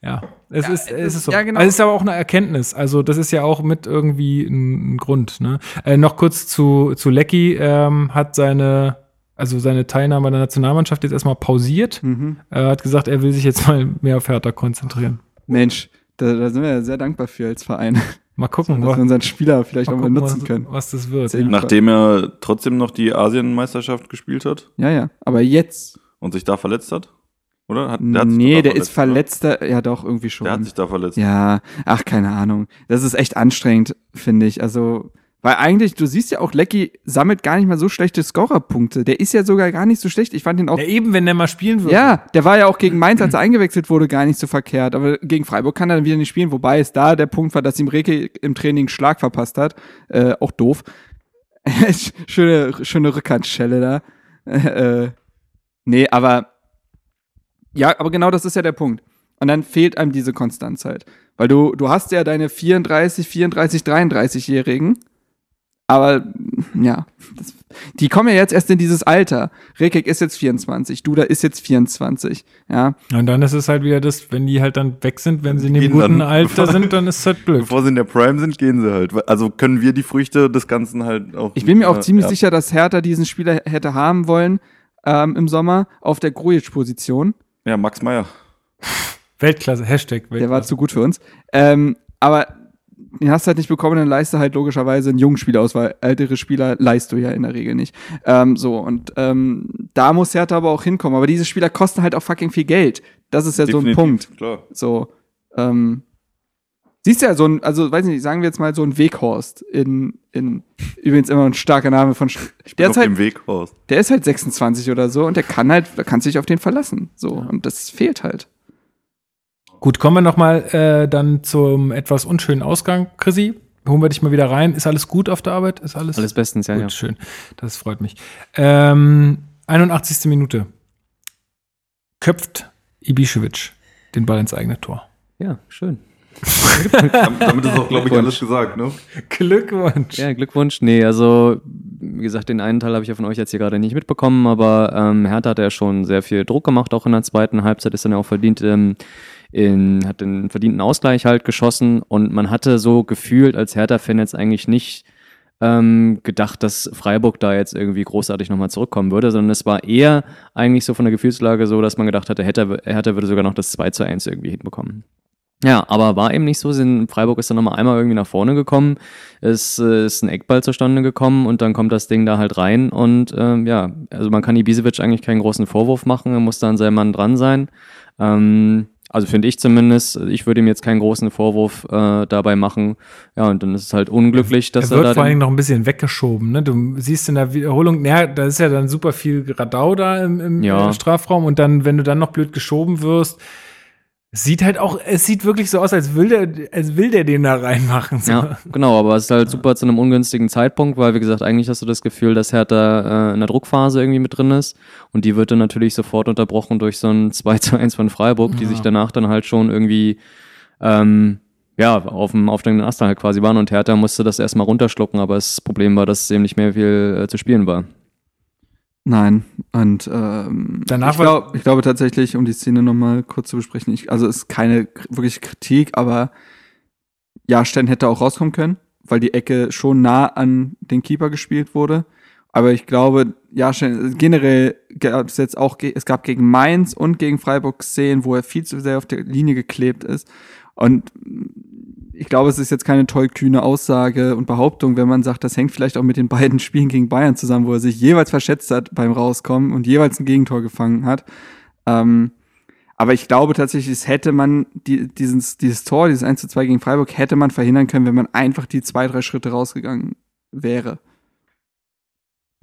Speaker 3: ja, es
Speaker 4: Ja,
Speaker 3: ist
Speaker 4: es ist-
Speaker 3: ist so.
Speaker 4: ja, genau.
Speaker 3: Also es ist aber auch eine Erkenntnis. Also das ist ja auch mit irgendwie ein, ein Grund. Ne? Äh, noch kurz zu zu Lecky ähm, hat seine also seine Teilnahme an der Nationalmannschaft jetzt erstmal pausiert.
Speaker 4: Mhm.
Speaker 3: Er hat gesagt, er will sich jetzt mal mehr auf Hertha konzentrieren.
Speaker 4: Mensch, da, da sind wir ja sehr dankbar für als Verein,
Speaker 3: Mal gucken,
Speaker 4: dass
Speaker 3: was,
Speaker 4: wir unseren Spieler vielleicht
Speaker 3: mal
Speaker 4: auch mal
Speaker 3: gucken,
Speaker 4: nutzen
Speaker 3: was,
Speaker 4: können.
Speaker 3: was das wird. Ja.
Speaker 6: Nachdem er trotzdem noch die Asienmeisterschaft gespielt hat
Speaker 4: Ja, ja. Aber jetzt.
Speaker 6: und sich da verletzt hat? Oder? Hat, hat sich
Speaker 4: nee, der ist
Speaker 6: oder?
Speaker 4: verletzter. Ja, doch, irgendwie schon.
Speaker 6: Der hat sich da verletzt.
Speaker 4: Ja, ach, keine Ahnung. Das ist echt anstrengend, finde ich. Also, Weil eigentlich, du siehst ja auch, Lecky sammelt gar nicht mal so schlechte Scorerpunkte. Der ist ja sogar gar nicht so schlecht. Ich fand ihn auch.
Speaker 3: Ja, eben, wenn der mal spielen würde.
Speaker 4: Ja, der war ja auch gegen Mainz, als er eingewechselt wurde, gar nicht so verkehrt. Aber gegen Freiburg kann er dann wieder nicht spielen. Wobei es da der Punkt war, dass ihm Reke im Training Schlag verpasst hat. Äh, auch doof. schöne, schöne Rückhandschelle da. Äh, nee, aber ja, aber genau das ist ja der Punkt. Und dann fehlt einem diese Konstanz halt. Weil du, du hast ja deine 34, 34, 33-Jährigen, aber ja, das, die kommen ja jetzt erst in dieses Alter. Rekek ist jetzt 24, Duda ist jetzt 24, ja.
Speaker 3: Und dann ist es halt wieder das, wenn die halt dann weg sind, wenn sie in dem guten
Speaker 6: dann.
Speaker 3: Alter sind, dann ist es halt blöd.
Speaker 6: Bevor sie in der Prime sind, gehen sie halt. Also können wir die Früchte des Ganzen halt auch.
Speaker 4: Ich bin mir auch
Speaker 6: äh,
Speaker 4: ziemlich
Speaker 6: ja.
Speaker 4: sicher, dass Hertha diesen Spieler hätte haben wollen ähm, im Sommer auf der Grujic-Position.
Speaker 6: Ja, Max Meyer.
Speaker 3: Weltklasse, Hashtag Weltklasse.
Speaker 4: Der war zu gut für uns. Ähm, aber den hast du halt nicht bekommen, dann leist du halt logischerweise einen jungen Spieler aus, weil ältere Spieler leist du ja in der Regel nicht. Ähm, so, und ähm, da muss Hertha aber auch hinkommen. Aber diese Spieler kosten halt auch fucking viel Geld. Das ist ja so ein
Speaker 6: Definitiv,
Speaker 4: Punkt.
Speaker 6: Klar.
Speaker 4: So, ähm, siehst du ja, so ein, also weiß nicht, sagen wir jetzt mal so ein Weghorst in, in, übrigens immer ein starker Name von,
Speaker 6: Ich
Speaker 4: der ist halt,
Speaker 6: dem Weg raus.
Speaker 4: der ist halt 26 oder so und der kann halt, da kannst du dich auf den verlassen. So, und das fehlt halt.
Speaker 3: Gut, kommen wir nochmal äh, dann zum etwas unschönen Ausgang, Chrissy. Holen wir dich mal wieder rein. Ist alles gut auf der Arbeit? Ist alles,
Speaker 5: Alles bestens, ja,
Speaker 3: gut?
Speaker 5: ja.
Speaker 3: Schön. Das freut mich. Ähm, 81. Minute. Köpft Ibišević den Ball ins eigene Tor.
Speaker 5: Ja, schön.
Speaker 6: Dam- Damit ist auch, glaube ich, alles gesagt, ne?
Speaker 3: Glückwunsch.
Speaker 5: Ja, Glückwunsch. Nee, also, wie gesagt, den einen Teil habe ich ja von euch jetzt hier gerade nicht mitbekommen, aber ähm, Hertha hat ja schon sehr viel Druck gemacht, auch in der zweiten Halbzeit ist dann ja auch verdient, ähm, in, hat den verdienten Ausgleich halt geschossen und man hatte so gefühlt als Hertha-Fan jetzt eigentlich nicht ähm, gedacht, dass Freiburg da jetzt irgendwie großartig nochmal zurückkommen würde, sondern es war eher eigentlich so von der Gefühlslage so, dass man gedacht hatte, Hertha, Hertha würde sogar noch das 2 zu 1 irgendwie hinbekommen. Ja, aber war eben nicht so. Freiburg ist dann nochmal einmal irgendwie nach vorne gekommen. Es äh, ist ein Eckball zustande gekommen und dann kommt das Ding da halt rein. Und ähm, ja, also man kann Ibisevic eigentlich keinen großen Vorwurf machen. Er muss da an seinem Mann dran sein. Ähm, also finde ich zumindest. Ich würde ihm jetzt keinen großen Vorwurf äh, dabei machen. Ja, und dann ist es halt unglücklich, dass
Speaker 3: er
Speaker 5: er,
Speaker 3: wird
Speaker 5: da.
Speaker 3: vor allem
Speaker 5: den-
Speaker 3: noch ein bisschen weggeschoben. Ne? Du siehst in der Wiederholung, naja, da ist ja dann super viel Radau da im, im
Speaker 5: Ja.
Speaker 3: Strafraum und dann, wenn du dann noch blöd geschoben wirst, sieht halt auch, es sieht wirklich so aus, als will der, als will der den da reinmachen. So.
Speaker 5: Ja, genau, aber es ist halt super zu einem ungünstigen Zeitpunkt, weil, wie gesagt, eigentlich hast du das Gefühl, dass Hertha äh, in der Druckphase irgendwie mit drin ist und die wird dann natürlich sofort unterbrochen durch so ein 2 zu 1 von Freiburg, die
Speaker 3: Ja.
Speaker 5: sich danach dann halt schon irgendwie ähm, ja, auf dem aufsteigenden Ast halt quasi waren und Hertha musste das erstmal runterschlucken, aber das Problem war, dass es eben nicht mehr viel äh, zu spielen war.
Speaker 4: Nein, und ähm,
Speaker 3: Danach
Speaker 4: ich, glaub, ich glaube tatsächlich, um die Szene nochmal kurz zu besprechen, ich, also es ist keine wirkliche Kritik, aber Jahrstein hätte auch rauskommen können, weil die Ecke schon nah an den Keeper gespielt wurde. Aber ich glaube, Jahrstein, generell gab es jetzt auch, es gab gegen Mainz und gegen Freiburg Szenen, wo er viel zu sehr auf der Linie geklebt ist. Und ich glaube, es ist jetzt keine tollkühne Aussage und Behauptung, wenn man sagt, das hängt vielleicht auch mit den beiden Spielen gegen Bayern zusammen, wo er sich jeweils verschätzt hat beim Rauskommen und jeweils ein Gegentor gefangen hat. Ähm, aber ich glaube tatsächlich, es hätte man die, dieses, dieses Tor, dieses 1 zu 2 gegen Freiburg, hätte man verhindern können, wenn man einfach die zwei, drei Schritte rausgegangen wäre.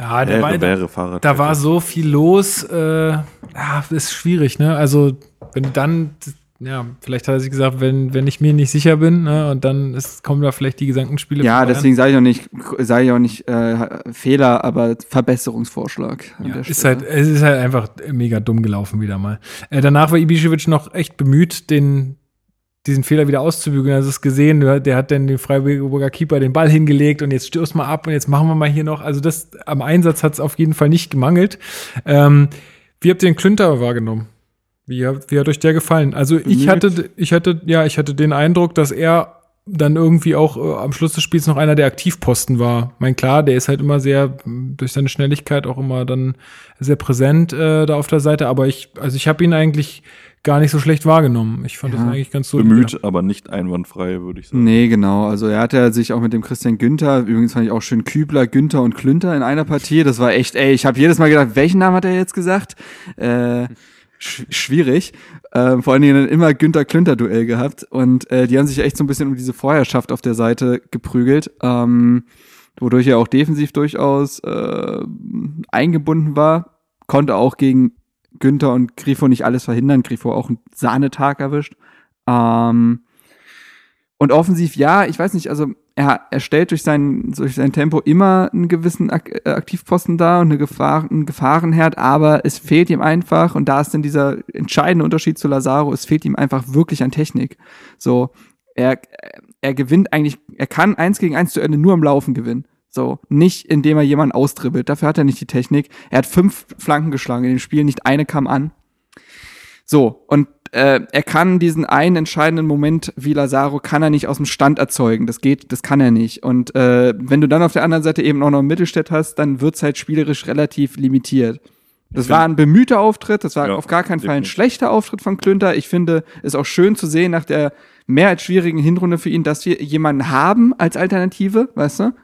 Speaker 3: Ja, der war,
Speaker 6: Wäre,
Speaker 3: da,
Speaker 6: wäre Fahrrad.
Speaker 3: da war so viel los. Äh, ja, ist schwierig, ne? Also, wenn du dann, ja, vielleicht hat er sich gesagt, wenn, wenn ich mir nicht sicher bin, ne, und dann ist, kommen da vielleicht die Gesamtspiele.
Speaker 4: Ja, deswegen sage ich auch nicht, sage ich auch nicht äh, Fehler, aber Verbesserungsvorschlag.
Speaker 3: Ja, ist halt, es ist halt einfach mega dumm gelaufen wieder mal. Äh, danach war Ibišević noch echt bemüht, den, diesen Fehler wieder auszubügeln. Also es gesehen, der, der hat dann den Freiburger Keeper den Ball hingelegt und jetzt stößt mal ab und jetzt machen wir mal hier noch. Also das am Einsatz hat es auf jeden Fall nicht gemangelt. Ähm, wie habt ihr den Klünter wahrgenommen? Wie, hat- wie hat euch der gefallen? Also ich hatte, ich hatte, ja, ich hatte den Eindruck, dass er dann irgendwie auch äh, am Schluss des Spiels noch einer der Aktivposten war. Mein klar, der ist halt immer sehr m, durch seine Schnelligkeit auch immer dann sehr präsent äh, da auf der Seite, aber ich, also ich habe ihn eigentlich gar nicht so schlecht wahrgenommen. Ich fand
Speaker 4: Ja,
Speaker 3: das eigentlich ganz solide.
Speaker 6: Bemüht, aber nicht einwandfrei, würde ich sagen.
Speaker 4: Nee, genau. Also er hat ja sich auch mit dem Christian Günther, übrigens fand ich auch schön Kübler, Günther und Klünter in einer Partie. Das war echt, ey, ich habe jedes Mal gedacht, welchen Namen hat er jetzt gesagt? Äh, sch schwierig. Äh, vor allen Dingen immer Günther-Klünter-Duell gehabt. Und äh, die haben sich echt so ein bisschen um diese Vorherrschaft auf der Seite geprügelt. Ähm, wodurch er auch defensiv durchaus äh, eingebunden war. Konnte auch gegen Günther und Grifo nicht alles verhindern. Grifo auch einen Sahnetag erwischt. Ähm, und offensiv, ja, ich weiß nicht, also er, er stellt durch sein, durch sein Tempo immer einen gewissen Ak äh, Aktivposten da und eine Gefahr, einen Gefahrenherd, aber es fehlt ihm einfach, und da ist dann dieser entscheidende Unterschied zu Lazaro, es fehlt ihm einfach wirklich an Technik. So, er, er gewinnt eigentlich, er kann eins gegen eins zu Ende nur im Laufen gewinnen. So, nicht indem er jemanden austribbelt. Dafür hat er nicht die Technik. Er hat fünf Flanken geschlagen in dem Spiel, nicht eine kam an. So, und äh, er kann diesen einen entscheidenden Moment wie Lazaro kann er nicht aus dem Stand erzeugen. Das geht, das kann er nicht. Und äh, wenn du dann auf der anderen Seite eben auch noch Mittelstädt hast, dann wird's halt spielerisch relativ limitiert. Das war ein bemühter Auftritt, das war ja, auf gar keinen Fall ein schlechter Auftritt von Klünter. Ich finde es auch schön zu sehen nach der mehr als schwierigen Hinrunde für ihn, dass wir jemanden haben als Alternative, weißt du?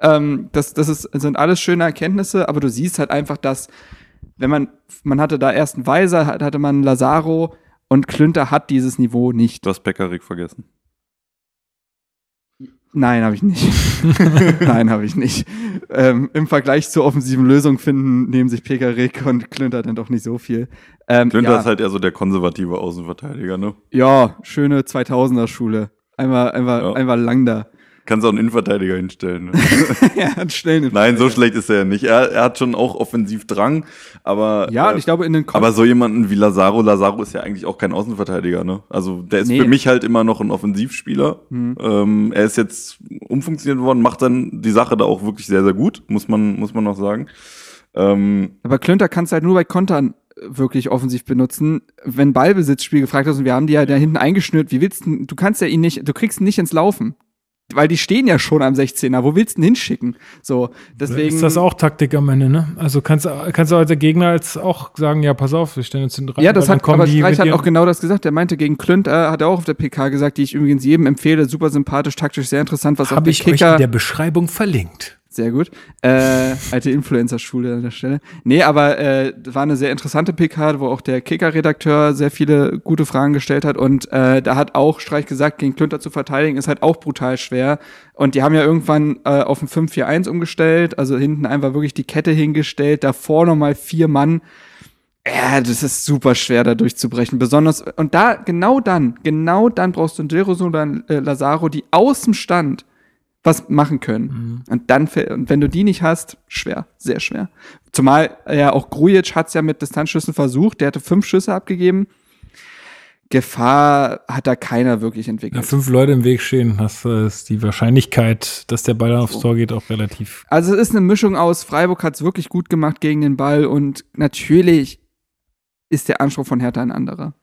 Speaker 4: Ähm, das das ist, sind alles schöne Erkenntnisse, aber du siehst halt einfach, dass, wenn man, man hatte da erst einen Weiser, hatte man Lazaro und Klünter hat dieses Niveau nicht.
Speaker 6: Du hast Beckerig vergessen.
Speaker 4: Nein, habe ich nicht. Nein, habe ich nicht. Ähm, Im Vergleich zur offensiven Lösung finden, nehmen sich Pekarik und Klünter dann doch nicht so viel.
Speaker 6: Ähm, Klünter ja. ist halt eher so der konservative Außenverteidiger, ne?
Speaker 4: Ja, schöne 2000er-Schule. Einmal, einmal, ja. einmal lang da.
Speaker 6: Kannst auch einen Innenverteidiger hinstellen. Ne?
Speaker 4: er hat schnell
Speaker 6: Nein, so schlecht ist er ja nicht. Er, er hat schon auch offensiv Drang, aber.
Speaker 4: Ja, äh, ich glaube in den
Speaker 6: Kopf Aber so jemanden wie Lazaro, Lazaro ist ja eigentlich auch kein Außenverteidiger, ne? Also der ist nee. für mich halt immer noch ein Offensivspieler. Mhm. Ähm, er ist jetzt umfunktioniert worden, macht dann die Sache da auch wirklich sehr, sehr gut, muss man, muss man noch sagen.
Speaker 4: Ähm, aber Klönter kannst halt nur bei Kontern wirklich offensiv benutzen. Wenn Ballbesitzspiel gefragt hast und wir haben die ja da hinten eingeschnürt, wie willst du, du kannst ja ihn nicht, du kriegst ihn nicht ins Laufen weil die stehen ja schon am 16er. Wo willst du denn hinschicken? So, deswegen.
Speaker 3: Ist das auch Taktik am Ende, ne? Also kannst, kannst du als Gegner jetzt auch sagen, ja, pass auf, wir stellen uns hinten
Speaker 4: rein. Ja, das hat, aber Streich hat auch genau das gesagt. Er meinte gegen Klünt, äh, hat er auch auf der PK gesagt, die ich übrigens jedem empfehle, super sympathisch, taktisch sehr interessant, was
Speaker 3: Hab auch der ich Kicker. Euch in der Beschreibung verlinkt.
Speaker 4: Sehr gut. Äh, alte Influencer-Schule an der Stelle. Nee, aber äh, war eine sehr interessante PK, wo auch der Kicker-Redakteur sehr viele gute Fragen gestellt hat. Und äh, da hat auch Streich gesagt, gegen Klünter zu verteidigen ist halt auch brutal schwer. Und die haben ja irgendwann äh, auf ein 5-4-1 umgestellt, also hinten einfach wirklich die Kette hingestellt, davor nochmal vier Mann. Ja, das ist super schwer, da durchzubrechen. Besonders, und da, genau dann, genau dann brauchst du einen Jeroso oder einen äh, Lazaro, die aus dem Stand was machen können. Mhm. Und dann, und wenn du die nicht hast, schwer, sehr schwer. Zumal ja auch Grujic hat es ja mit Distanzschüssen versucht, der hatte fünf Schüsse abgegeben. Gefahr hat da keiner wirklich entwickelt.
Speaker 3: Ja, fünf Leute im Weg stehen, das ist die Wahrscheinlichkeit, dass der Ball dann aufs. Tor geht, auch relativ.
Speaker 4: Also es ist eine Mischung aus, Freiburg hat es wirklich gut gemacht gegen den Ball und natürlich ist der Anspruch von Hertha ein anderer.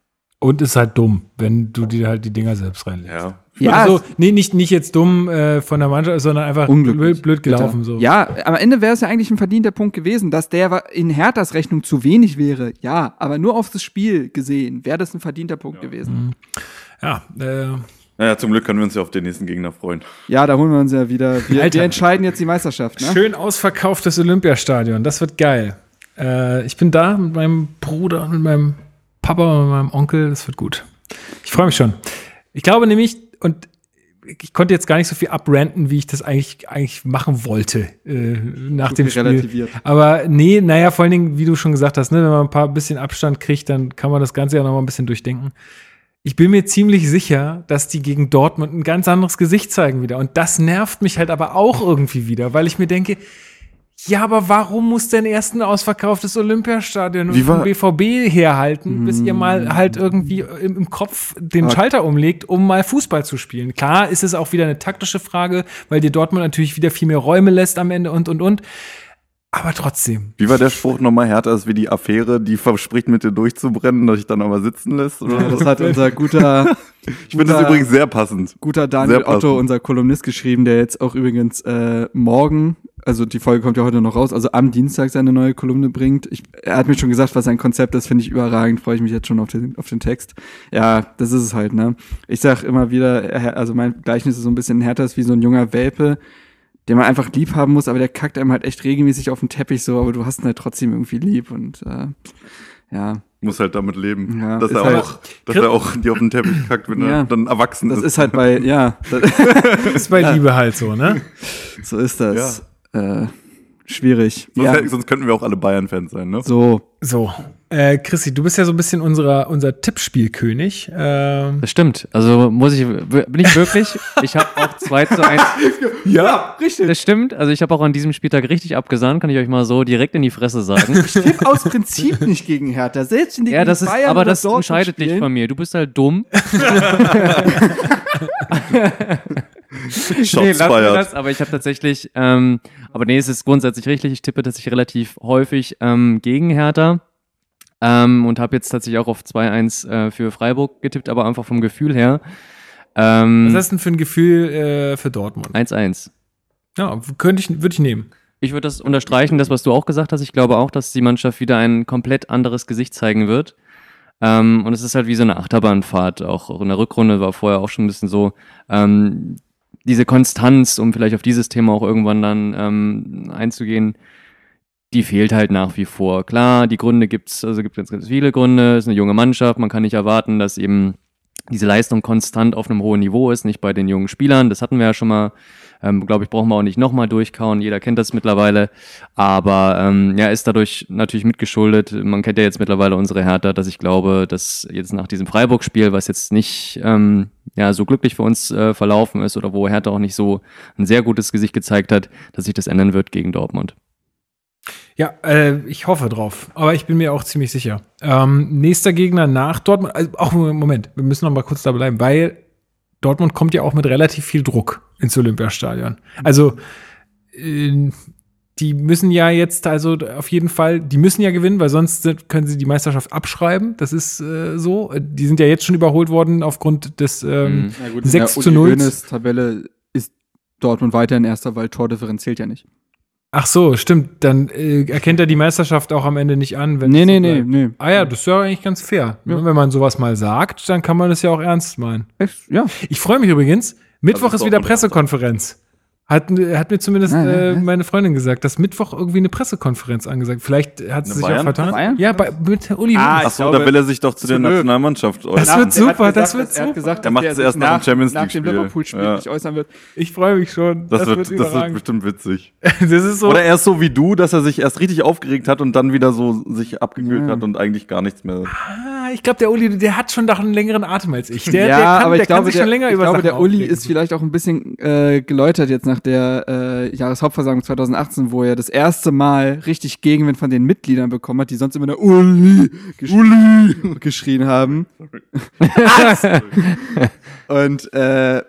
Speaker 3: Und ist halt dumm, wenn du dir halt die Dinger selbst reinlegst.
Speaker 4: Ja. Ja,
Speaker 3: also, nee, nicht, nicht jetzt dumm äh, von der Mannschaft, sondern einfach blöd, blöd gelaufen. So.
Speaker 4: Ja, am Ende wäre es ja eigentlich ein verdienter Punkt gewesen, dass der in Herthas Rechnung zu wenig wäre. Ja, aber nur auf das Spiel gesehen wäre das ein verdienter Punkt
Speaker 3: ja.
Speaker 4: gewesen.
Speaker 3: Mhm. Ja, äh,
Speaker 6: naja, zum Glück können wir uns ja auf den nächsten Gegner freuen.
Speaker 4: Ja, da holen wir uns ja wieder. Wir, wir entscheiden jetzt die Meisterschaft. Ne?
Speaker 3: Schön ausverkauftes Olympiastadion, das wird geil. Äh, ich bin da mit meinem Bruder, mit meinem Papa und meinem Onkel, das wird gut. Ich freue mich schon. Ich glaube nämlich, und ich konnte jetzt gar nicht so viel abranten, wie ich das eigentlich, eigentlich machen wollte äh, nach dem Spiel. Relativiert. Aber nee, naja, vor allen Dingen, wie du schon gesagt hast, ne, wenn man ein paar bisschen Abstand kriegt, dann kann man das Ganze ja noch mal ein bisschen durchdenken. Ich bin mir ziemlich sicher, dass die gegen Dortmund ein ganz anderes Gesicht zeigen wieder. Und das nervt mich halt aber auch irgendwie wieder, weil ich mir denke, ja, aber warum muss denn erst ein ausverkauftes Olympiastadion
Speaker 6: Wie
Speaker 3: vom BVB herhalten, bis ihr mal hm. halt irgendwie im, im Kopf den Schalter umlegt, um mal Fußball zu spielen? Klar ist es auch wieder eine taktische Frage, weil dir Dortmund natürlich wieder viel mehr Räume lässt am Ende und, und, und. Aber trotzdem.
Speaker 6: Wie war der Spruch nochmal härter als wie die Affäre, die verspricht mit dir durchzubrennen, dass ich dann aber sitzen lässt?
Speaker 4: Oder? Ja, das hat unser guter.
Speaker 6: ich finde das übrigens sehr passend.
Speaker 4: Guter Daniel Otto, unser Kolumnist, geschrieben, der jetzt auch übrigens äh, morgen, also die Folge kommt ja heute noch raus, also am Dienstag seine neue Kolumne bringt. Ich, er hat mir schon gesagt, was sein Konzept ist, finde ich überragend, freue ich mich jetzt schon auf den, auf den Text. Ja, das ist es halt, ne? Ich sag immer wieder, also mein Gleichnis ist so ein bisschen härter, ist wie so ein junger Welpe den man einfach lieb haben muss, aber der kackt einem halt echt regelmäßig auf den Teppich so, aber du hast ihn halt trotzdem irgendwie lieb und äh, ja.
Speaker 6: muss halt damit leben,
Speaker 4: Ja,
Speaker 6: dass er
Speaker 4: halt-
Speaker 6: auch, dass er auch die auf den Teppich kackt, wenn
Speaker 4: Ja.
Speaker 6: er dann erwachsen
Speaker 4: Das
Speaker 6: ist.
Speaker 4: ist halt bei, ja, das,
Speaker 3: Ist bei Liebe halt so, ne?
Speaker 4: so ist das. Äh, schwierig.
Speaker 6: sonst,
Speaker 4: Ja,
Speaker 6: sonst könnten wir auch alle Bayern-Fans sein, ne?
Speaker 4: so.
Speaker 3: So. Äh, Chrissy, du bist ja so ein bisschen unserer, unser Tippspielkönig. Ähm,
Speaker 5: Das stimmt. Also muss ich, bin ich wirklich? Ich habe auch 2 zu 1.
Speaker 4: Ja, richtig.
Speaker 5: Das stimmt. Also ich habe auch an diesem Spieltag richtig abgesahnt, kann ich euch mal so direkt in die Fresse sagen.
Speaker 4: Tipp aus Prinzip nicht gegen Hertha. Selbst in die
Speaker 5: ja, das ist,
Speaker 4: Bayern
Speaker 5: aber das
Speaker 4: Dortmund
Speaker 5: entscheidet nicht
Speaker 4: spielen.
Speaker 5: von mir. Du bist halt dumm.
Speaker 6: Shots
Speaker 5: nee,
Speaker 6: fired.
Speaker 5: das, aber ich habe tatsächlich, ähm, aber nee, es ist grundsätzlich richtig. Ich tippe tatsächlich relativ häufig ähm, gegen Hertha. Ähm, und habe jetzt tatsächlich auch auf 2-1 äh, für Freiburg getippt, aber einfach vom Gefühl her. Ähm,
Speaker 3: was hast du denn für ein Gefühl äh, für Dortmund?
Speaker 5: 1-1.
Speaker 3: Ja, könnte ich, würde ich nehmen.
Speaker 5: Ich würde das unterstreichen, das, was du auch gesagt hast. Ich glaube auch, dass die Mannschaft wieder ein komplett anderes Gesicht zeigen wird. Ähm, und es ist halt wie so eine Achterbahnfahrt. Auch in der Rückrunde war vorher auch schon ein bisschen so. Ähm, diese Konstanz, um vielleicht auf dieses Thema auch irgendwann dann ähm, einzugehen, die fehlt halt nach wie vor. Klar, die Gründe gibt's, also gibt ganz, ganz viele Gründe. Es ist eine junge Mannschaft, man kann nicht erwarten, dass eben diese Leistung konstant auf einem hohen Niveau ist, nicht bei den jungen Spielern. Das hatten wir ja schon mal. Ähm, Glaube ich, brauchen wir auch nicht nochmal durchkauen. Jeder kennt das mittlerweile. Aber ähm, ja, ist dadurch natürlich mitgeschuldet. Man kennt ja jetzt mittlerweile unsere Hertha, dass ich glaube, dass jetzt nach diesem Freiburg-Spiel, was jetzt nicht ähm, ja, so glücklich für uns äh, verlaufen ist oder wo Hertha auch nicht so ein sehr gutes Gesicht gezeigt hat, dass sich das ändern wird gegen Dortmund.
Speaker 3: Ja, äh, ich hoffe drauf. Aber ich bin mir auch ziemlich sicher. Ähm, nächster Gegner nach Dortmund, also auch Moment, wir müssen noch mal kurz da bleiben, weil Dortmund kommt ja auch mit relativ viel Druck ins Olympiastadion. Also äh, die müssen ja jetzt also auf jeden Fall, die müssen ja gewinnen, weil sonst können sie die Meisterschaft abschreiben. Das ist äh, so. Die sind ja jetzt schon überholt worden aufgrund des ähm,
Speaker 5: Mhm.
Speaker 4: Ja, gut,
Speaker 3: 6
Speaker 4: in der
Speaker 3: zu 0.
Speaker 4: Uli Hoeneß Tabelle ist Dortmund weiter in erster, weil Tordifferenz zählt ja nicht.
Speaker 3: Ach so, stimmt. Dann äh, erkennt er die Meisterschaft auch am Ende nicht an. Wenn
Speaker 4: Nee,
Speaker 3: es
Speaker 4: nee,
Speaker 3: so
Speaker 4: nee, nee.
Speaker 3: Ah ja, das ist ja eigentlich ganz fair. Ne? Wenn man sowas mal sagt, dann kann man das ja auch ernst meinen.
Speaker 4: Echt? Ja.
Speaker 3: Ich freue mich übrigens. Mittwoch
Speaker 6: Also
Speaker 3: ist wieder
Speaker 6: Dortmund
Speaker 3: Pressekonferenz. Hat, hat mir zumindest
Speaker 4: Ja, ja,
Speaker 3: äh,
Speaker 4: ja.
Speaker 3: meine Freundin gesagt, dass Mittwoch irgendwie eine Pressekonferenz angesagt. Vielleicht hat sie sich auch vertan.
Speaker 4: Bayern?
Speaker 3: Ja, bei, mit Uli
Speaker 4: Ah.
Speaker 6: Ach so,
Speaker 4: glaube,
Speaker 6: da will er sich doch zu der. Nationalmannschaft
Speaker 3: Das
Speaker 6: äußern.
Speaker 3: wird super,
Speaker 4: Er hat
Speaker 3: das
Speaker 4: gesagt,
Speaker 3: wird
Speaker 4: dass- Er hat
Speaker 3: super.
Speaker 4: gesagt,
Speaker 6: Er macht es
Speaker 4: sich
Speaker 6: erst nach dem Champions
Speaker 4: nach dem
Speaker 6: League-Spiel.
Speaker 4: Liverpool-Spiel
Speaker 6: Ja.
Speaker 4: nicht äußern wird.
Speaker 3: Ich freue mich schon.
Speaker 6: Das, wird, das wird bestimmt witzig.
Speaker 3: das ist so.
Speaker 6: Oder er ist so wie du, dass er sich erst richtig aufgeregt hat und dann wieder so sich abgekühlt
Speaker 4: Ja.
Speaker 6: hat und eigentlich gar nichts mehr.
Speaker 3: ah, ich glaube, der Uli, der hat schon doch einen längeren Atem als ich. Der,
Speaker 4: ja,
Speaker 3: der kann,
Speaker 4: aber ich
Speaker 3: der kann
Speaker 4: glaube,
Speaker 3: sich
Speaker 4: der,
Speaker 3: schon länger
Speaker 4: ich glaube,
Speaker 3: Sachen
Speaker 4: der Uli
Speaker 3: aufregen.
Speaker 4: ist vielleicht auch ein bisschen äh, geläutert jetzt nach der äh, Jahreshauptversammlung 2018, wo er das erste Mal richtig Gegenwind von den Mitgliedern bekommen hat, die sonst immer nur Uli, gesch Uli geschrien haben. Und äh,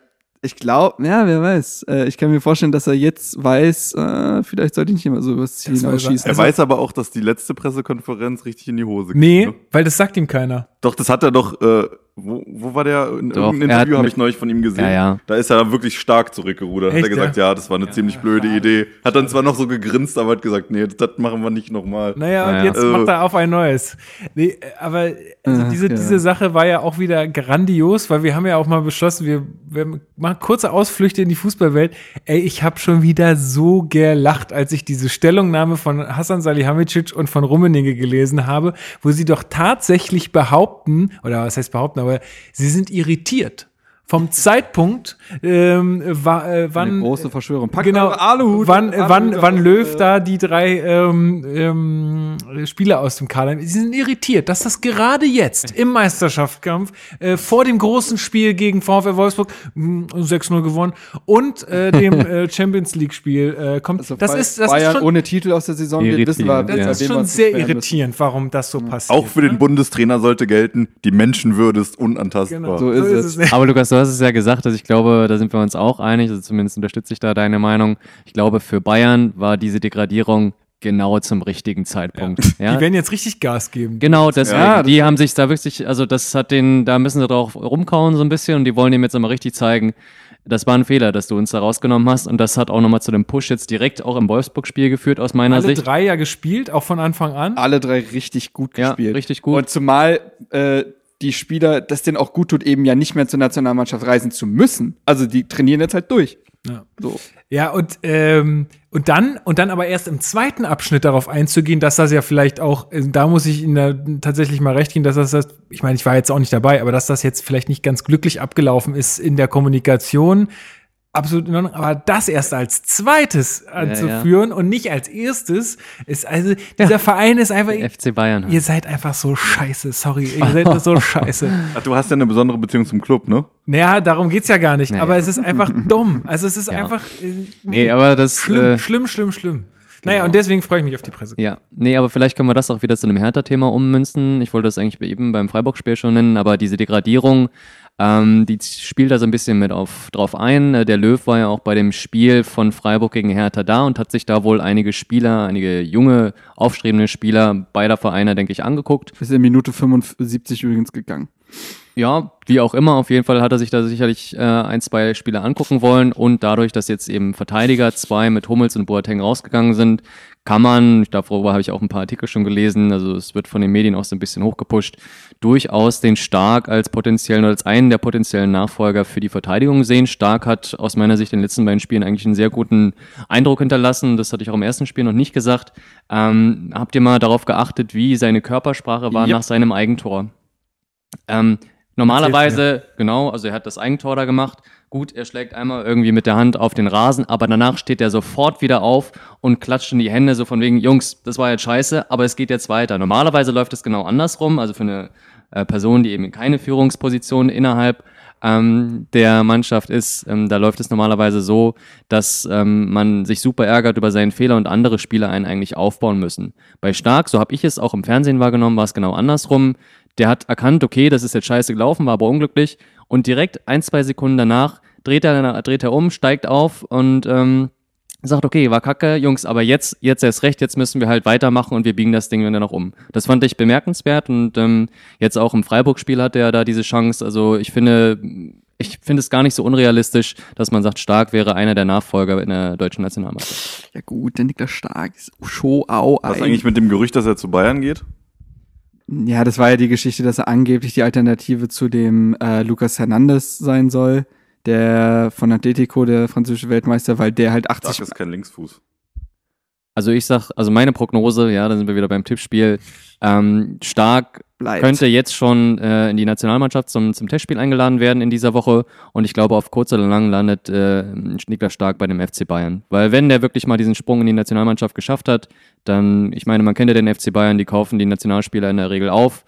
Speaker 4: ich glaube, ja, wer weiß. Äh, ich kann mir vorstellen, dass er jetzt weiß, äh, vielleicht sollte ich nicht immer so übers Ziel
Speaker 3: er.
Speaker 4: hinausschießen.
Speaker 6: Er
Speaker 3: Also-
Speaker 6: weiß aber auch, dass die letzte Pressekonferenz richtig in die Hose ging.
Speaker 3: Nee,
Speaker 6: Ne?
Speaker 3: weil das sagt ihm keiner.
Speaker 6: Doch, das hat er doch. Äh, wo, wo war der? In
Speaker 5: Doch,
Speaker 6: irgendeinem
Speaker 5: er hat
Speaker 6: Interview habe ich neulich von ihm gesehen.
Speaker 5: Ja, ja.
Speaker 6: Da ist er wirklich stark zurückgerudert. Hat
Speaker 3: Echt,
Speaker 6: er gesagt, ja, das war eine ziemlich blöde Idee. Hat dann zwar noch so gegrinst, aber hat gesagt, nee, das machen wir nicht nochmal.
Speaker 3: Naja, und jetzt
Speaker 6: Also-
Speaker 3: macht er auf ein neues. Nee, aber also
Speaker 4: Ach,
Speaker 3: diese,
Speaker 4: ja.
Speaker 3: diese Sache war ja auch wieder grandios, weil wir haben ja auch mal beschlossen, wir, wir machen kurze Ausflüchte in die Fußballwelt. Ey, ich habe schon wieder so gelacht, als ich diese Stellungnahme von Hassan Salihamidzic und von Rummenigge gelesen habe, wo sie doch tatsächlich behaupten, oder was heißt behaupten, aber sie sind irritiert. Vom Zeitpunkt, ähm, wa, äh, wann
Speaker 4: Eine große Verschwörung. Packt
Speaker 3: genau,
Speaker 4: eure Aluhut,
Speaker 3: wann, wann,
Speaker 4: Aluhut
Speaker 3: wann
Speaker 4: auf,
Speaker 3: Löw
Speaker 4: äh,
Speaker 3: da die drei ähm, ähm, Spieler aus dem Kader, sie sind irritiert, dass das gerade jetzt im Meisterschaftskampf äh, vor dem großen Spiel gegen VfL Wolfsburg mh, 6-0 gewonnen und äh, dem äh, Champions League Spiel äh, kommt.
Speaker 4: Also
Speaker 3: das
Speaker 4: bei
Speaker 3: ist, das
Speaker 4: Bayern
Speaker 3: ist schon,
Speaker 4: ohne Titel aus der Saison geht, wissen wir,
Speaker 3: das
Speaker 5: ja.
Speaker 3: ist
Speaker 4: wir
Speaker 3: schon sehr
Speaker 4: müssen.
Speaker 3: irritierend, warum das so passiert.
Speaker 6: Auch für den Bundestrainer sollte gelten, die Menschenwürde ist unantastbar.
Speaker 3: Genau,
Speaker 4: So ist es.
Speaker 5: Aber Lukas, du hast es ja gesagt, also ich glaube, da sind wir uns auch einig, also zumindest unterstütze ich da deine Meinung. Ich glaube, für Bayern war diese Degradierung genau zum richtigen Zeitpunkt. Ja.
Speaker 3: Die werden jetzt richtig Gas geben.
Speaker 5: Genau, deswegen,
Speaker 4: Ja, das
Speaker 5: die haben sich da wirklich, also das hat den, da müssen sie drauf rumkauen so ein bisschen und die wollen dem jetzt einmal richtig zeigen, das war ein Fehler, dass du uns da rausgenommen hast und das hat auch nochmal zu dem Push jetzt direkt auch im Wolfsburg-Spiel geführt aus meiner
Speaker 3: Alle
Speaker 5: Sicht.
Speaker 3: drei ja gespielt, auch von Anfang an.
Speaker 4: Alle drei richtig gut
Speaker 5: Ja,
Speaker 4: gespielt.
Speaker 5: richtig gut.
Speaker 4: Und zumal äh, die Spieler, das denen auch gut tut, eben ja nicht mehr zur Nationalmannschaft reisen zu müssen. Also die trainieren jetzt halt durch.
Speaker 3: Ja. So. Ja, und, ähm, und dann, und dann aber erst im zweiten Abschnitt darauf einzugehen, dass das ja vielleicht auch, äh, da muss ich Ihnen tatsächlich mal recht geben, dass das, das, ich meine, ich war jetzt auch nicht dabei, aber dass das jetzt vielleicht nicht ganz glücklich abgelaufen ist in der Kommunikation absolut in Ordnung. Aber das erst als zweites anzuführen ja, ja. und nicht als erstes ist also dieser ja. Verein ist einfach
Speaker 5: FC Bayern.
Speaker 3: Ihr seid einfach so scheiße, sorry, ihr seid so scheiße.
Speaker 6: Ach, du hast ja eine besondere Beziehung zum Club, ne?
Speaker 3: Naja, darum geht's ja gar nicht. Nee. Aber es ist einfach dumm. Also es ist einfach
Speaker 5: äh, nee, aber das
Speaker 3: schlimm, äh, schlimm, schlimm, schlimm. Naja, genau. und deswegen freue ich mich auf die Presse.
Speaker 5: Ja, nee, aber vielleicht können wir das auch wieder zu einem Hertha-Thema ummünzen. Ich wollte das eigentlich eben beim Freiburg-Spiel schon nennen, aber diese Degradierung ähm, die spielt da so ein bisschen mit auf, drauf ein. Äh, der Löw war ja auch bei dem Spiel von Freiburg gegen Hertha da und hat sich da wohl einige Spieler, einige junge, aufstrebende Spieler beider Vereine, denke ich, angeguckt.
Speaker 4: Ist in Minute 75 übrigens gegangen.
Speaker 5: Ja, wie auch immer, auf jeden Fall hat er sich da sicherlich äh, ein, zwei Spiele angucken wollen und dadurch, dass jetzt eben Verteidiger zwei mit Hummels und Boateng rausgegangen sind, kann man, darüber habe ich auch ein paar Artikel schon gelesen, also es wird von den Medien auch so ein bisschen hochgepusht, durchaus den Stark als potenziellen oder als einen der potenziellen Nachfolger für die Verteidigung sehen. Stark hat aus meiner Sicht in den letzten beiden Spielen eigentlich einen sehr guten Eindruck hinterlassen. Das hatte ich auch im ersten Spiel noch nicht gesagt. Ähm, habt ihr mal darauf geachtet, wie seine Körpersprache war yep. nach seinem Eigentor? Ähm, normalerweise, genau, also er hat das Eigentor da gemacht Gut, er schlägt einmal irgendwie mit der Hand auf den Rasen, aber danach steht er sofort wieder auf und klatscht in die Hände, so von wegen, Jungs, das war jetzt scheiße, aber es geht jetzt weiter. Normalerweise läuft es genau andersrum, also für eine äh, Person, die eben keine Führungsposition innerhalb ähm, der Mannschaft ist, ähm, da läuft es normalerweise so, dass ähm, man sich super ärgert über seinen Fehler und andere Spieler einen eigentlich aufbauen müssen. Bei Stark, so habe ich es auch im Fernsehen wahrgenommen, war es genau andersrum. Der hat erkannt, okay, das ist jetzt scheiße gelaufen, war aber unglücklich. Und direkt ein, zwei Sekunden danach dreht er, dreht er um, steigt auf und ähm, sagt, okay, war kacke, Jungs, aber jetzt, jetzt erst recht, jetzt müssen wir halt weitermachen und wir biegen das Ding dann noch um. Das fand ich bemerkenswert und ähm, jetzt auch im Freiburg-Spiel hat er da diese Chance. Also ich finde, ich finde es gar nicht so unrealistisch, dass man sagt, Stark wäre einer der Nachfolger in der deutschen Nationalmannschaft.
Speaker 4: Ja gut, der Niklas Stark ist show au
Speaker 6: Was eigentlich mit dem Gerücht, dass er zu Bayern geht?
Speaker 4: Ja, das war ja die Geschichte, dass er angeblich die Alternative zu dem äh, Lucas Hernandez sein soll der von Atletico, der französische Weltmeister, weil der halt 80.
Speaker 6: Das ist kein Linksfuß.
Speaker 5: Also ich sag, also meine Prognose, ja, da sind wir wieder beim Tippspiel. Ähm, Stark Bleibt. könnte jetzt schon äh, in die Nationalmannschaft zum, zum Testspiel eingeladen werden in dieser Woche. Und ich glaube, auf kurz oder lang landet äh, Niklas Stark bei dem FC Bayern. Weil wenn der wirklich mal diesen Sprung in die Nationalmannschaft geschafft hat, dann, ich meine, man kennt ja den FC Bayern, die kaufen die Nationalspieler in der Regel auf.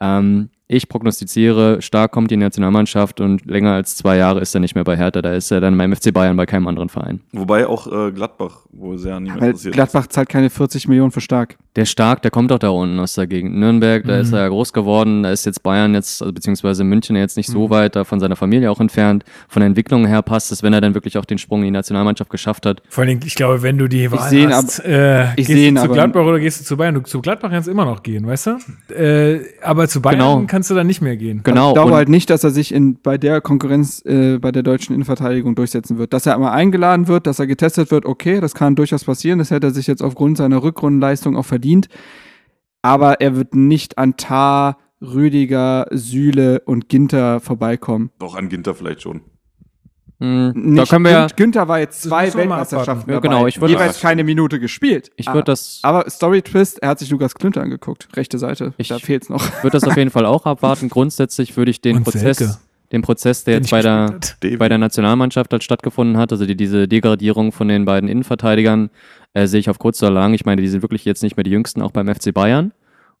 Speaker 5: Ähm, ich prognostiziere, stark kommt die Nationalmannschaft und länger als zwei Jahre ist er nicht mehr bei Hertha. Da ist er dann beim FC Bayern bei keinem anderen Verein.
Speaker 6: Wobei auch äh, Gladbach wohl sehr niemand
Speaker 4: Weil interessiert Gladbach ist. zahlt keine 40 Millionen für Stark.
Speaker 5: Der Stark, der kommt auch da unten aus der Gegend. Nürnberg, mhm. da ist mhm. er ja groß geworden. Da ist jetzt Bayern jetzt, also beziehungsweise München jetzt nicht mhm. so weit, da von seiner Familie auch entfernt. Von der Entwicklung her passt es, wenn er dann wirklich auch den Sprung in die Nationalmannschaft geschafft hat.
Speaker 3: Vor allem, ich glaube, wenn du die
Speaker 4: Wahl ich hast,
Speaker 3: ab, äh, ich gehst du zu Gladbach oder gehst du zu Bayern? Du, zu Gladbach kannst du immer noch gehen, weißt du? Äh, aber zu Bayern genau. kannst du dann nicht mehr gehen gehen.
Speaker 4: Genau. Ich glaube halt nicht, dass er sich in, bei der Konkurrenz äh, bei der deutschen Innenverteidigung durchsetzen wird. Dass er einmal eingeladen wird, dass er getestet wird, okay, das kann durchaus passieren. Das hätte er sich jetzt aufgrund seiner Rückrundenleistung auch verdient. Aber er wird nicht an Tar, Rüdiger, Süle und Ginter vorbeikommen.
Speaker 6: Doch an Ginter vielleicht schon.
Speaker 4: Mhm. da können wir ja, Günther war jetzt zwei Weltmeisterschaften
Speaker 5: ja, genau, ich
Speaker 4: jeweils keine Minute gespielt.
Speaker 5: Ich würde das
Speaker 4: aber Story Twist, er hat sich Lukas Klünter angeguckt, rechte Seite,
Speaker 5: ich, da fehlt's noch. Ich würde das auf jeden Fall auch abwarten. Grundsätzlich würde ich den Und Prozess Selke. Den Prozess, der jetzt bei der, bei der Nationalmannschaft halt stattgefunden hat, also die, diese Degradierung von den beiden Innenverteidigern, äh, sehe ich auf kurz oder lang. Ich meine, die sind wirklich jetzt nicht mehr die jüngsten, auch beim FC Bayern.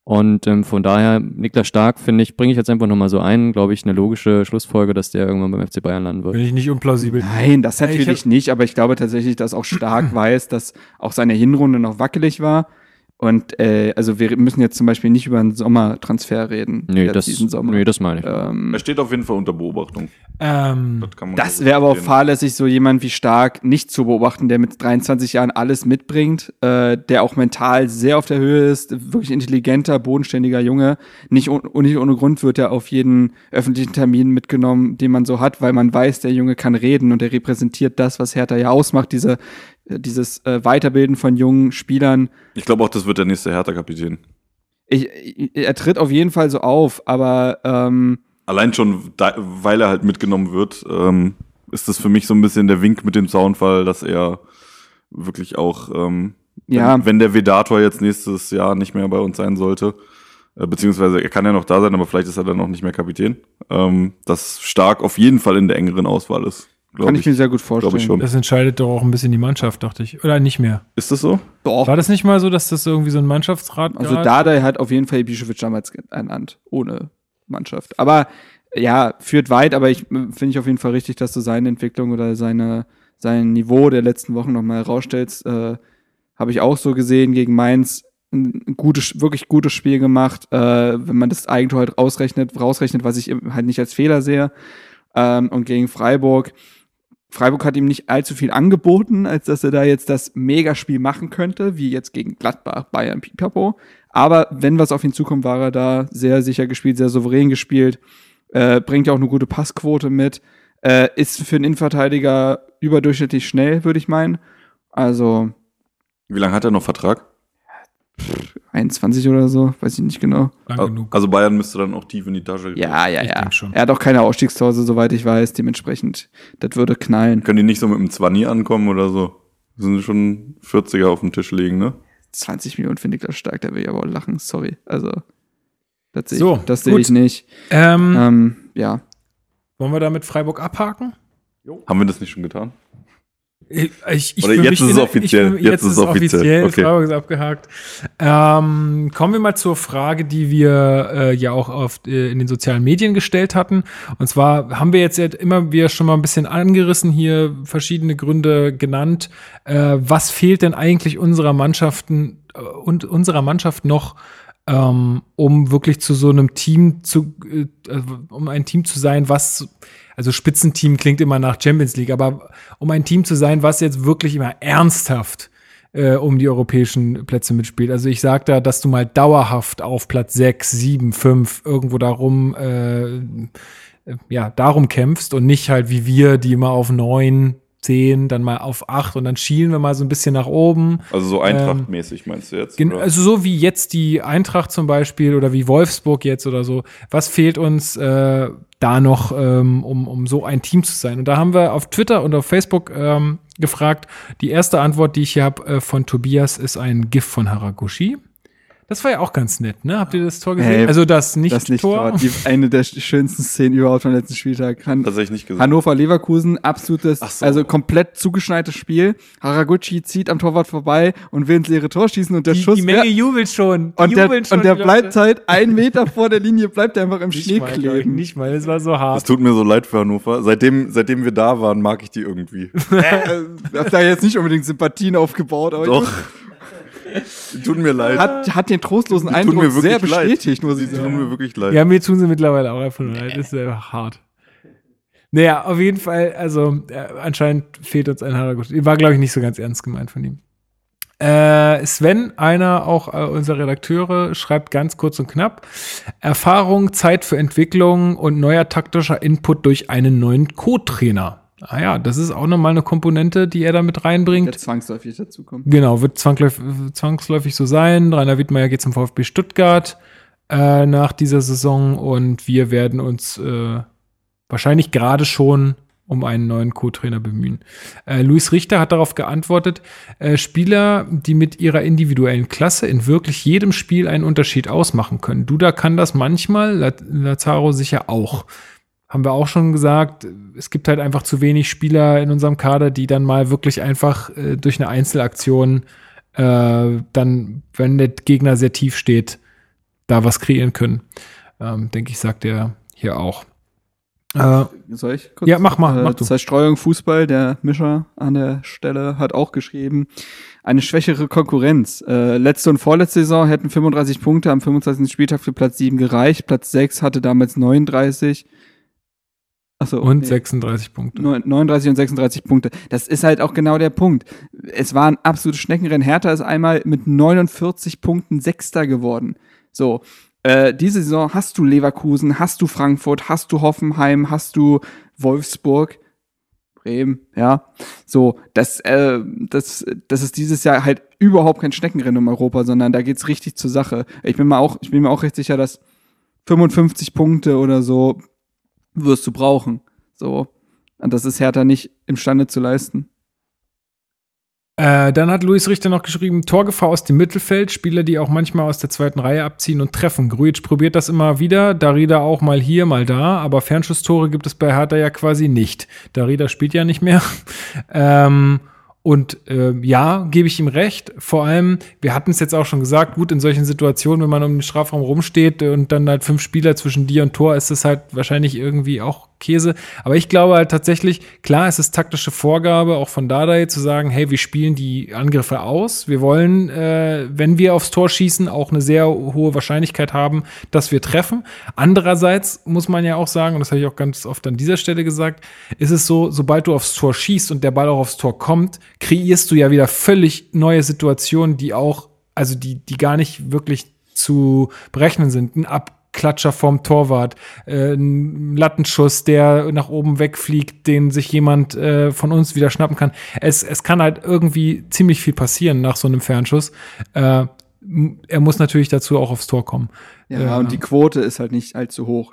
Speaker 5: Und ähm, von daher, Niklas Stark, finde ich, bringe ich jetzt einfach nochmal so ein, glaube ich, eine logische Schlussfolge, dass der irgendwann beim FC Bayern landen wird.
Speaker 3: Bin ich nicht unplausibel.
Speaker 4: Nein, das natürlich ich nicht, aber ich glaube tatsächlich, dass auch Stark weiß, dass auch seine Hinrunde noch wackelig war und äh, also wir müssen jetzt zum Beispiel nicht über einen Sommertransfer reden.
Speaker 5: Nee, das, diesen Sommer. nee das meine ich.
Speaker 6: Ähm, er steht auf jeden Fall unter Beobachtung.
Speaker 4: Ähm, das, das wäre aber auch fahrlässig, so jemand wie Stark nicht zu beobachten, der mit 23 Jahren alles mitbringt, äh, der auch mental sehr auf der Höhe ist, wirklich intelligenter, bodenständiger Junge. Nicht, un nicht ohne Grund wird er auf jeden öffentlichen Termin mitgenommen, den man so hat, weil man weiß, der Junge kann reden und er repräsentiert das, was Hertha ja ausmacht, diese dieses äh, Weiterbilden von jungen Spielern.
Speaker 6: Ich glaube auch, das wird der nächste Hertha-Kapitän.
Speaker 4: Ich, er tritt auf jeden Fall so auf, aber ähm,
Speaker 6: allein schon, da, weil er halt mitgenommen wird, ähm, ist das für mich so ein bisschen der Wink mit dem Zaunfall, dass er wirklich auch, ähm,
Speaker 4: Ja.
Speaker 6: wenn, wenn der Vedator jetzt nächstes Jahr nicht mehr bei uns sein sollte, äh, beziehungsweise er kann ja noch da sein, aber vielleicht ist er dann noch nicht mehr Kapitän, ähm, dass Stark auf jeden Fall in der engeren Auswahl ist.
Speaker 4: Kann ich mir sehr gut vorstellen.
Speaker 6: ich schon.
Speaker 3: Das entscheidet doch auch ein bisschen die Mannschaft, dachte ich. Oder nicht mehr.
Speaker 6: Ist das so?
Speaker 4: Doch.
Speaker 3: War das nicht mal so, dass das irgendwie so ein Mannschaftsrat
Speaker 4: Also
Speaker 3: gab?
Speaker 4: Dardai hat auf jeden Fall Ibišević damals ernannt, ohne Mannschaft. Aber ja, führt weit, aber ich äh, finde ich auf jeden Fall richtig, dass du seine Entwicklung oder seine, sein Niveau der letzten Wochen nochmal herausstellst. Äh, Habe ich auch so gesehen gegen Mainz. Ein gutes, wirklich gutes Spiel gemacht, äh, wenn man das Eigentor halt rausrechnet, rausrechnet, was ich halt nicht als Fehler sehe. Ähm, und gegen Freiburg. Freiburg hat ihm nicht allzu viel angeboten, als dass er da jetzt das Megaspiel machen könnte, wie jetzt gegen Gladbach, Bayern, Pipapo. Aber wenn was auf ihn zukommt, war er da sehr sicher gespielt, sehr souverän gespielt, äh, bringt ja auch eine gute Passquote mit, äh, ist für einen Innenverteidiger überdurchschnittlich schnell, würde ich meinen. Also
Speaker 6: Wie lange hat er noch Vertrag?
Speaker 4: 21 oder so, weiß ich nicht genau.
Speaker 3: Lang
Speaker 6: Al-
Speaker 3: genug.
Speaker 6: Also Bayern müsste dann auch tief in die Tasche gehen.
Speaker 4: Ja, ja,
Speaker 3: Ich
Speaker 4: ja. Er hat auch keine Ausstiegsklausel, soweit ich weiß, dementsprechend, das würde knallen.
Speaker 6: Können die nicht so mit dem 20 ankommen oder so? Sind schon 40er auf dem Tisch liegen, ne?
Speaker 4: 20 Millionen finde ich das stark, da will ich aber auch lachen, sorry. Also, das sehe
Speaker 3: So,
Speaker 4: ich, das sehe
Speaker 3: gut.
Speaker 4: ich nicht.
Speaker 3: ähm,
Speaker 4: Ähm, ja.
Speaker 3: wollen wir damit Freiburg abhaken?
Speaker 6: Haben wir das nicht schon getan?
Speaker 3: Ich, ich,
Speaker 6: Oder jetzt ist es offiziell.
Speaker 3: Ich,
Speaker 6: Jetzt
Speaker 3: jetzt
Speaker 6: ist es
Speaker 3: offiziell.
Speaker 6: offiziell. Okay.
Speaker 3: Freiburg ist abgehakt. Ähm, kommen wir mal zur Frage, die wir äh, ja auch auf, äh, in den sozialen Medien gestellt hatten. Und zwar haben wir jetzt immer wieder schon mal ein bisschen angerissen hier, verschiedene Gründe genannt. Äh, was fehlt denn eigentlich unserer Mannschaften äh, und unserer Mannschaft noch, ähm, um wirklich zu so einem Team zu, äh, also um ein Team zu sein, was, also Spitzenteam klingt immer nach Champions League, aber um ein Team zu sein, was jetzt wirklich immer ernsthaft äh, um die europäischen Plätze mitspielt. Also ich sag da, dass du mal dauerhaft auf Platz 6, 7, 5 irgendwo darum, äh, äh, ja, darum kämpfst und nicht halt wie wir, die immer auf 9, 10, dann mal auf 8 und dann schielen wir mal so ein bisschen nach oben.
Speaker 6: Also so Eintracht-mäßig meinst du jetzt? Oder?
Speaker 3: also so wie jetzt die Eintracht zum Beispiel oder wie Wolfsburg jetzt oder so. Was fehlt uns äh, da noch, ähm, um, um so ein Team zu sein? Und da haben wir auf Twitter und auf Facebook ähm, gefragt. Die erste Antwort, die ich hier habe äh, von Tobias, ist ein GIF von Haraguchi. Das war ja auch ganz nett, ne? Habt ihr das Tor gesehen?
Speaker 4: Hey,
Speaker 3: also das
Speaker 4: das
Speaker 3: Nicht-Tor.
Speaker 4: die, eine der schönsten Szenen überhaupt vom letzten Spieltag. Han
Speaker 6: Tatsächlich nicht gesehen.
Speaker 4: Hannover-Leverkusen, absolutes,
Speaker 6: so.
Speaker 4: also komplett zugeschneites Spiel. Haraguchi zieht am Torwart vorbei und will ins leere Tor schießen und der
Speaker 3: die,
Speaker 4: Schuss
Speaker 3: die Menge jubelt schon. Die
Speaker 4: und der,
Speaker 3: schon,
Speaker 4: und der bleibt halt ein Meter vor der Linie, bleibt er einfach im Schnee
Speaker 3: nicht mal, glaub ich,
Speaker 4: kleben.
Speaker 3: Nicht mal, das war so
Speaker 6: Das
Speaker 3: hart.
Speaker 6: tut mir so leid für Hannover. Seitdem, seitdem wir da waren, mag ich die irgendwie.
Speaker 4: Ich hab da jetzt nicht unbedingt Sympathien aufgebaut, aber
Speaker 6: Doch. Die tun mir leid.
Speaker 4: hat, hat den trostlosen
Speaker 6: Die
Speaker 4: Eindruck
Speaker 6: mir wirklich
Speaker 4: sehr
Speaker 6: leid.
Speaker 4: bestätigt, muss ich sagen.
Speaker 6: tun mir wirklich leid.
Speaker 3: Ja, mir tun sie mittlerweile auch einfach nur leid. Das ist ja hart. Naja, auf jeden Fall, also äh, anscheinend fehlt uns ein Haraguchi. War, glaube ich, nicht so ganz ernst gemeint von ihm. Äh, Sven, einer auch äh, unserer Redakteure, schreibt ganz kurz und knapp: Erfahrung, Zeit für Entwicklung und neuer taktischer Input durch einen neuen Co-Trainer. Ah ja, das ist auch nochmal eine Komponente, die er da mit reinbringt.
Speaker 4: Der zwangsläufig dazukommt.
Speaker 3: Genau, wird zwangsläufig, zwangsläufig so sein. Rainer Wittmeier geht zum VfB Stuttgart äh, nach dieser Saison und wir werden uns äh, wahrscheinlich gerade schon um einen neuen Co-Trainer bemühen. Äh, Luis Richter hat darauf geantwortet, äh, Spieler, die mit ihrer individuellen Klasse in wirklich jedem Spiel einen Unterschied ausmachen können. Duda kann das manchmal, La- Lazaro sicher auch. Haben wir auch schon gesagt, es gibt halt einfach zu wenig Spieler in unserem Kader, die dann mal wirklich einfach äh, durch eine Einzelaktion äh, dann, wenn der Gegner sehr tief steht, da was kreieren können. Ähm, Denke ich, sagt er hier auch. Äh,
Speaker 4: Soll ich kurz?
Speaker 3: Ja, mach mal,
Speaker 4: Äh,
Speaker 3: mach du.
Speaker 4: Zerstreuung Fußball, der Mischer an der Stelle hat auch geschrieben, eine schwächere Konkurrenz. Äh, letzte und vorletzte Saison hätten 35 Punkte am 25. Spieltag für Platz 7 gereicht. Platz 6 hatte damals 39. Achso,
Speaker 3: und
Speaker 4: nee.
Speaker 3: 36 Punkte.
Speaker 4: Neun- 39 und 36 Punkte. Das ist halt auch genau der Punkt. Es war ein absolutes Schneckenrennen. Hertha ist einmal mit 49 Punkten Sechster geworden. So, äh, diese Saison hast du Leverkusen, hast du Frankfurt, hast du Hoffenheim, hast du Wolfsburg, Bremen, ja. So, das, äh, das, das ist dieses Jahr halt überhaupt kein Schneckenrennen um Europa, sondern da geht's richtig zur Sache. Ich bin mir auch, ich bin mir auch recht sicher, dass 55 Punkte oder so wirst du brauchen. So. Und das ist Hertha nicht imstande zu leisten.
Speaker 3: Äh, dann hat Luis Richter noch geschrieben, Torgefahr aus dem Mittelfeld, Spieler, die auch manchmal aus der zweiten Reihe abziehen und treffen. Grujic probiert das immer wieder, Darida auch mal hier, mal da, aber Fernschusstore gibt es bei Hertha ja quasi nicht. Darida spielt ja nicht mehr. ähm, und äh, ja, gebe ich ihm recht. Vor allem, wir hatten es jetzt auch schon gesagt, gut, in solchen Situationen, wenn man um den Strafraum rumsteht und dann halt fünf Spieler zwischen dir und Tor, ist es halt wahrscheinlich irgendwie auch Käse. Aber ich glaube halt tatsächlich, klar, es ist taktische Vorgabe, auch von Dardai zu sagen, hey, wir spielen die Angriffe aus. Wir wollen, äh, wenn wir aufs Tor schießen, auch eine sehr hohe Wahrscheinlichkeit haben, dass wir treffen. Andererseits muss man ja auch sagen, und das habe ich auch ganz oft an dieser Stelle gesagt, ist es so, sobald du aufs Tor schießt und der Ball auch aufs Tor kommt, kreierst du ja wieder völlig neue Situationen, die auch, also die, die gar nicht wirklich zu berechnen sind. Ein Ab Klatscher vom Torwart, äh, ein Lattenschuss, der nach oben wegfliegt, den sich jemand äh, von uns wieder schnappen kann. Es, es kann halt irgendwie ziemlich viel passieren nach so einem Fernschuss. Äh, er muss natürlich dazu auch aufs Tor kommen.
Speaker 4: Ja, und die Quote ist halt nicht allzu hoch.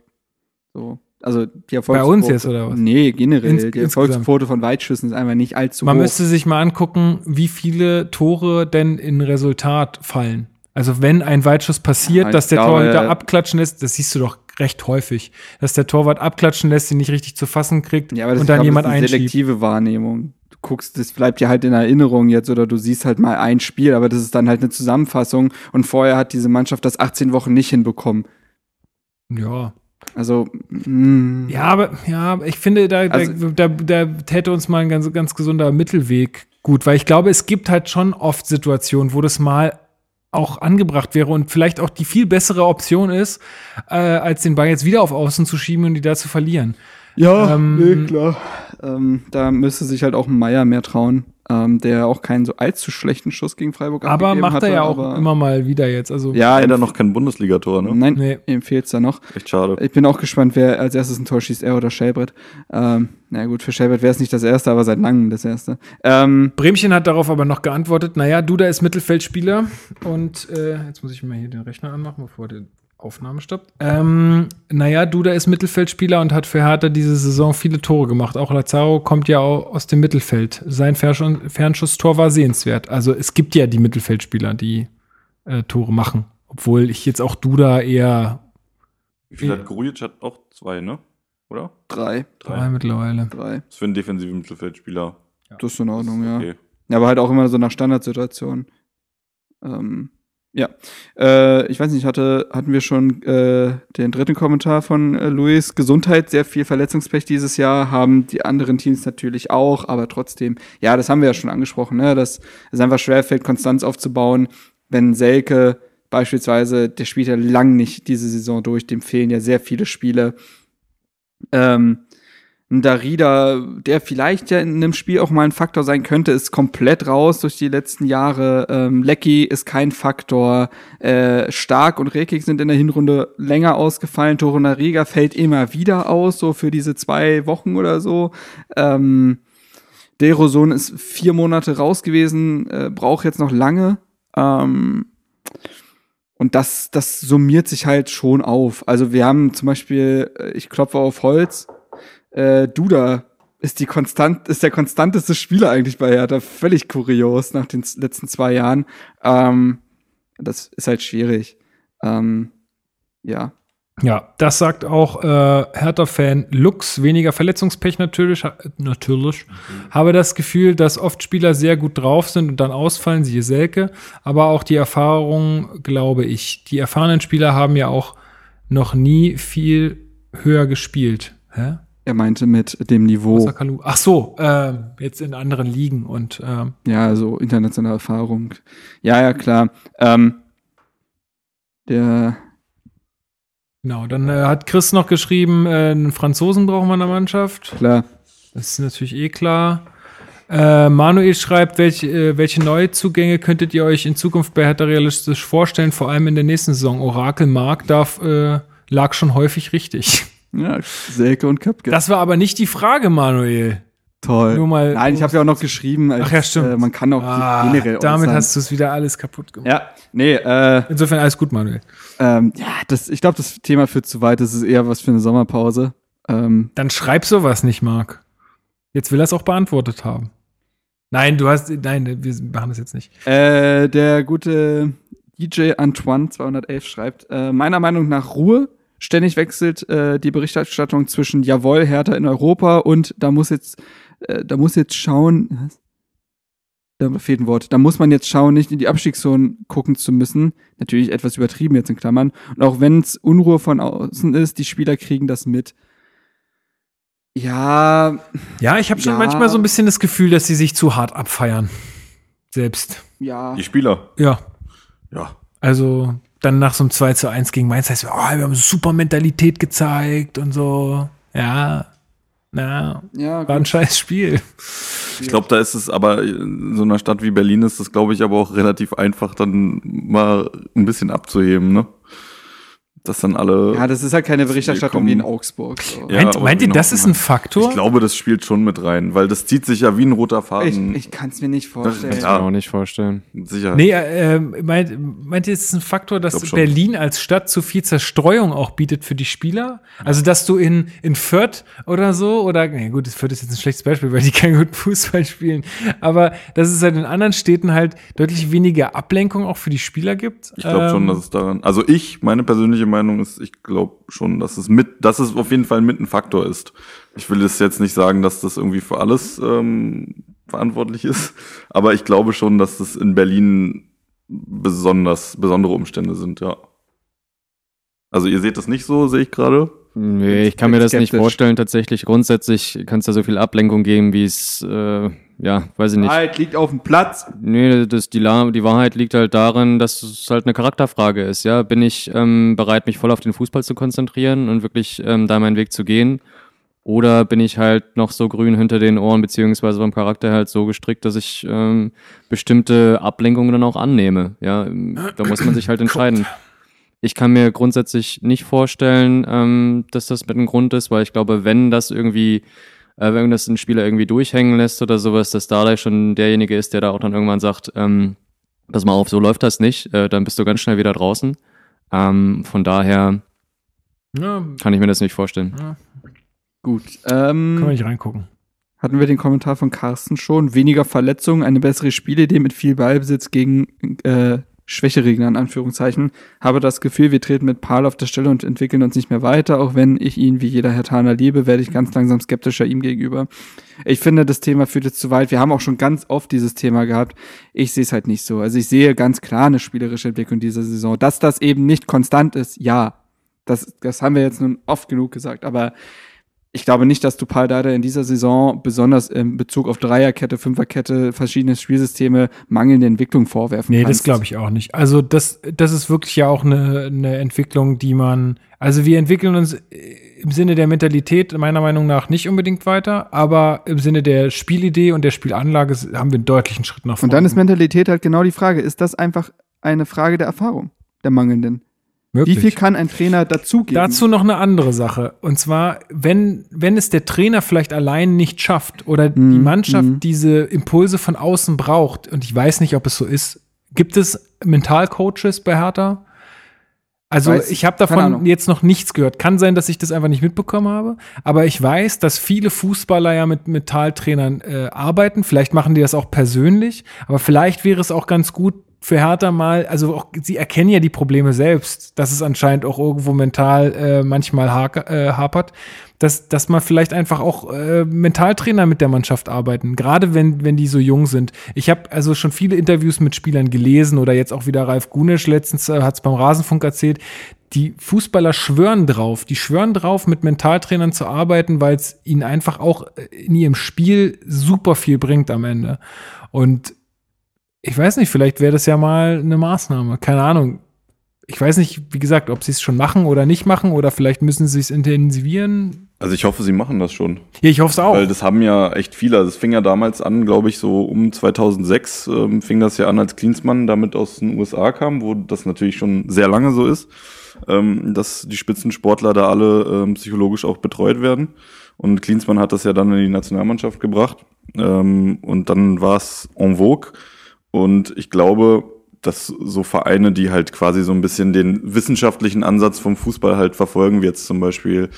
Speaker 4: So. Also die
Speaker 3: Erfolgsquote. Bei uns jetzt oder was?
Speaker 4: Nee, generell. Ins, die Erfolgsquote von Weitschüssen ist einfach nicht allzu
Speaker 3: Man
Speaker 4: hoch.
Speaker 3: Man müsste sich mal angucken, wie viele Tore denn in Resultat fallen. Also wenn ein Weitschuss passiert, ja, dass der glaube, Torhüter abklatschen lässt, das siehst du doch recht häufig, dass der Torwart abklatschen lässt, ihn nicht richtig zu fassen kriegt
Speaker 4: ja, aber das,
Speaker 3: und dann
Speaker 4: glaube,
Speaker 3: jemand
Speaker 4: das ist eine selektive Wahrnehmung. Du guckst, das bleibt dir halt in Erinnerung jetzt oder du siehst halt mal ein Spiel, aber das ist dann halt eine Zusammenfassung und vorher hat diese Mannschaft das 18 Wochen nicht hinbekommen.
Speaker 3: Ja.
Speaker 4: Also, mh. Hm.
Speaker 3: ja, aber ja, ich finde, da, also, da, da, da täte uns mal ein ganz, ganz gesunder Mittelweg gut, weil ich glaube, es gibt halt schon oft Situationen, wo das mal auch angebracht wäre und vielleicht auch die viel bessere Option ist, äh, als den Ball jetzt wieder auf Außen zu schieben und die da zu verlieren.
Speaker 4: Ja, ähm, nee, klar. Ähm, da müsste sich halt auch ein Meier mehr trauen ähm, der auch keinen so allzu schlechten Schuss gegen Freiburg
Speaker 3: Aber macht
Speaker 4: hatte,
Speaker 3: er ja auch immer mal wieder jetzt. Also
Speaker 6: ja, er hat noch kein Bundesligator, ne?
Speaker 4: Nein, nee. ihm fehlt es da noch.
Speaker 6: Echt schade.
Speaker 4: Ich bin auch gespannt, wer als erstes ein Tor schießt, er oder Schelbrett. Ähm, na gut, für Schelbrett wäre es nicht das erste, aber seit langem das erste.
Speaker 3: Ähm, Bremchen hat darauf aber noch geantwortet, naja, Duda ist Mittelfeldspieler und äh, jetzt muss ich mal hier den Rechner anmachen, bevor der Aufnahme stoppt. Ähm, naja, Duda ist Mittelfeldspieler und hat für Hertha diese Saison viele Tore gemacht. Auch Lazaro kommt ja auch aus dem Mittelfeld. Sein Fernschusstor war sehenswert. Also es gibt ja die Mittelfeldspieler, die äh, Tore machen. Obwohl ich jetzt auch Duda eher.
Speaker 6: Wie viel hat Grujic? Hat auch zwei, ne? Oder?
Speaker 4: Drei.
Speaker 3: Drei, Drei mittlerweile.
Speaker 4: Drei.
Speaker 6: Das ist für einen defensiven Mittelfeldspieler.
Speaker 4: Ja. Das ist in Ordnung, ja. Okay. Ja, aber halt auch immer so nach Standardsituationen. Ähm, ja, äh, ich weiß nicht, hatte, hatten wir schon äh, den dritten Kommentar von äh, Luis. Gesundheit, sehr viel Verletzungspech dieses Jahr, haben die anderen Teams natürlich auch, aber trotzdem, ja, das haben wir ja schon angesprochen, ne, dass es einfach schwerfällt, Konstanz aufzubauen, wenn Selke beispielsweise, der spielt ja lang nicht diese Saison durch, dem fehlen ja sehr viele Spiele. Ähm, ein Darida, der vielleicht ja in einem Spiel auch mal ein Faktor sein könnte, ist komplett raus durch die letzten Jahre. Ähm, Lecky ist kein Faktor. Äh, Stark und Rekik sind in der Hinrunde länger ausgefallen. Torunariga fällt immer wieder aus, so für diese zwei Wochen oder so. Ähm, Deroson ist vier Monate raus gewesen, äh, braucht jetzt noch lange. Ähm, und das, das summiert sich halt schon auf. Also wir haben zum Beispiel, äh, ich klopfe auf Holz, äh, Duda ist die konstant, ist der konstanteste Spieler eigentlich bei Hertha. Völlig kurios nach den letzten zwei Jahren. Ähm, das ist halt schwierig. Ähm, ja.
Speaker 3: Ja, das sagt auch äh, Hertha-Fan Lux, weniger Verletzungspech natürlich, natürlich. Mhm. Habe das Gefühl, dass oft Spieler sehr gut drauf sind und dann ausfallen, siehe Selke, aber auch die Erfahrung, glaube ich. Die erfahrenen Spieler haben ja auch noch nie viel höher gespielt. Hä?
Speaker 4: Er meinte mit dem Niveau.
Speaker 3: Ach so, äh, jetzt in anderen Ligen und äh,
Speaker 4: ja, so internationale Erfahrung. Ja, ja, klar. Ähm, der
Speaker 3: Genau, dann äh, hat Chris noch geschrieben, äh, einen Franzosen brauchen wir in der Mannschaft.
Speaker 4: Klar.
Speaker 3: Das ist natürlich eh klar. Äh, Manuel schreibt, welche, äh, welche Neuzugänge könntet ihr euch in Zukunft bei Hertha realistisch vorstellen, vor allem in der nächsten Saison? Orakel Mark darf, äh, lag schon häufig richtig.
Speaker 4: Ja, Selke und Köpke.
Speaker 3: Das war aber nicht die Frage, Manuel.
Speaker 4: Toll.
Speaker 3: Nur mal,
Speaker 4: Nein, ich habe ja auch noch geschrieben, als,
Speaker 3: Ach ja, stimmt.
Speaker 4: Äh, man kann auch
Speaker 3: ah, generell Damit äußern. hast du es wieder alles kaputt gemacht.
Speaker 4: Ja, nee. Äh,
Speaker 3: Insofern alles gut, Manuel.
Speaker 4: Ähm, ja, das, ich glaube, das Thema führt zu weit. Das ist eher was für eine Sommerpause. Ähm,
Speaker 3: Dann schreib sowas nicht, Marc. Jetzt will er es auch beantwortet haben. Nein, du hast, nein, wir machen das jetzt nicht.
Speaker 4: Äh, der gute DJ Antoine 211 schreibt, äh, meiner Meinung nach Ruhe. Ständig wechselt äh, die Berichterstattung zwischen Jawohl, Hertha in Europa und da muss jetzt, äh, da muss jetzt schauen, was? da fehlt ein Wort, da muss man jetzt schauen, nicht in die Abstiegszone gucken zu müssen. Natürlich etwas übertrieben jetzt in Klammern. Und auch wenn es Unruhe von außen ist, die Spieler kriegen das mit. Ja.
Speaker 3: Ja, ich habe schon
Speaker 4: Ja.
Speaker 3: manchmal so ein bisschen das Gefühl, dass sie sich zu hart abfeiern. Selbst.
Speaker 4: Ja.
Speaker 6: Die Spieler.
Speaker 3: Ja.
Speaker 6: Ja.
Speaker 3: Also dann nach so einem 2 zu 1 gegen Mainz heißt es, oh, wir haben super Mentalität gezeigt und so. Ja. Na,
Speaker 4: Ja,
Speaker 3: war ein scheiß Spiel.
Speaker 6: Ich glaube, da ist es aber in so einer Stadt wie Berlin ist das, glaube ich, aber auch relativ einfach, dann mal ein bisschen abzuheben, ne? Dass dann alle.
Speaker 4: ja, das ist halt keine Berichterstattung wie in Augsburg. So.
Speaker 6: Ja,
Speaker 3: meint meint ihr,
Speaker 6: genau,
Speaker 3: das ist ein Faktor?
Speaker 6: Ich glaube, das spielt schon mit rein, weil das zieht sich ja wie ein roter
Speaker 4: Ich,
Speaker 6: Faden.
Speaker 4: ich kann es mir nicht vorstellen.
Speaker 6: Ja.
Speaker 5: Kann ich mir auch nicht vorstellen.
Speaker 6: Sicherheit.
Speaker 3: Nee, äh, meint, meint ihr, es ist ein Faktor, dass
Speaker 6: schon.
Speaker 3: Berlin als Stadt zu viel Zerstreuung auch bietet für die Spieler? Also, dass du in, in Fürth oder so, oder, nee, gut, Fürth ist jetzt ein schlechtes Beispiel, weil die keinen guten Fußball spielen, aber dass es halt in anderen Städten halt deutlich weniger Ablenkung auch für die Spieler gibt?
Speaker 6: Ich glaube schon,
Speaker 3: Ähm,
Speaker 6: dass es daran. Also ich, meine persönliche Meinung ist, ich glaube schon, dass es mit, dass es auf jeden Fall mit ein Faktor ist. Ich will es jetzt nicht sagen, dass das irgendwie für alles ähm, verantwortlich ist, aber ich glaube schon, dass das in Berlin besonders besondere Umstände sind, ja. Also ihr seht das nicht so, sehe ich gerade.
Speaker 5: Nee, ich kann mir das nicht vorstellen. Tatsächlich, grundsätzlich kann es da so viel Ablenkung geben, wie es, äh, ja, weiß ich nicht.
Speaker 4: Halt, liegt auf dem Platz.
Speaker 5: Nee, das, die, die Wahrheit liegt halt darin, dass es halt eine Charakterfrage ist. Ja, bin ich ähm, bereit, mich voll auf den Fußball zu konzentrieren und wirklich ähm, da meinen Weg zu gehen? Oder bin ich halt noch so grün hinter den Ohren, beziehungsweise vom Charakter halt so gestrickt, dass ich ähm, bestimmte Ablenkungen dann auch annehme? Ja, da muss man sich halt entscheiden. Ich kann mir grundsätzlich nicht vorstellen, ähm, dass das mit einem Grund ist, weil ich glaube, wenn das irgendwie, äh, wenn das ein Spieler irgendwie durchhängen lässt oder sowas, dass Dardai schon derjenige ist, der da auch dann irgendwann sagt, ähm, pass mal auf, so läuft das nicht, äh, dann bist du ganz schnell wieder draußen. Ähm, von daher
Speaker 3: Ja,
Speaker 5: kann ich mir das nicht vorstellen.
Speaker 4: Gut.
Speaker 3: kann man
Speaker 4: Ähm,
Speaker 3: nicht reingucken.
Speaker 4: hatten wir den Kommentar von Carsten schon. Weniger Verletzungen, eine bessere Spielidee mit viel Ballbesitz gegen äh, schwächere Gegner, in Anführungszeichen. Habe das Gefühl, wir treten mit Paul auf der Stelle und entwickeln uns nicht mehr weiter. Auch wenn ich ihn wie jeder Herr Taner liebe, werde ich ganz langsam skeptischer ihm gegenüber. Ich finde, das Thema führt jetzt zu weit. Wir haben auch schon ganz oft dieses Thema gehabt. Ich sehe es halt nicht so. Also ich sehe ganz klar eine spielerische Entwicklung dieser Saison. Dass das eben nicht konstant ist, ja. Das, das haben wir jetzt nun oft genug gesagt. Aber ich glaube nicht, dass du Paul Dardai in dieser Saison besonders in Bezug auf Dreierkette, Fünferkette, verschiedene Spielsysteme mangelnde Entwicklung vorwerfen
Speaker 3: Nee,
Speaker 4: kannst.
Speaker 3: das glaube ich auch nicht. Also das, das ist wirklich ja auch eine, eine Entwicklung, die man, also wir entwickeln uns im Sinne der Mentalität meiner Meinung nach nicht unbedingt weiter, aber im Sinne der Spielidee und der Spielanlage haben wir einen deutlichen Schritt nach vorne.
Speaker 4: Und dann ist Mentalität halt genau die Frage. Ist das einfach eine Frage der Erfahrung, der mangelnden?
Speaker 3: Möglich.
Speaker 4: Wie viel kann ein Trainer dazugeben?
Speaker 3: Dazu noch eine andere Sache. Und zwar, wenn, wenn es der Trainer vielleicht allein nicht schafft oder die
Speaker 4: Mhm,
Speaker 3: Mannschaft
Speaker 4: mhm.
Speaker 3: diese Impulse von außen braucht, und ich weiß nicht, ob es so ist, gibt es Mentalcoaches bei Hertha? Also
Speaker 4: Weiß-
Speaker 3: ich habe davon jetzt noch nichts gehört. Kann sein, dass ich das einfach nicht mitbekommen habe. Aber ich weiß, dass viele Fußballer ja mit Mentaltrainern äh, arbeiten. Vielleicht machen die das auch persönlich. Aber vielleicht wäre es auch ganz gut für Hertha mal, also auch, sie erkennen ja die Probleme selbst, dass es anscheinend auch irgendwo mental äh, manchmal hake, äh, hapert, dass, dass man vielleicht einfach auch äh, Mentaltrainer mit der Mannschaft arbeiten, gerade wenn, wenn die so jung sind. Ich habe also schon viele Interviews mit Spielern gelesen oder jetzt auch wieder Ralf Gunisch letztens äh, hat es beim Rasenfunk erzählt, die Fußballer schwören drauf, die schwören drauf, mit Mentaltrainern zu arbeiten, weil es ihnen einfach auch in ihrem Spiel super viel bringt am Ende. Und ich weiß nicht, vielleicht wäre das ja mal eine Maßnahme. Keine Ahnung. Ich weiß nicht, wie gesagt, ob sie es schon machen oder nicht machen oder vielleicht müssen sie es intensivieren.
Speaker 6: Also ich hoffe, sie machen das schon.
Speaker 3: Ja, ich hoffe es auch.
Speaker 6: Weil das haben ja echt viele. Also es fing ja damals an, glaube ich, so um 2006 ähm, fing das ja an, als Klinsmann damit aus den USA kam, wo das natürlich schon sehr lange so ist, ähm, dass die Spitzensportler da alle ähm, psychologisch auch betreut werden. Und Klinsmann hat das ja dann in die Nationalmannschaft gebracht. Ähm, und dann war es en vogue. Und ich glaube, dass so Vereine, die halt quasi so ein bisschen den wissenschaftlichen Ansatz vom Fußball halt verfolgen, wie jetzt zum Beispiel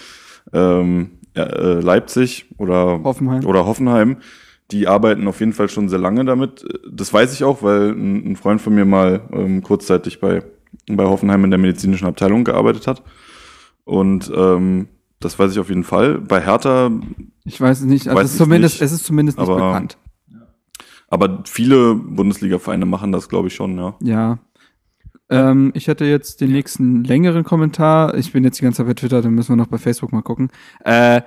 Speaker 6: ähm, äh, Leipzig oder
Speaker 4: Hoffenheim.
Speaker 6: oder Hoffenheim, die arbeiten auf jeden Fall schon sehr lange damit. Das weiß ich auch, weil ein, ein Freund von mir mal ähm, kurzzeitig bei, bei Hoffenheim in der medizinischen Abteilung gearbeitet hat. Und ähm, das weiß ich auf jeden Fall. Bei Hertha,
Speaker 4: Ich weiß es nicht, also es ist zumindest,
Speaker 6: nicht,
Speaker 4: es ist zumindest nicht bekannt.
Speaker 6: Aber viele Bundesliga-Vereine machen das, glaube ich, schon, ja.
Speaker 4: Ja. Ähm, ich hätte jetzt den nächsten längeren Kommentar. Ich bin jetzt die ganze Zeit bei Twitter, dann müssen wir noch bei Facebook mal gucken. Äh,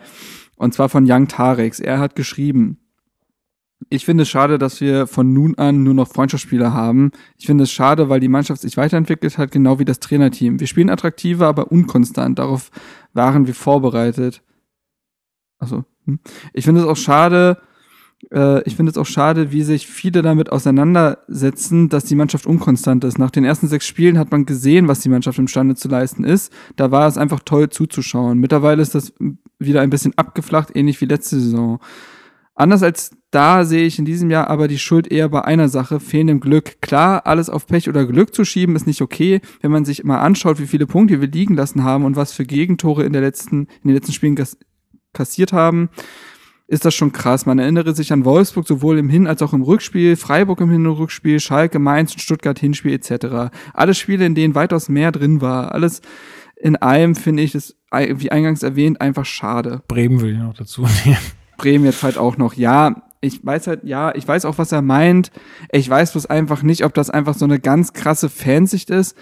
Speaker 4: und zwar von Young Tarex. Er hat geschrieben, ich finde es schade, dass wir von nun an nur noch Freundschaftsspieler haben. Ich finde es schade, weil die Mannschaft sich weiterentwickelt hat, genau wie das Trainerteam. Wir spielen attraktiver, aber unkonstant. Darauf waren wir vorbereitet. Also, hm. ich finde es auch schade, äh, ich finde es auch schade, wie sich viele damit auseinandersetzen, dass die Mannschaft unkonstant ist. Nach den ersten sechs Spielen hat man gesehen, was die Mannschaft imstande zu leisten ist. Da war es einfach toll zuzuschauen. Mittlerweile ist das wieder ein bisschen abgeflacht, ähnlich wie letzte Saison. Anders als da sehe ich in diesem Jahr aber die Schuld eher bei einer Sache, fehlendem Glück. Klar, alles auf Pech oder Glück zu schieben ist nicht okay, wenn man sich mal anschaut, wie viele Punkte wir liegen lassen haben und was für Gegentore in, der letzten, in den letzten Spielen kassiert haben ist das schon krass. Man erinnere sich an Wolfsburg sowohl im Hin- als auch im Rückspiel, Freiburg im Hin- und Rückspiel, Schalke, Mainz und Stuttgart Hinspiel etc. Alle Spiele, in denen weitaus mehr drin war. Alles in allem finde ich es, wie eingangs erwähnt, einfach schade.
Speaker 3: Bremen will ich noch dazu nehmen.
Speaker 4: Bremen jetzt halt auch noch. Ja, ich weiß halt, ja, ich weiß auch, was er meint. Ich weiß bloß einfach nicht, ob das einfach so eine ganz krasse Fansicht ist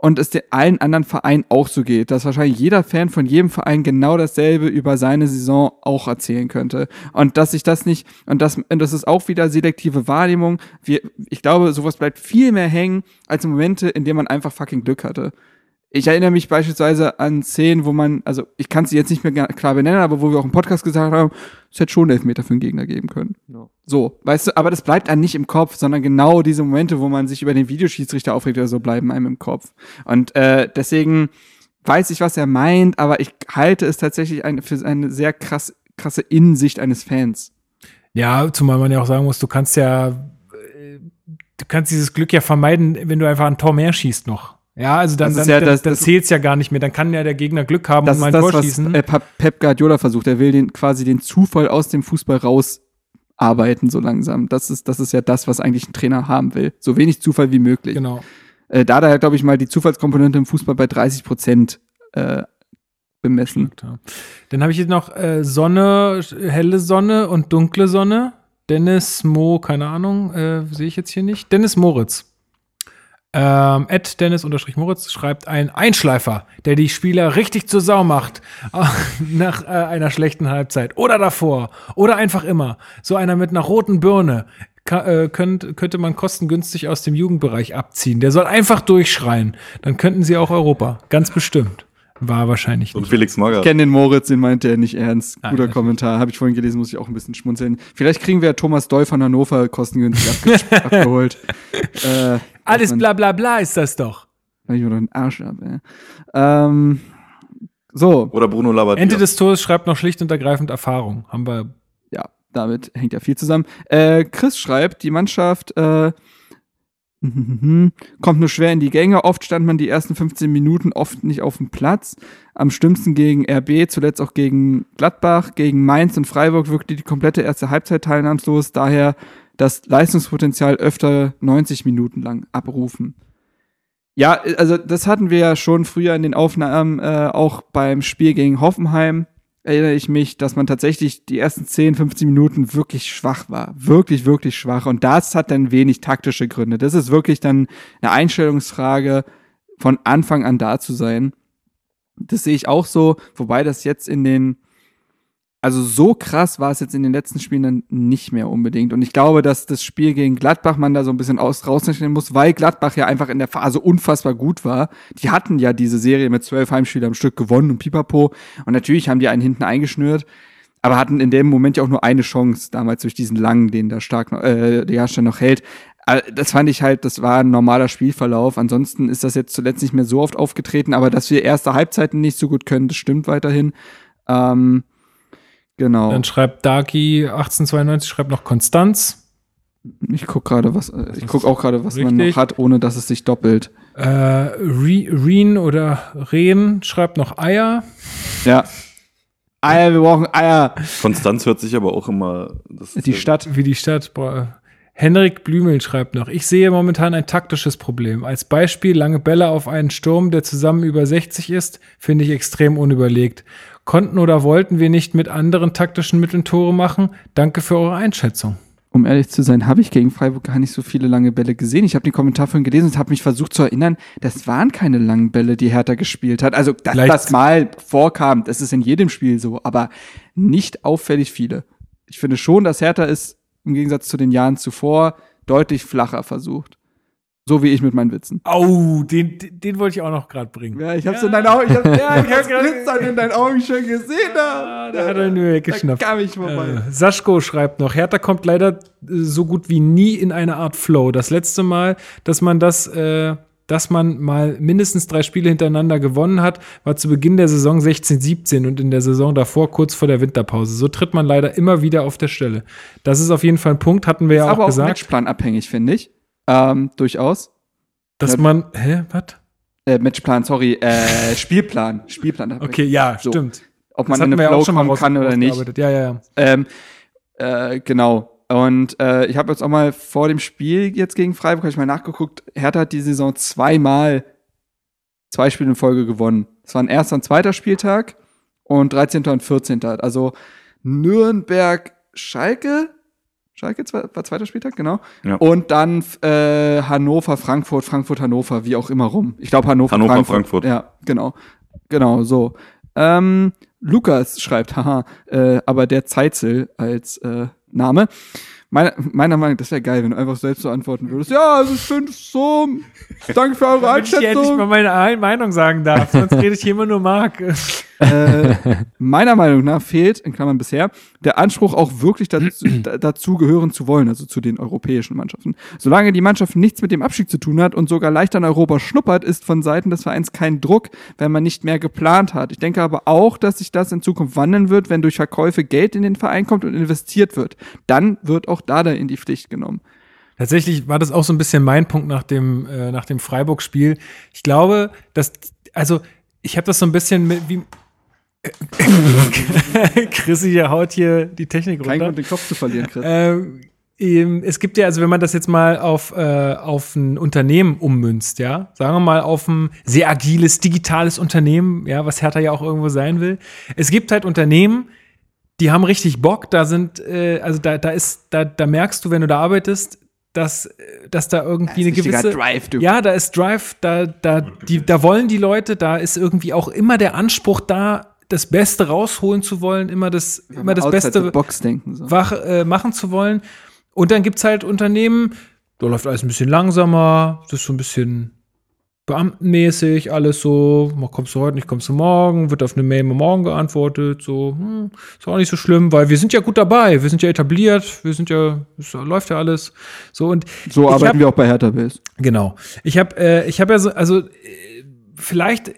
Speaker 4: und es der allen anderen Vereinen auch so geht, dass wahrscheinlich jeder Fan von jedem Verein genau dasselbe über seine Saison auch erzählen könnte. Und dass ich das nicht, und das, und das ist auch wieder selektive Wahrnehmung. Wir, ich glaube, sowas bleibt viel mehr hängen als Momente, in denen man einfach fucking Glück hatte. Ich erinnere mich beispielsweise an Szenen, wo man, also ich kann sie jetzt nicht mehr klar benennen, aber wo wir auch im Podcast gesagt haben, es hätte schon Elfmeter für den Gegner geben können. So, weißt du, aber das bleibt einem nicht im Kopf, sondern genau diese Momente, wo man sich über den Videoschiedsrichter aufregt oder so, bleiben einem im Kopf. Und äh, deswegen weiß ich, was er meint, aber ich halte es tatsächlich eine, für eine sehr krass, krasse Innensicht eines Fans.
Speaker 3: Ja, zumal man ja auch sagen muss, du kannst ja, äh, du kannst dieses Glück ja vermeiden, wenn du einfach ein Tor mehr schießt noch. Ja, also dann,
Speaker 4: Das
Speaker 3: dann,
Speaker 4: ist ja
Speaker 3: dann,
Speaker 4: das-
Speaker 3: dann
Speaker 4: das-
Speaker 3: zählt's ja gar nicht mehr. Dann kann ja der Gegner Glück haben
Speaker 4: Das
Speaker 3: und
Speaker 4: ist
Speaker 3: mal ein
Speaker 4: das,
Speaker 3: Tor
Speaker 4: was
Speaker 3: schießen.
Speaker 4: äh, Pep Guardiola versucht. Er will den quasi den Zufall aus dem Fußball rausarbeiten, so langsam. Das ist, das ist ja das, was eigentlich ein Trainer haben will. So wenig Zufall wie möglich.
Speaker 3: genau.
Speaker 4: Äh, da hat er, glaube ich, mal die Zufallskomponente im Fußball bei 30 Prozent äh, bemessen.
Speaker 3: Dann habe ich jetzt noch äh, Sonne, helle Sonne und dunkle Sonne. Dennis Mo, keine Ahnung, äh, sehe ich jetzt hier nicht. Dennis Moritz. Ähm, Ed Dennis unterstrich Moritz schreibt ein Einschleifer, der die Spieler richtig zur Sau macht nach äh, einer schlechten Halbzeit oder davor oder einfach immer. So einer mit einer roten Birne ka- äh, könnt, könnte man kostengünstig aus dem Jugendbereich abziehen. Der soll einfach durchschreien. Dann könnten sie auch Europa. Ganz bestimmt. War wahrscheinlich
Speaker 6: Und
Speaker 3: nicht.
Speaker 6: Felix
Speaker 4: Ich
Speaker 6: Magath.
Speaker 4: kenne den Moritz, den meinte er nicht ernst.
Speaker 3: Ah,
Speaker 4: Guter
Speaker 3: natürlich.
Speaker 4: Kommentar. Habe ich vorhin gelesen, muss ich auch ein bisschen schmunzeln. Vielleicht kriegen wir Thomas Doll von Hannover kostengünstig abge abgeholt. Äh,
Speaker 3: Alles bla bla bla ist das doch.
Speaker 4: Kann ich mir doch den Arsch ab, ey. Ähm, so,
Speaker 6: Oder Bruno Labbadia.
Speaker 3: Ende des Tores schreibt noch schlicht und ergreifend Erfahrung. Haben wir.
Speaker 4: ja, damit hängt ja viel zusammen. Äh, Chris schreibt, die Mannschaft äh, kommt nur schwer in die Gänge. Oft stand man die ersten 15 Minuten oft nicht auf dem Platz. Am schlimmsten gegen RB, zuletzt auch gegen Gladbach, gegen Mainz und Freiburg wirkte die komplette erste Halbzeit teilnahmslos. Daher das Leistungspotenzial öfter 90 Minuten lang abrufen. Ja, also das hatten wir ja schon früher in den Aufnahmen, äh, auch beim Spiel gegen Hoffenheim erinnere ich mich, dass man tatsächlich die ersten 10, 15 Minuten wirklich schwach war. Wirklich, wirklich schwach. Und das hat dann wenig taktische Gründe. Das ist wirklich dann eine Einstellungsfrage, von Anfang an da zu sein. Das sehe ich auch so, wobei das jetzt in den, also so krass war es jetzt in den letzten Spielen dann nicht mehr unbedingt. Und ich glaube, dass das Spiel gegen Gladbach man da so ein bisschen aus, rausrechnen muss, weil Gladbach ja einfach in der Phase unfassbar gut war. Die hatten ja diese Serie mit zwölf Heimspielen am Stück gewonnen und pipapo. Und natürlich haben die einen hinten eingeschnürt, aber hatten in dem Moment ja auch nur eine Chance, damals durch diesen langen, den da stark äh, der Jahrstein noch hält. Äh, Das fand ich halt, das war ein normaler Spielverlauf. Ansonsten ist das jetzt zuletzt nicht mehr so oft aufgetreten, aber dass wir erste Halbzeiten nicht so gut können, das stimmt weiterhin. Ähm, genau.
Speaker 3: Dann schreibt Daki 1892, schreibt noch Konstanz.
Speaker 4: Ich guck gerade, was, äh, ich guck auch gerade, was man
Speaker 3: Richtig.
Speaker 4: noch hat, ohne dass es sich doppelt.
Speaker 3: Äh, Re Reen oder Rehen schreibt noch Eier.
Speaker 4: Ja, Eier, wir brauchen Eier.
Speaker 6: Konstanz hört sich aber auch immer. Das
Speaker 4: Die Stadt.
Speaker 3: Wie die Stadt. Boah. Henrik Blümel schreibt noch, ich sehe momentan ein taktisches Problem. Als Beispiel lange Bälle auf einen Sturm, der zusammen über 60 ist, finde ich extrem unüberlegt. Konnten oder wollten wir nicht mit anderen taktischen Mitteln Tore machen? Danke für eure Einschätzung.
Speaker 4: Um ehrlich zu sein, habe ich gegen Freiburg gar nicht so viele lange Bälle gesehen. Ich habe den Kommentar vorhin gelesen und habe mich versucht zu erinnern, das waren keine langen Bälle, die Hertha gespielt hat. Also, dass
Speaker 3: Vielleicht-
Speaker 4: das mal vorkam, das ist in jedem Spiel so, aber nicht auffällig viele. Ich finde schon, dass Hertha es im Gegensatz zu den Jahren zuvor deutlich flacher versucht. So wie ich mit meinen Witzen.
Speaker 3: Au, den, den, den wollte ich auch noch gerade bringen.
Speaker 4: Ja, ich hab's in deinen Augen, ich hab, ja, ich
Speaker 3: hab
Speaker 4: hab's glitzern in deinen Augen schon gesehen. Da,
Speaker 3: da hat er nur
Speaker 4: da
Speaker 3: weggeschnappt.
Speaker 4: kam ich vorbei.
Speaker 3: Äh, Saschko schreibt noch, Hertha kommt leider äh, so gut wie nie in eine Art Flow. Das letzte Mal, dass man das, äh, dass man mal mindestens drei Spiele hintereinander gewonnen hat, war zu Beginn der Saison 16-17 und in der Saison davor kurz vor der Winterpause. So tritt man leider immer wieder auf der Stelle. Das ist auf jeden Fall ein Punkt, hatten wir ja
Speaker 4: ist
Speaker 3: auch
Speaker 4: aber auch
Speaker 3: gesagt,
Speaker 4: Matchplan-abhängig, finde ich. Ähm, durchaus.
Speaker 3: dass
Speaker 4: Ja.
Speaker 3: man, hä, was?
Speaker 4: Äh, Matchplan, sorry, äh, Spielplan. Spielplan.
Speaker 3: Okay, ja,
Speaker 4: So.
Speaker 3: stimmt.
Speaker 4: Ob man in
Speaker 3: ja
Speaker 4: Flow
Speaker 3: mal
Speaker 4: kommen kann oder nicht.
Speaker 3: Ja, ja, ja.
Speaker 4: Ähm, äh, genau. Und äh, ich habe jetzt auch mal vor dem Spiel jetzt gegen Freiburg, hab ich mal nachgeguckt, Hertha hat die Saison zweimal zwei Spiele in Folge gewonnen. Es war ein erster und zweiter Spieltag und 13. und 14. Also Nürnberg, Schalke, Schalke war zweiter Spieltag, genau.
Speaker 6: Ja.
Speaker 4: Und dann äh, Hannover, Frankfurt, Frankfurt, Hannover, wie auch immer rum. Ich glaube Hannover,
Speaker 6: Hannover,
Speaker 4: Frankfurt.
Speaker 6: Frankfurt.
Speaker 4: Ja, genau. Genau, so. Ähm, Lukas schreibt, haha, äh, aber der Zeitzel als äh, Name. Meiner, meiner Meinung nach, das wäre geil, wenn du einfach selbst so antworten würdest. Ja, also ich finde es so. Danke für eure
Speaker 3: Damit ich hier endlich mal
Speaker 4: Einschätzung.
Speaker 3: meine Ein- Meinung sagen darf, sonst rede ich hier immer nur Mark.
Speaker 4: äh, meiner Meinung nach fehlt, in Klammern bisher, der Anspruch auch wirklich dazu, da- dazu gehören zu wollen, also zu den europäischen Mannschaften. Solange die Mannschaft nichts mit dem Abstieg zu tun hat und sogar leicht an Europa schnuppert, ist von Seiten des Vereins kein Druck, wenn man nicht mehr geplant hat. Ich denke aber auch, dass sich das in Zukunft wandeln wird, wenn durch Verkäufe Geld in den Verein kommt und investiert wird. Dann wird auch Dada in die Pflicht genommen.
Speaker 3: Tatsächlich war das auch so ein bisschen mein Punkt nach dem, äh, nach dem Freiburg-Spiel. Ich glaube, dass, also, ich habe das so ein bisschen mit, wie. Chrissy haut hier die Technik
Speaker 4: Kein
Speaker 3: runter.
Speaker 4: Grund, den Kopf zu verlieren, Chris.
Speaker 3: Ähm, es gibt ja, also wenn man das jetzt mal auf, äh, auf ein Unternehmen ummünzt, ja, sagen wir mal auf ein sehr agiles, digitales Unternehmen, ja, was Hertha ja auch irgendwo sein will. Es gibt halt Unternehmen, die haben richtig Bock, da sind, äh, also da, da ist, da, da merkst du, wenn du da arbeitest, dass, dass da irgendwie eine
Speaker 4: richtiger
Speaker 3: gewisse
Speaker 4: Drive, du.
Speaker 3: ja, da ist Drive, da, da, die, da wollen die Leute, da ist irgendwie auch immer der Anspruch da, das Beste rausholen zu wollen, immer das, immer das Beste
Speaker 4: denken. So.
Speaker 3: wach, äh, machen zu wollen. Und dann gibt's halt Unternehmen, da läuft alles ein bisschen langsamer, das ist so ein bisschen beamtenmäßig, alles so, kommst du heute nicht, kommst du morgen, wird auf eine Mail morgen geantwortet, so, hm, ist auch nicht so schlimm, weil wir sind ja gut dabei, wir sind ja etabliert, wir sind ja, es läuft ja alles. So und
Speaker 4: So arbeiten
Speaker 3: hab-
Speaker 4: wir auch bei Hertha Base.
Speaker 3: Genau. Ich habe äh, ich habe ja so also äh, vielleicht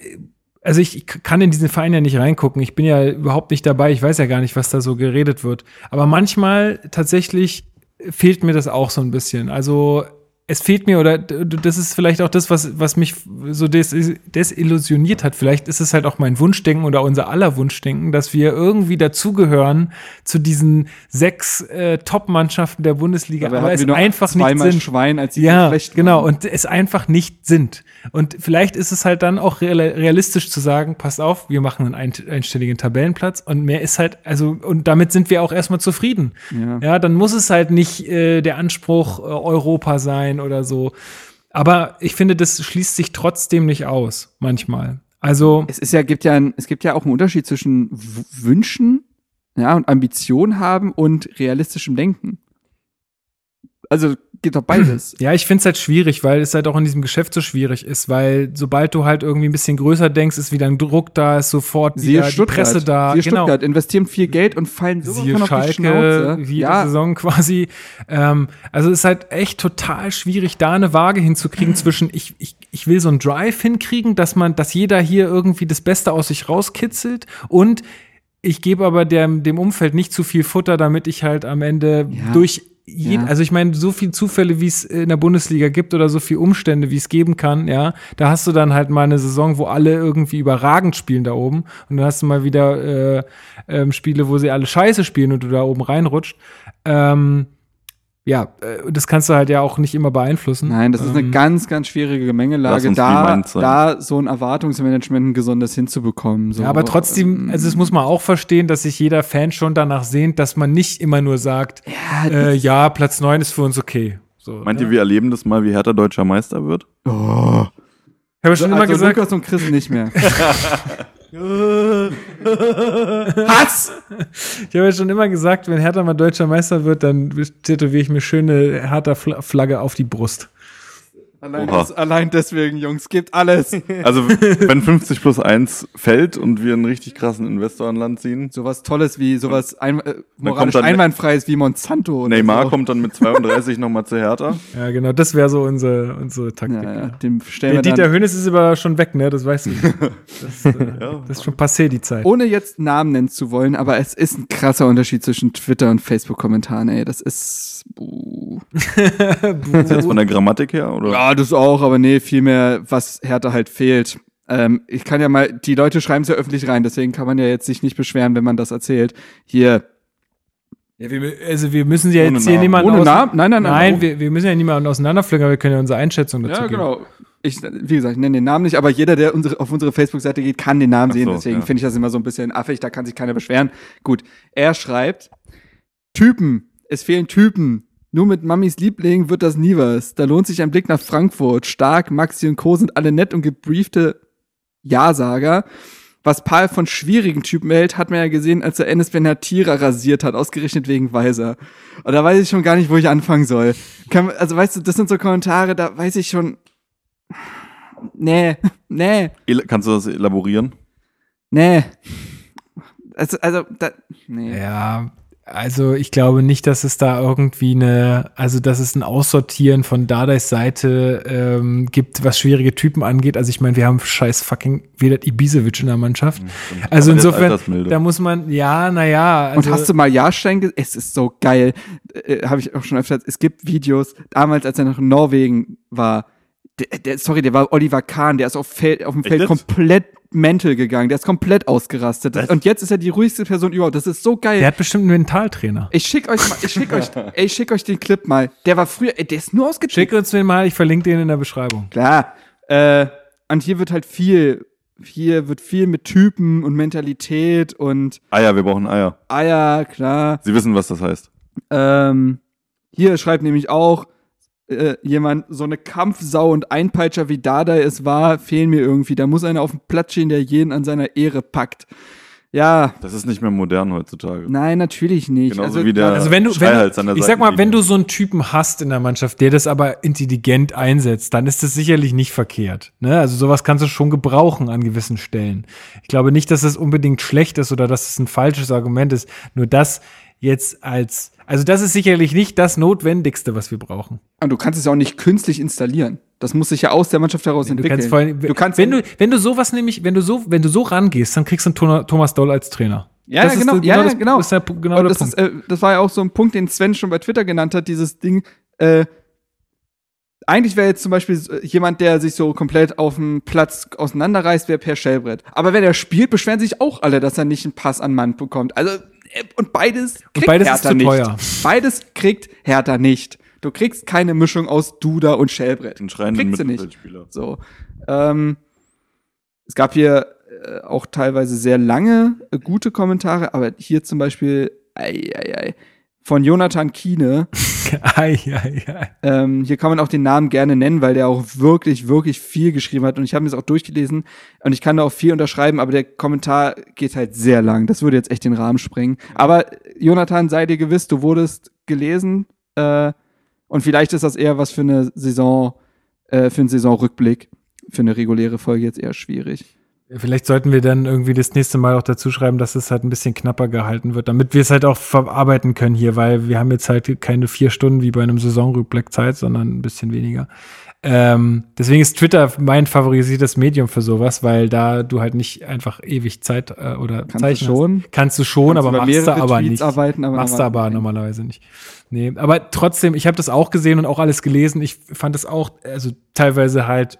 Speaker 3: also ich kann in diesen Verein ja nicht reingucken. Ich bin ja überhaupt nicht dabei. Ich weiß ja gar nicht, was da so geredet wird. Aber manchmal tatsächlich fehlt mir das auch so ein bisschen. Also es fehlt mir, oder das ist vielleicht auch das, was, was mich so des, desillusioniert hat. Vielleicht ist es halt auch mein Wunschdenken oder unser aller Wunschdenken, dass wir irgendwie dazugehören zu diesen sechs äh, Top-Mannschaften der Bundesliga, aber
Speaker 4: hatten
Speaker 3: es einfach nicht sind.
Speaker 4: Schwein, als sie
Speaker 3: Ja,
Speaker 4: schlecht
Speaker 3: genau.
Speaker 4: waren.
Speaker 3: Und es einfach nicht sind. Und vielleicht ist es halt dann auch real- realistisch zu sagen, passt auf, wir machen einen ein, einstelligen Tabellenplatz und mehr ist halt, also, und damit sind wir auch erstmal zufrieden.
Speaker 4: Ja.
Speaker 3: Ja, dann muss es halt nicht äh, der Anspruch äh, Europa sein oder so. Aber ich finde, das schließt sich trotzdem nicht aus, manchmal. Also,
Speaker 4: es ist ja, gibt ja, ein, es gibt ja auch einen Unterschied zwischen W- Wünschen, ja, und Ambition haben und realistischem Denken. Also geht doch beides.
Speaker 3: Ja, ich find's halt schwierig, weil es halt auch in diesem Geschäft so schwierig ist, weil sobald du halt irgendwie ein bisschen größer denkst, ist wieder ein Druck da, ist sofort
Speaker 4: Siehe
Speaker 3: wieder. Presse da.
Speaker 4: Siehe
Speaker 3: genau.
Speaker 4: Stuttgart investieren viel Geld und fallen so
Speaker 3: Siehe
Speaker 4: auf die Schnauze.
Speaker 3: jede
Speaker 4: Ja,
Speaker 3: Saison quasi. Ähm, also es ist halt echt total schwierig, da eine Waage hinzukriegen zwischen ich, ich, ich will so einen Drive hinkriegen, dass man, dass jeder hier irgendwie das Beste aus sich rauskitzelt und ich gebe aber dem, dem Umfeld nicht zu viel Futter, damit ich halt am Ende
Speaker 4: Ja.
Speaker 3: durch jeden,
Speaker 4: Ja.
Speaker 3: also ich meine, so viel Zufälle, wie es in der Bundesliga gibt oder so viel Umstände, wie es geben kann, ja, da hast du dann halt mal eine Saison, wo alle irgendwie überragend spielen da oben und dann hast du mal wieder äh, ähm, Spiele, wo sie alle scheiße spielen und du da oben reinrutscht. Ähm, ja, äh, das kannst du halt ja auch nicht immer beeinflussen.
Speaker 4: Nein, das ist eine
Speaker 3: Ähm,
Speaker 4: ganz, ganz schwierige Gemengelage, da, da so ein Erwartungsmanagement ein gesundes hinzubekommen. So.
Speaker 3: Ja, aber trotzdem, also das muss man auch verstehen, dass sich jeder Fan schon danach sehnt, dass man nicht immer nur sagt,
Speaker 4: Ja,
Speaker 3: äh, ja, Platz 9 ist für uns okay. So,
Speaker 6: Meint
Speaker 3: ne?
Speaker 6: ihr, wir erleben das mal, wie Hertha deutscher Meister wird?
Speaker 4: oh.
Speaker 3: Ich habe schon immer
Speaker 4: also
Speaker 3: gesagt,
Speaker 4: Lukas und Chris nicht mehr. Hass!
Speaker 3: ich habe ja schon immer gesagt, wenn Hertha mal deutscher Meister wird, dann tätowiere ich mir schöne Hertha-Flagge auf die Brust.
Speaker 4: Allein, des, allein deswegen, Jungs, gibt alles.
Speaker 6: Also, wenn 50 plus 1 fällt und wir einen richtig krassen Investor an Land ziehen,
Speaker 4: Sowas Tolles wie, sowas ein, äh, moralisch
Speaker 6: dann-
Speaker 4: einwandfreies wie Monsanto. oder
Speaker 6: Neymar
Speaker 4: so.
Speaker 6: kommt dann mit 32 nochmal zu Hertha.
Speaker 3: Ja, genau, das wäre so unsere, unsere Taktik.
Speaker 4: Ja, ja,
Speaker 3: Ja.
Speaker 4: dem stellen
Speaker 3: Der
Speaker 4: wir
Speaker 3: Dieter Hönes ist aber schon weg, ne? Das weißt du. Das, äh, das ist schon passé, die Zeit.
Speaker 4: ohne jetzt Namen nennen zu wollen, aber es ist ein krasser Unterschied zwischen Twitter und Facebook-Kommentaren, ey. Das ist. buh.
Speaker 6: Ist jetzt von der Grammatik her, oder?
Speaker 4: Ja, das auch, aber nee, vielmehr, was Hertha halt fehlt. Ähm, ich kann ja mal, die Leute schreiben es ja öffentlich rein, deswegen kann man ja jetzt sich nicht beschweren, wenn man das erzählt. Hier,
Speaker 3: Ja, wir, also wir müssen ja jetzt hier niemanden
Speaker 4: Ohne Namen? Nein, nein, nein.
Speaker 3: Nein, wir, wir müssen ja niemanden auseinanderpflücken, aber wir können ja unsere Einschätzung dazu
Speaker 4: Ja,
Speaker 3: geben.
Speaker 4: genau. Ich, wie gesagt, ich nenne den Namen nicht, aber jeder, der unsere, auf unsere Facebook-Seite geht, kann den Namen
Speaker 6: Ach
Speaker 4: sehen.
Speaker 6: so,
Speaker 4: Deswegen
Speaker 6: ja.
Speaker 4: finde ich das immer so ein bisschen affig, da kann sich keiner beschweren. Gut, er schreibt, Typen, es fehlen Typen. Nur mit Mamis Liebling wird das nie was. Da lohnt sich ein Blick nach Frankfurt. Stark, Maxi und Co. sind alle nett und gebriefte Ja-Sager. Was Paul von schwierigen Typen hält, hat man ja gesehen, als er Enes Benatira rasiert hat, ausgerechnet wegen Weiser. Und da weiß ich schon gar nicht, wo ich anfangen soll. Kann, also weißt du, das sind so Kommentare, da weiß ich schon. Nee, nee,
Speaker 6: El kannst du das elaborieren?
Speaker 4: nee. Also, also, da, nee.
Speaker 3: Ja, also ich glaube nicht, dass es da irgendwie eine, also dass es ein Aussortieren von Dardais Seite ähm, gibt, was schwierige Typen angeht. Also ich meine, wir haben scheiß fucking Vedat Ibisevic in der Mannschaft. Also
Speaker 6: Aber der ist
Speaker 3: insofern, da muss man, ja, naja. Also,
Speaker 4: Und hast du mal Jahrstein gesehen? Es ist so geil. Äh, Habe ich auch schon öfter. Es gibt Videos, damals, als er noch in Norwegen war. Der, der, sorry, der war Oliver Kahn, der ist auf, Feld, auf dem Feld
Speaker 6: jetzt?
Speaker 4: komplett mental gegangen. Der ist komplett ausgerastet.
Speaker 6: Was?
Speaker 4: Und jetzt ist er die ruhigste Person überhaupt. Das ist so geil.
Speaker 3: der hat bestimmt einen Mentaltrainer.
Speaker 4: ich schick euch mal, ich schick euch, ey, ich schick euch den Clip mal. Der war früher, ey, der ist nur ausgetickt.
Speaker 3: Schick uns den mal, ich verlinke den in der Beschreibung.
Speaker 4: Klar. Äh, und hier wird halt viel, hier wird viel mit Typen und Mentalität und
Speaker 6: Eier, wir brauchen Eier.
Speaker 4: Eier, klar.
Speaker 6: Sie wissen, was das heißt.
Speaker 4: Ähm, hier schreibt nämlich auch äh, jemand, so eine Kampfsau und Einpeitscher wie Dada es war, fehlen mir irgendwie. Da muss einer auf dem Platz stehen, der jeden an seiner Ehre packt. Ja,
Speaker 6: Das ist nicht mehr modern heutzutage.
Speaker 4: nein, natürlich nicht.
Speaker 6: Genauso
Speaker 4: also,
Speaker 6: wie der
Speaker 3: Also wenn du, wenn
Speaker 6: an der
Speaker 3: ich sag mal, wenn du so einen Typen hast in der Mannschaft, der das aber intelligent einsetzt, dann ist das sicherlich nicht verkehrt. Ne? Also sowas kannst du schon gebrauchen an gewissen Stellen. Ich glaube nicht, dass es unbedingt schlecht ist oder dass es ein falsches Argument ist. Nur das jetzt als, also das ist sicherlich nicht das Notwendigste, was wir brauchen.
Speaker 4: Und du kannst es ja auch nicht künstlich installieren. Das muss sich ja aus der Mannschaft heraus
Speaker 3: Du
Speaker 4: entwickeln.
Speaker 3: kannst vor allem,
Speaker 4: du kannst
Speaker 3: wenn du, wenn du sowas nämlich, wenn du so, wenn du so rangehst, dann kriegst du einen Thomas Doll als Trainer.
Speaker 4: Ja,
Speaker 3: Das
Speaker 4: ja, genau,
Speaker 3: der-
Speaker 4: ja,
Speaker 3: das-
Speaker 4: genau.
Speaker 3: Das ist der, genau
Speaker 4: Und
Speaker 3: der
Speaker 4: das,
Speaker 3: Punkt.
Speaker 4: ist, äh, das war ja auch so ein Punkt, den Sven schon bei Twitter genannt hat, dieses Ding, äh, eigentlich wäre jetzt zum Beispiel äh, jemand, der sich so komplett auf dem Platz auseinanderreißt, wäre Per Schellbrett. Aber wenn er spielt, beschweren sich auch alle, dass er nicht einen Pass an Mann bekommt. Also, und beides kriegt
Speaker 3: beides ist
Speaker 4: Hertha
Speaker 3: zu
Speaker 4: nicht.
Speaker 3: teuer.
Speaker 4: Beides kriegt Hertha nicht. Du kriegst keine Mischung aus Duda und Schellbrett.
Speaker 6: Den schreienden
Speaker 4: Kriegst du nicht. So. Ähm, es gab hier äh, auch teilweise sehr lange äh, gute Kommentare, aber hier zum Beispiel ei, ei, ei, von Jonathan Kiene.
Speaker 3: Ei, ei, ei.
Speaker 4: Ähm, hier kann man auch den Namen gerne nennen, weil der auch wirklich, wirklich viel geschrieben hat. Und ich habe mir das auch durchgelesen und ich kann da auch viel unterschreiben, aber der Kommentar geht halt sehr lang. Das würde jetzt echt den Rahmen sprengen. Aber Jonathan, sei dir gewiss, du wurdest gelesen äh, und vielleicht ist das eher was für eine Saison, äh, für einen Saisonrückblick. Für eine reguläre Folge jetzt eher schwierig.
Speaker 3: Vielleicht sollten wir dann irgendwie das nächste Mal auch dazu schreiben, dass es halt ein bisschen knapper gehalten wird, damit wir es halt auch verarbeiten können hier, weil wir haben jetzt halt keine vier Stunden wie bei einem Saisonrückblick Zeit, sondern ein bisschen weniger. Ähm, deswegen ist Twitter mein favorisiertes Medium für sowas, weil da du halt nicht einfach ewig Zeit äh, oder
Speaker 4: Kannst
Speaker 3: Zeichen
Speaker 4: du schon?
Speaker 3: Hast. Kannst du schon,
Speaker 4: Kannst
Speaker 3: aber machst du aber
Speaker 4: Tweets
Speaker 3: nicht.
Speaker 4: arbeiten, aber
Speaker 3: machst du aber
Speaker 4: nee.
Speaker 3: normalerweise nicht. Nee, aber trotzdem, ich habe das auch gesehen und auch alles gelesen. Ich fand das auch, also teilweise halt,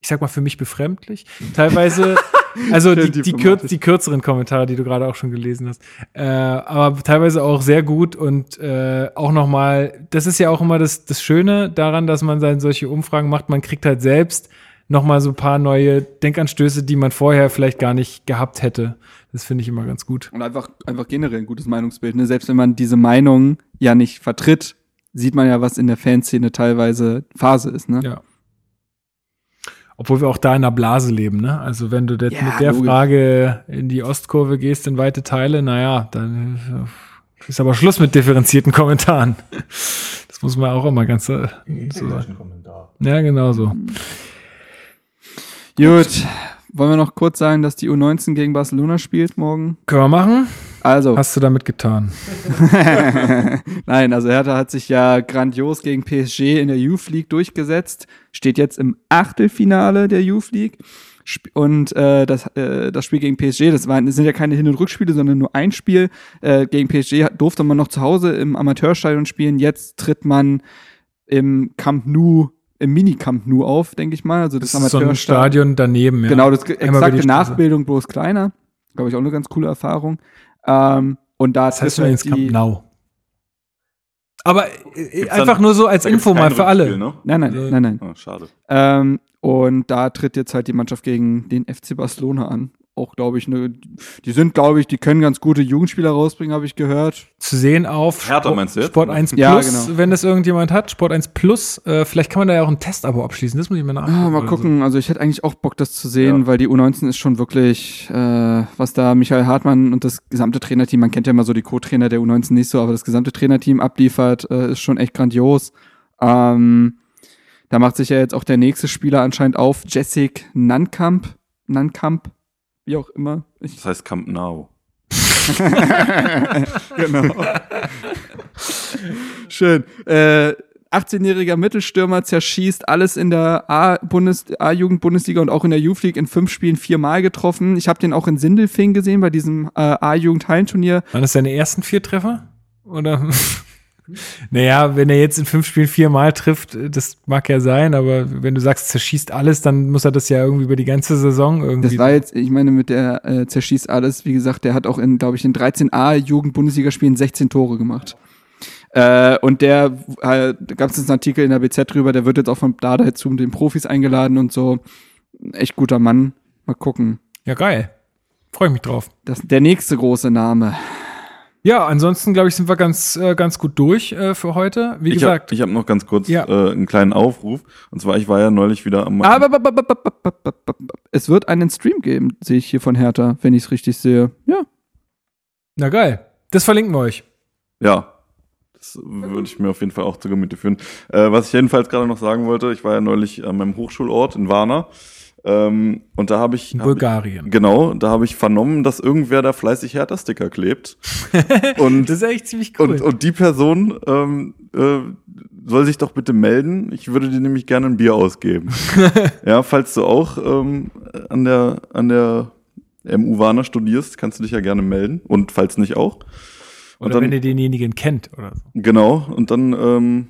Speaker 3: ich sag mal, für mich befremdlich. Teilweise, also die, die, kür die kürzeren Kommentare, die du gerade auch schon gelesen hast. Äh, aber teilweise auch sehr gut und äh, auch noch mal, das ist ja auch immer das, das Schöne daran, dass man dann solche Umfragen macht. Man kriegt halt selbst noch mal so ein paar neue Denkanstöße, die man vorher vielleicht gar nicht gehabt hätte. Das finde ich immer ganz gut.
Speaker 4: Und einfach, einfach generell ein gutes Meinungsbild. Ne? Selbst wenn man diese Meinung ja nicht vertritt, sieht man ja, was in der Fanszene teilweise Phase ist. Ne?
Speaker 3: Ja. Obwohl wir auch da in einer Blase leben, ne? Also wenn du ja, mit der
Speaker 4: logisch.
Speaker 3: Frage in die Ostkurve gehst, in weite Teile, naja, dann ist aber Schluss mit differenzierten Kommentaren. Das muss man auch immer ganz äh, so sagen. Ja, genau so.
Speaker 4: Gut. Wollen wir noch kurz sagen, dass die U19 gegen Barcelona spielt morgen?
Speaker 3: Können wir machen?
Speaker 4: Also.
Speaker 3: Hast du damit getan?
Speaker 4: Nein, also Hertha hat sich ja grandios gegen PSG in der Youth League durchgesetzt, steht jetzt im Achtelfinale der Youth League. Und äh, das, äh, das Spiel gegen PSG, das, waren, das sind ja keine Hin- und Rückspiele, sondern nur ein Spiel. Äh, gegen PSG durfte man noch zu Hause im Amateurstadion spielen. Jetzt tritt man im Camp Nou, im Mini-Camp Nou auf, denke ich mal. Also das,
Speaker 3: Das ist so ein Stadion daneben, ja.
Speaker 4: Genau, das exakte. Nachbildung, bloß kleiner. Glaube ich auch eine ganz coole Erfahrung. Ähm, und da
Speaker 3: Das heißt
Speaker 4: trifft
Speaker 3: übrigens
Speaker 4: halt
Speaker 3: Camp
Speaker 4: die-
Speaker 3: Nou. Aber äh,
Speaker 6: Gibt's
Speaker 3: einfach
Speaker 6: dann-
Speaker 3: nur so als Info mal für alle.
Speaker 6: Ne?
Speaker 4: Nein, nein, nein, nein.
Speaker 6: Ah, schade.
Speaker 4: Ähm, und da tritt jetzt halt die Mannschaft gegen den FC Barcelona an. Auch, glaube ich, eine, die sind, glaube ich, die können ganz gute Jugendspieler rausbringen, habe ich gehört.
Speaker 3: Zu sehen auf
Speaker 6: Hertha
Speaker 3: Sport,
Speaker 6: meinst du jetzt?
Speaker 3: Sport 1 Plus,
Speaker 4: Ja, genau.
Speaker 3: wenn das irgendjemand hat. Sport 1 Plus. Äh, vielleicht kann man da ja auch ein Testabo abschließen. Das muss ich mir nachgucken.
Speaker 4: Ah, mal gucken, also ich hätte eigentlich auch Bock, das zu sehen,
Speaker 6: Ja.
Speaker 4: weil die U19 ist schon wirklich, äh, was da Michael Hartmann und das gesamte Trainerteam, man kennt ja immer so die Co-Trainer der U19 nicht so, aber das gesamte Trainerteam abliefert, äh, ist schon echt grandios. Ähm, da macht sich ja jetzt auch der nächste Spieler anscheinend auf, Jessic Nankamp, Nankamp, wie auch immer. Ich,
Speaker 6: Das heißt Camp Nou.
Speaker 4: genau. Schön. Äh, 18-jähriger Mittelstürmer zerschießt alles in der A-Jugend-Bundesliga und auch in der Youth League in fünf Spielen viermal getroffen. Ich habe den auch in Sindelfing gesehen bei diesem äh, A-Jugend-Hallenturnier.
Speaker 3: Waren das seine ersten vier Treffer? Oder? Naja, wenn er jetzt in fünf Spielen viermal trifft, äh, das mag ja sein, aber wenn du sagst, zerschießt alles, dann muss er das ja irgendwie über die ganze Saison irgendwie.
Speaker 4: Das war jetzt, ich meine, mit der äh, zerschießt alles, wie gesagt, der hat auch in, glaube ich, in 13 A-Jugend-Bundesligaspielen 16 Tore gemacht. Äh, und der, äh, da gab es jetzt einen Artikel in der BZ drüber, der wird jetzt auch von Dada zu den Profis eingeladen und so. Echt guter Mann. Mal gucken.
Speaker 3: ja, geil. Freue ich mich drauf.
Speaker 4: Das, der nächste große Name.
Speaker 3: Ja, ansonsten, glaube ich, sind wir ganz, äh, ganz gut durch äh, für heute. Wie
Speaker 6: Ich
Speaker 3: gesagt.
Speaker 6: habe ich hab noch ganz kurz
Speaker 3: Ja.
Speaker 6: äh, einen kleinen Aufruf. Und zwar, ich war ja neulich wieder am.
Speaker 4: Aber es wird einen Stream geben, sehe ich hier von Hertha, wenn ich es richtig sehe. Ja.
Speaker 3: na geil. Das verlinken wir euch.
Speaker 6: Ja, das würde ich mir auf jeden Fall auch zu Gemüte führen. Äh, was ich jedenfalls gerade noch sagen wollte, ich war ja neulich an meinem Hochschulort in Varna. Ähm, und da habe ich.
Speaker 3: In
Speaker 6: hab ich
Speaker 3: Bulgarien.
Speaker 6: Genau, da habe ich vernommen, dass irgendwer da fleißig Hertha-Sticker klebt. und,
Speaker 3: Das ist echt ziemlich cool.
Speaker 6: und, und die Person ähm, äh, soll sich doch bitte melden. Ich würde dir nämlich gerne ein Bier ausgeben. ja, falls du auch ähm, an der an der MU Warner studierst, kannst du dich ja gerne melden. Und falls nicht auch. Und
Speaker 3: oder
Speaker 6: dann,
Speaker 3: wenn ihr denjenigen kennt oder so.
Speaker 6: genau, und dann ähm,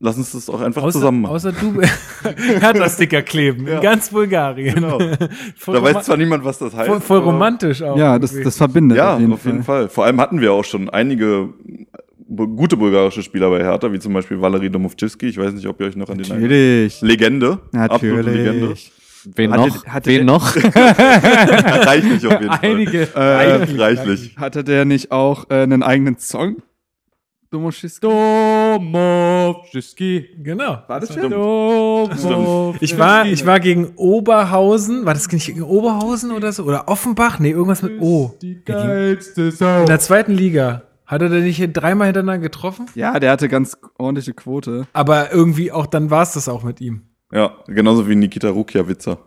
Speaker 6: lass uns das auch einfach zusammen machen.
Speaker 3: außer du Hertha-Sticker kleben in ganz Bulgarien.
Speaker 6: Genau. da weiß zwar niemand, was das heißt.
Speaker 3: voll, voll
Speaker 6: aber-
Speaker 3: romantisch auch.
Speaker 4: Ja, das, das verbindet.
Speaker 6: Ja, auf jeden, Fall. Vor allem hatten wir auch schon einige gute bulgarische Spieler bei Hertha, wie zum Beispiel Valery Domovchivski. Ich weiß nicht, ob ihr euch noch an den erinnert.
Speaker 4: Natürlich.
Speaker 6: Legende. Absolute Legende.
Speaker 4: Natürlich.
Speaker 5: Wen
Speaker 4: Hatte-
Speaker 5: noch?
Speaker 4: hatte
Speaker 5: Wen
Speaker 4: der-
Speaker 5: noch?
Speaker 6: reichlich auf jeden Fall.
Speaker 3: Einige.
Speaker 4: Äh,
Speaker 3: reichlich.
Speaker 4: Hatte der nicht auch äh, einen eigenen Song? Domoschiski?
Speaker 5: Domovski.
Speaker 3: Genau.
Speaker 4: War das
Speaker 6: Stimmt.
Speaker 3: Stimmt. Ich war, ich war gegen Oberhausen. War das nicht gegen Oberhausen oder so? Oder Offenbach? Nee, irgendwas mit O.
Speaker 5: Die geilste Sau.
Speaker 3: In der zweiten Liga. Hat er denn nicht dreimal hintereinander getroffen?
Speaker 4: Ja, der hatte ganz ordentliche Quote.
Speaker 3: Aber irgendwie auch, dann war es das auch mit ihm.
Speaker 6: Ja, genauso wie Nikita Rukavica.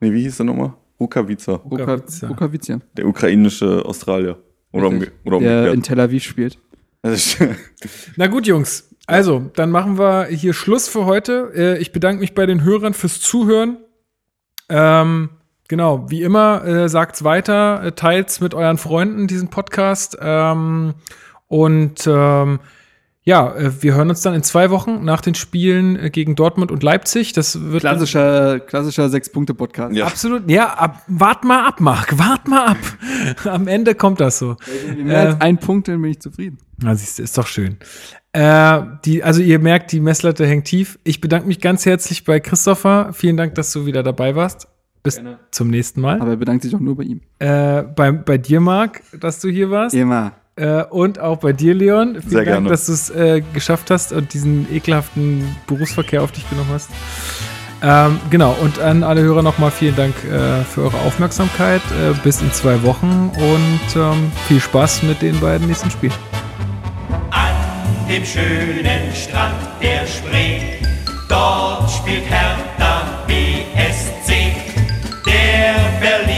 Speaker 6: Nee, wie hieß der nochmal? Rukavica.
Speaker 3: Rukavica.
Speaker 4: Rukavica.
Speaker 6: Der ukrainische Australier. Oder, umge oder
Speaker 4: Der in
Speaker 6: umgekehrt.
Speaker 4: Tel Aviv spielt.
Speaker 3: Na gut, Jungs. Also, dann machen wir hier Schluss für heute. Äh, ich bedanke mich bei den Hörern fürs Zuhören. Ähm, genau, wie immer, äh, sagt's weiter, äh, teilt's mit euren Freunden diesen Podcast. Ähm, und ähm, ja, äh, wir hören uns dann in zwei Wochen nach den Spielen äh, gegen Dortmund und Leipzig. Das wird
Speaker 4: klassischer, klassischer Sechs-Punkte-Podcast.
Speaker 3: Ja. Absolut. Ja, ab, wart mal ab, Marc. Wart mal ab. Am Ende kommt das so.
Speaker 4: Mehr äh, als ein Punkt, dann bin ich zufrieden.
Speaker 3: Na, siehst du, ist doch schön. Äh, die, also ihr merkt, die Messlatte hängt tief. Ich bedanke mich ganz herzlich bei Christopher. Vielen Dank, dass du wieder dabei warst. Bis Gerne. zum nächsten Mal.
Speaker 4: Aber er bedankt sich auch nur bei ihm.
Speaker 3: Äh, bei, bei dir, Marc, dass du hier warst.
Speaker 4: Immer.
Speaker 3: Äh, und auch bei dir, Leon. Vielen
Speaker 6: Sehr
Speaker 3: Dank,
Speaker 6: gerne.
Speaker 3: dass du es äh, geschafft hast und diesen ekelhaften Berufsverkehr auf dich genommen hast. Ähm, genau, und an alle Hörer nochmal vielen Dank äh, für eure Aufmerksamkeit. Äh, bis in zwei Wochen und ähm, viel Spaß mit den beiden nächsten Spielen.
Speaker 2: An dem schönen Strand der Spree, dort spielt Hertha BSC. Der Berliner